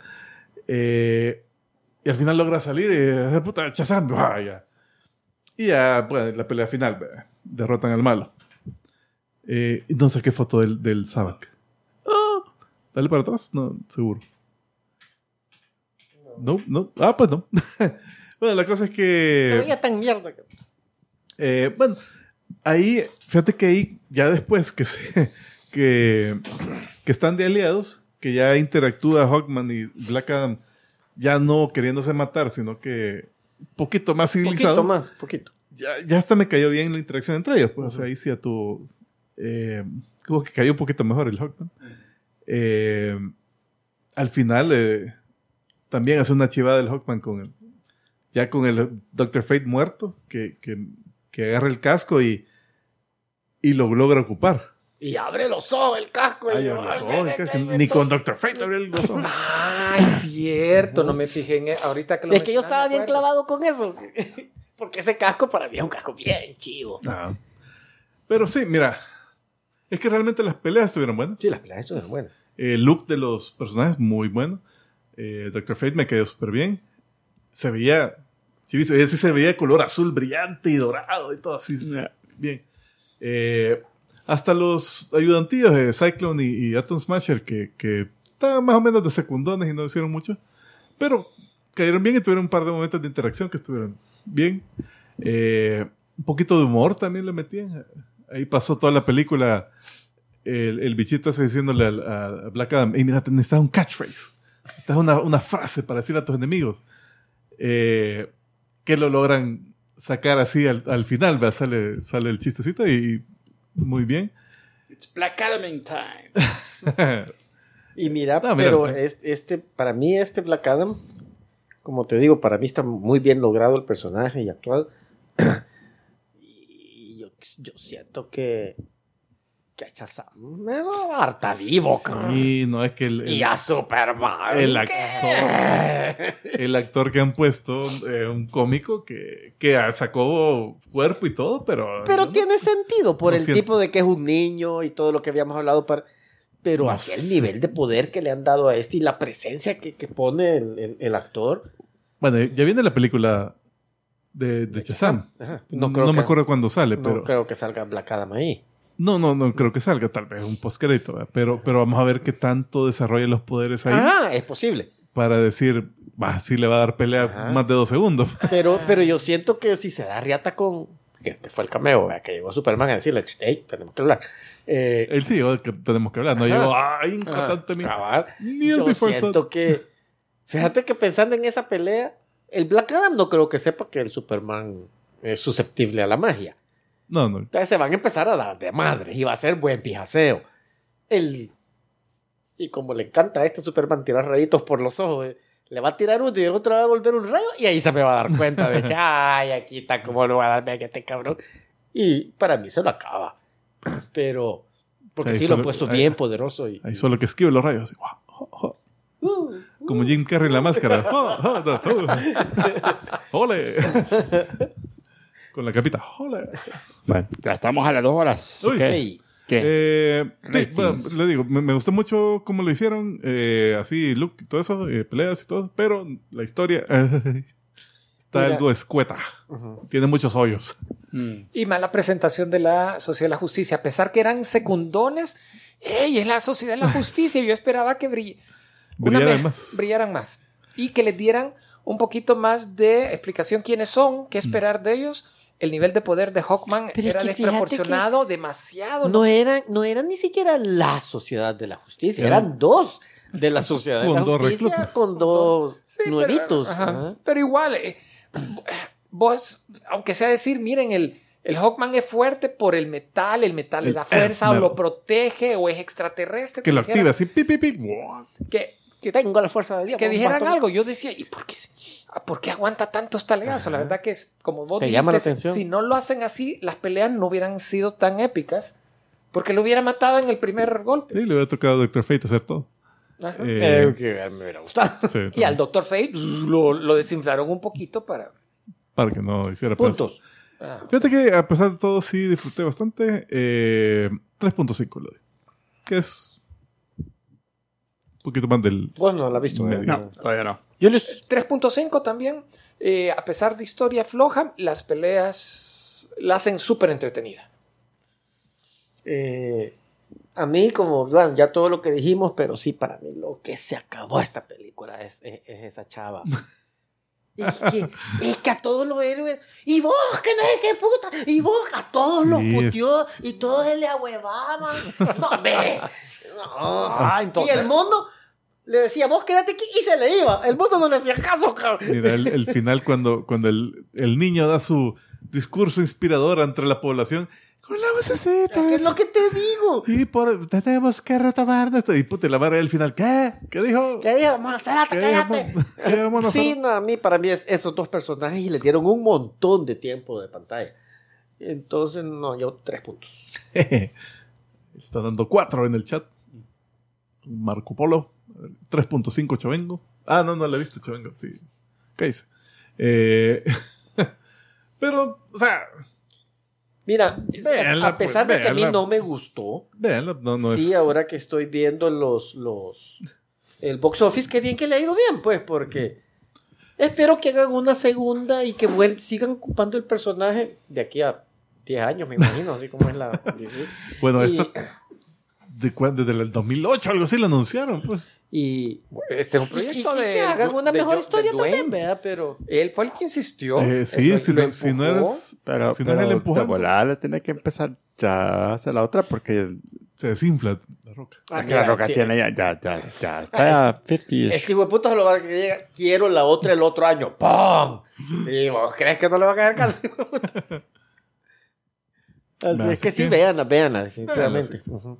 Eh, y al final logra salir y, eh, puta, Shazam, ah, ya. Y ya, pues, la pelea final, derrotan al malo. Eh, no saqué foto del, del Sabak. Ah, dale para atrás, no, seguro. No, no. Ah, pues no. *laughs* bueno, la cosa es Se que. veía tan mierda. que- eh, bueno, ahí, fíjate que ahí, ya después que se. *laughs* que, que están de aliados, que ya interactúa Hawkman y Black Adam, ya no queriéndose matar, sino que poquito más civilizado Poquito más, poquito. ya, ya hasta me cayó bien la interacción entre ellos. Pues, O sea, ahí sí a tu. Eh, como que cayó un poquito mejor el Hawkman. Eh, al final, eh, también hace una chivada del Hawkman con el. Ya con el Dr. Fate muerto, que, que, que agarra el casco y. y lo logra ocupar. Y abre los ojos el casco. y Ay, yo, los ay, ojos, que- que- que- ni con Dr. Fate abrió los ojos. Es cierto, no me fijé en e- ahorita que lo Es que yo estaba bien clavado con eso. *laughs* Porque ese casco para mí es un casco bien chivo. Ah. Pero sí, mira. Es que realmente las peleas estuvieron buenas. Sí, las peleas estuvieron buenas. El look de los personajes, muy bueno. Eh, Doctor Fate me quedó súper bien. Se veía, sí, se veía, sí se veía de color azul brillante y dorado y todo así. Bien. Eh, hasta los ayudantillos de Cyclone y, y Atom Smasher, que, que estaban más o menos de secundones y no hicieron mucho, pero cayeron bien y tuvieron un par de momentos de interacción que estuvieron bien. Eh, un poquito de humor también le metían. Ahí pasó toda la película el, el bichito ese diciéndole a, a Black Adam, hey, mira, necesitas un catchphrase. Necesitas una, una frase para decirle a tus enemigos. Eh, que lo logran sacar así al, al final, ¿verdad? Sale, sale el chistecito y muy bien. It's Black Adam in time. *laughs* Y mira, No, mira, pero es- este, para mí este Black Adam, como te digo, para mí está muy bien logrado el personaje y actual. *clears throat* y yo, yo siento que que a Shazam me lo harta vivo, cabrón. y no es que el, el- Y a Superman. el actor, el actor que han puesto, eh, un cómico que, que sacó cuerpo y todo, pero... Pero no- tiene sentido por no el siento. tipo de que es un niño y todo lo que habíamos hablado. Para... Pero No así el nivel de poder que le han dado a este y la presencia que, que pone el, actor. Bueno, ya viene la película de, de Shazam. Ajá. No, No, creo me que, acuerdo cuándo sale, no pero... creo que salga Black Adam ahí. No, no, no creo que salga, tal vez un postcrédito, ¿verdad? pero, pero vamos a ver qué tanto desarrolla los poderes ahí Ah, es posible. para decir, va, sí le va a dar pelea Ajá. más de dos segundos. *laughs* Pero, pero yo siento que si se da riata con. Que, fue el cameo, ¿verdad? que llegó Superman a decirle, hey, tenemos que hablar. Eh, Él sí, que tenemos que hablar, no llegó, ay. Ni el Yo siento Sun". que. Fíjate que pensando en esa pelea, el Black Adam no creo que sepa que el Superman es susceptible a la magia. No, no. Entonces se van a empezar a dar de madre y va a ser buen pijaseo. El... Y como le encanta a este Superman tirar rayitos por los ojos, eh, le va a tirar uno y el otro va a volver un rayo y ahí se me va a dar cuenta de que, *laughs* ay, aquí está como lo va a darme a este cabrón. Y para mí se lo acaba. Pero, porque Ahí sí lo solo- han puesto ahí- bien poderoso. Y, Ahí solo que esquive los rayos. guau, jo, jo. Como Jim Carrey en la máscara. Jo. *laughs* ¡Ole! *laughs* Con la capita. ¡Ole! *laughs* Bueno, ya estamos a las dos horas. Uy. ¿Qué? Eh, sí, bueno, le digo, me, me gustó mucho cómo lo hicieron, eh, así, look y todo eso, eh, peleas y todo, pero la historia *laughs* está Mira. algo escueta. Tiene muchos hoyos. Mm. Y mala presentación de la Sociedad de la Justicia. A pesar que eran secundones, ¡ey! Es la Sociedad de la *laughs* Justicia. Yo esperaba que brill- Brillaran vez- más. brillaran más. Y que les dieran un poquito más de explicación quiénes son, Mm. qué esperar de ellos. El nivel de poder de Hawkman Pero es era que desproporcionado, demasiado. No eran, no eran ni siquiera la sociedad de la justicia, Eran- eran dos de la sociedad de Con la dos justicia reclutas. con dos Sí, pero- nuevitos. ajá. ajá. Pero igual, eh, vos, aunque sea decir, miren, el, el Hawkman es fuerte por el metal, el metal le da fuerza o lo protege o es extraterrestre. Que lo activa así, pi, pi, pi. Que, que, Tengo la fuerza de Dios. que un dijeran bastón. algo. Yo decía, ¿y por qué, se- ah, por qué aguanta tantos talegazos? La verdad que es, como vos Te dijiste, llama la atención. si no lo hacen así, las peleas no hubieran sido tan épicas porque lo hubiera matado en el primer golpe. Sí, le hubiera tocado a Doctor Fate hacer todo. Ajá. Eh, Eh, que me hubiera gustado. *laughs* sí, y al Dr. Fate pues, lo, lo desinflaron un poquito para... para que no hiciera. Puntos. ah, Fíjate que a pesar de todo sí disfruté bastante. Eh, 3.5 le doy. Que es poquito más del... Vos no la has visto. Medio. No, todavía no. Yo les... 3.5 también. eh, a pesar de historia floja, las peleas la hacen súper entretenida. eh, a mí, como bueno, ya todo lo que dijimos, pero sí, para mí lo que se acabó esta película es, es- es esa chava. *laughs* Es que, es que a todos los héroes, y vos, que no sé qué puta, y vos, a todos los Sí, puteó, y todos se le ahuevaban. No, ve. No. Ah, entonces- Y el mundo le decía, vos quédate aquí, y se le iba. El mundo no le hacía caso, cabrón. Mira, el, el final cuando, cuando el, el niño da su discurso inspirador ante la población. Con la vocecita. ¿Qué es lo que te digo? Y por, tenemos que retomar esto. Y puta, la vara al final. ¿Qué? ¿Qué dijo? ¿Qué dijo? Monserrate, ¿Qué cállate. Sí, no, a mí, para mí, es esos dos personajes y le dieron un montón de tiempo de pantalla. Entonces, no, yo tres puntos. *laughs* Está dando 4 en el chat. Marco Polo. 3.5 Chavengo. Ah, no, no la he visto Chavengo. Sí. ¿Qué dice? Eh, *laughs* pero, o sea, Mira, Véanla, a pesar pues, de que a mí no me gustó, véanla, no, no sí, es. ahora que estoy viendo los, los, el box office, qué bien que le ha ido bien, pues, porque espero que hagan una segunda y que sigan ocupando el personaje de aquí a 10 años, me imagino, así como es la. *laughs* Bueno, Y- esta. De, desde el 2008, algo así lo anunciaron. Pues. Y, Este es un y- y- proyecto y de. que hagan una de mejor Jo- historia de también, ¿verdad? Pero... Él fue el que insistió. Eh, sí, si, lo no, si no eres. Pero, si no es pero el de empujando, volada le tiene que empezar ya a hacer la otra porque se desinfla la roca. Ah, es que la mira, roca ti- tiene ya, ya, ya, ya está a 50 Es que hijo de puta se lo va a que llega, quiero la otra el otro año. ¡Pum! Y vos crees que no le va a caer caso. de? *laughs* Así es que sí, que- véanla, véanla, definitivamente. Véanla, sí, Ujú.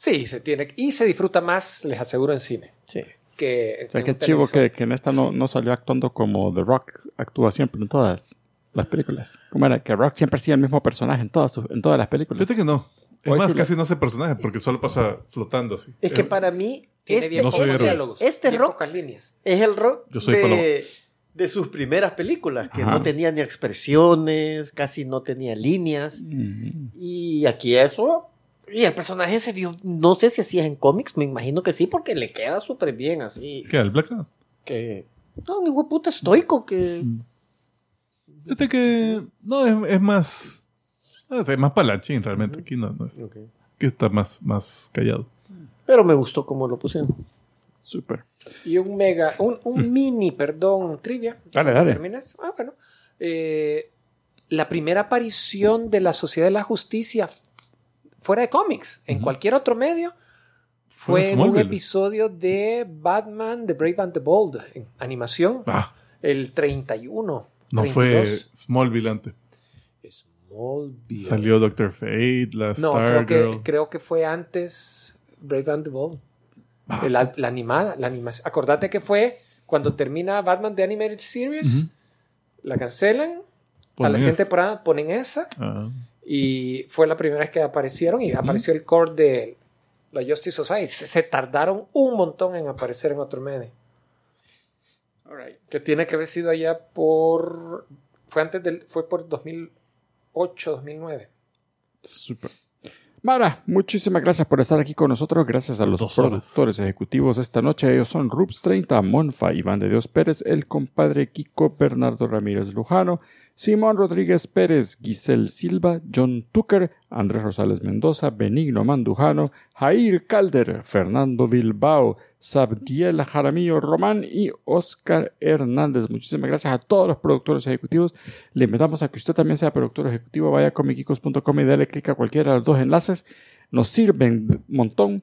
Sí, se tiene. Y se disfruta más, les aseguro, en cine. Sí. Que, O sea, qué chivo que, que en esta no, no salió actuando como The Rock actúa siempre en todas las películas. ¿Cómo era? Que Rock siempre sigue el mismo personaje en todas, sus- en todas las películas. Fíjate que no. Es Hoy más, sí casi no hace personaje porque solo pasa flotando así. Es que Eh, para mí, este, no diálogos. este bien rock líneas. es el rock Yo soy de, de sus primeras películas, que Ajá. no tenía ni expresiones, casi no tenía líneas. Mm. Y aquí eso. Y el personaje se dio. No sé si así es en cómics, me imagino que sí, porque le queda súper bien así. ¿Qué? ¿El Black Adam? Que. No, un hijo puta estoico que. Fíjate que. No, es, es más. es más palachín realmente. Aquí no, no es. Aquí está más, más callado. Pero me gustó cómo lo pusieron. Súper. Y un mega, un, un mini, perdón, trivia. Dale, dale. ¿Terminas? Ah, bueno. Eh, la primera aparición de la Sociedad de la Justicia fuera de cómics, en Ujú. cualquier otro medio, Fue en un episodio de Batman, The Brave and the Bold, en animación, Ah, el 31. no fue 32. Smallville antes. Smallville. Salió Doctor Fate, la No, creo que, creo que fue antes Brave and the Bold. Ah. La, la animada, la animación. Acordate que fue cuando termina Batman The Animated Series, la cancelan, a la siguiente esa. temporada ponen esa, Ah. Y fue la primera vez que aparecieron y apareció el core de la Justice Society. Se, se tardaron un montón en aparecer en otro medio. Que tiene que haber sido allá por... Fue antes del... Fue por 2008, 2009. Súper. Mara, muchísimas gracias por estar aquí con nosotros. Gracias a los Dos horas. productores ejecutivos esta noche. Ellos son Rups 30, Monfa, Iván de Dios Pérez, el compadre Kiko, Bernardo Ramírez Lujano, Simón Rodríguez Pérez, Giselle Silva, John Tucker, Andrés Rosales Mendoza, Benigno Mandujano, Jair Calder, Fernando Bilbao, Sabdiel Jaramillo Román y Oscar Hernández. Muchísimas gracias a todos los productores ejecutivos. Le invitamos a que usted también sea productor ejecutivo. Vaya a comicicos.com y dale clic a cualquiera de los dos enlaces. Nos sirven un montón.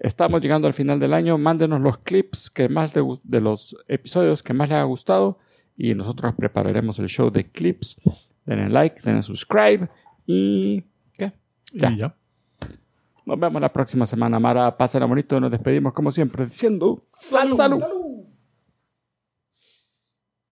Estamos llegando al final del año. Mándenos los clips que más le de los episodios que más les ha gustado y nosotros prepararemos el show de clips. Denle like, denle subscribe y ¿qué? Ya. Y ya. Nos vemos la próxima semana, Mara. Pásenla bonito. Nos despedimos como siempre diciendo salud. salud.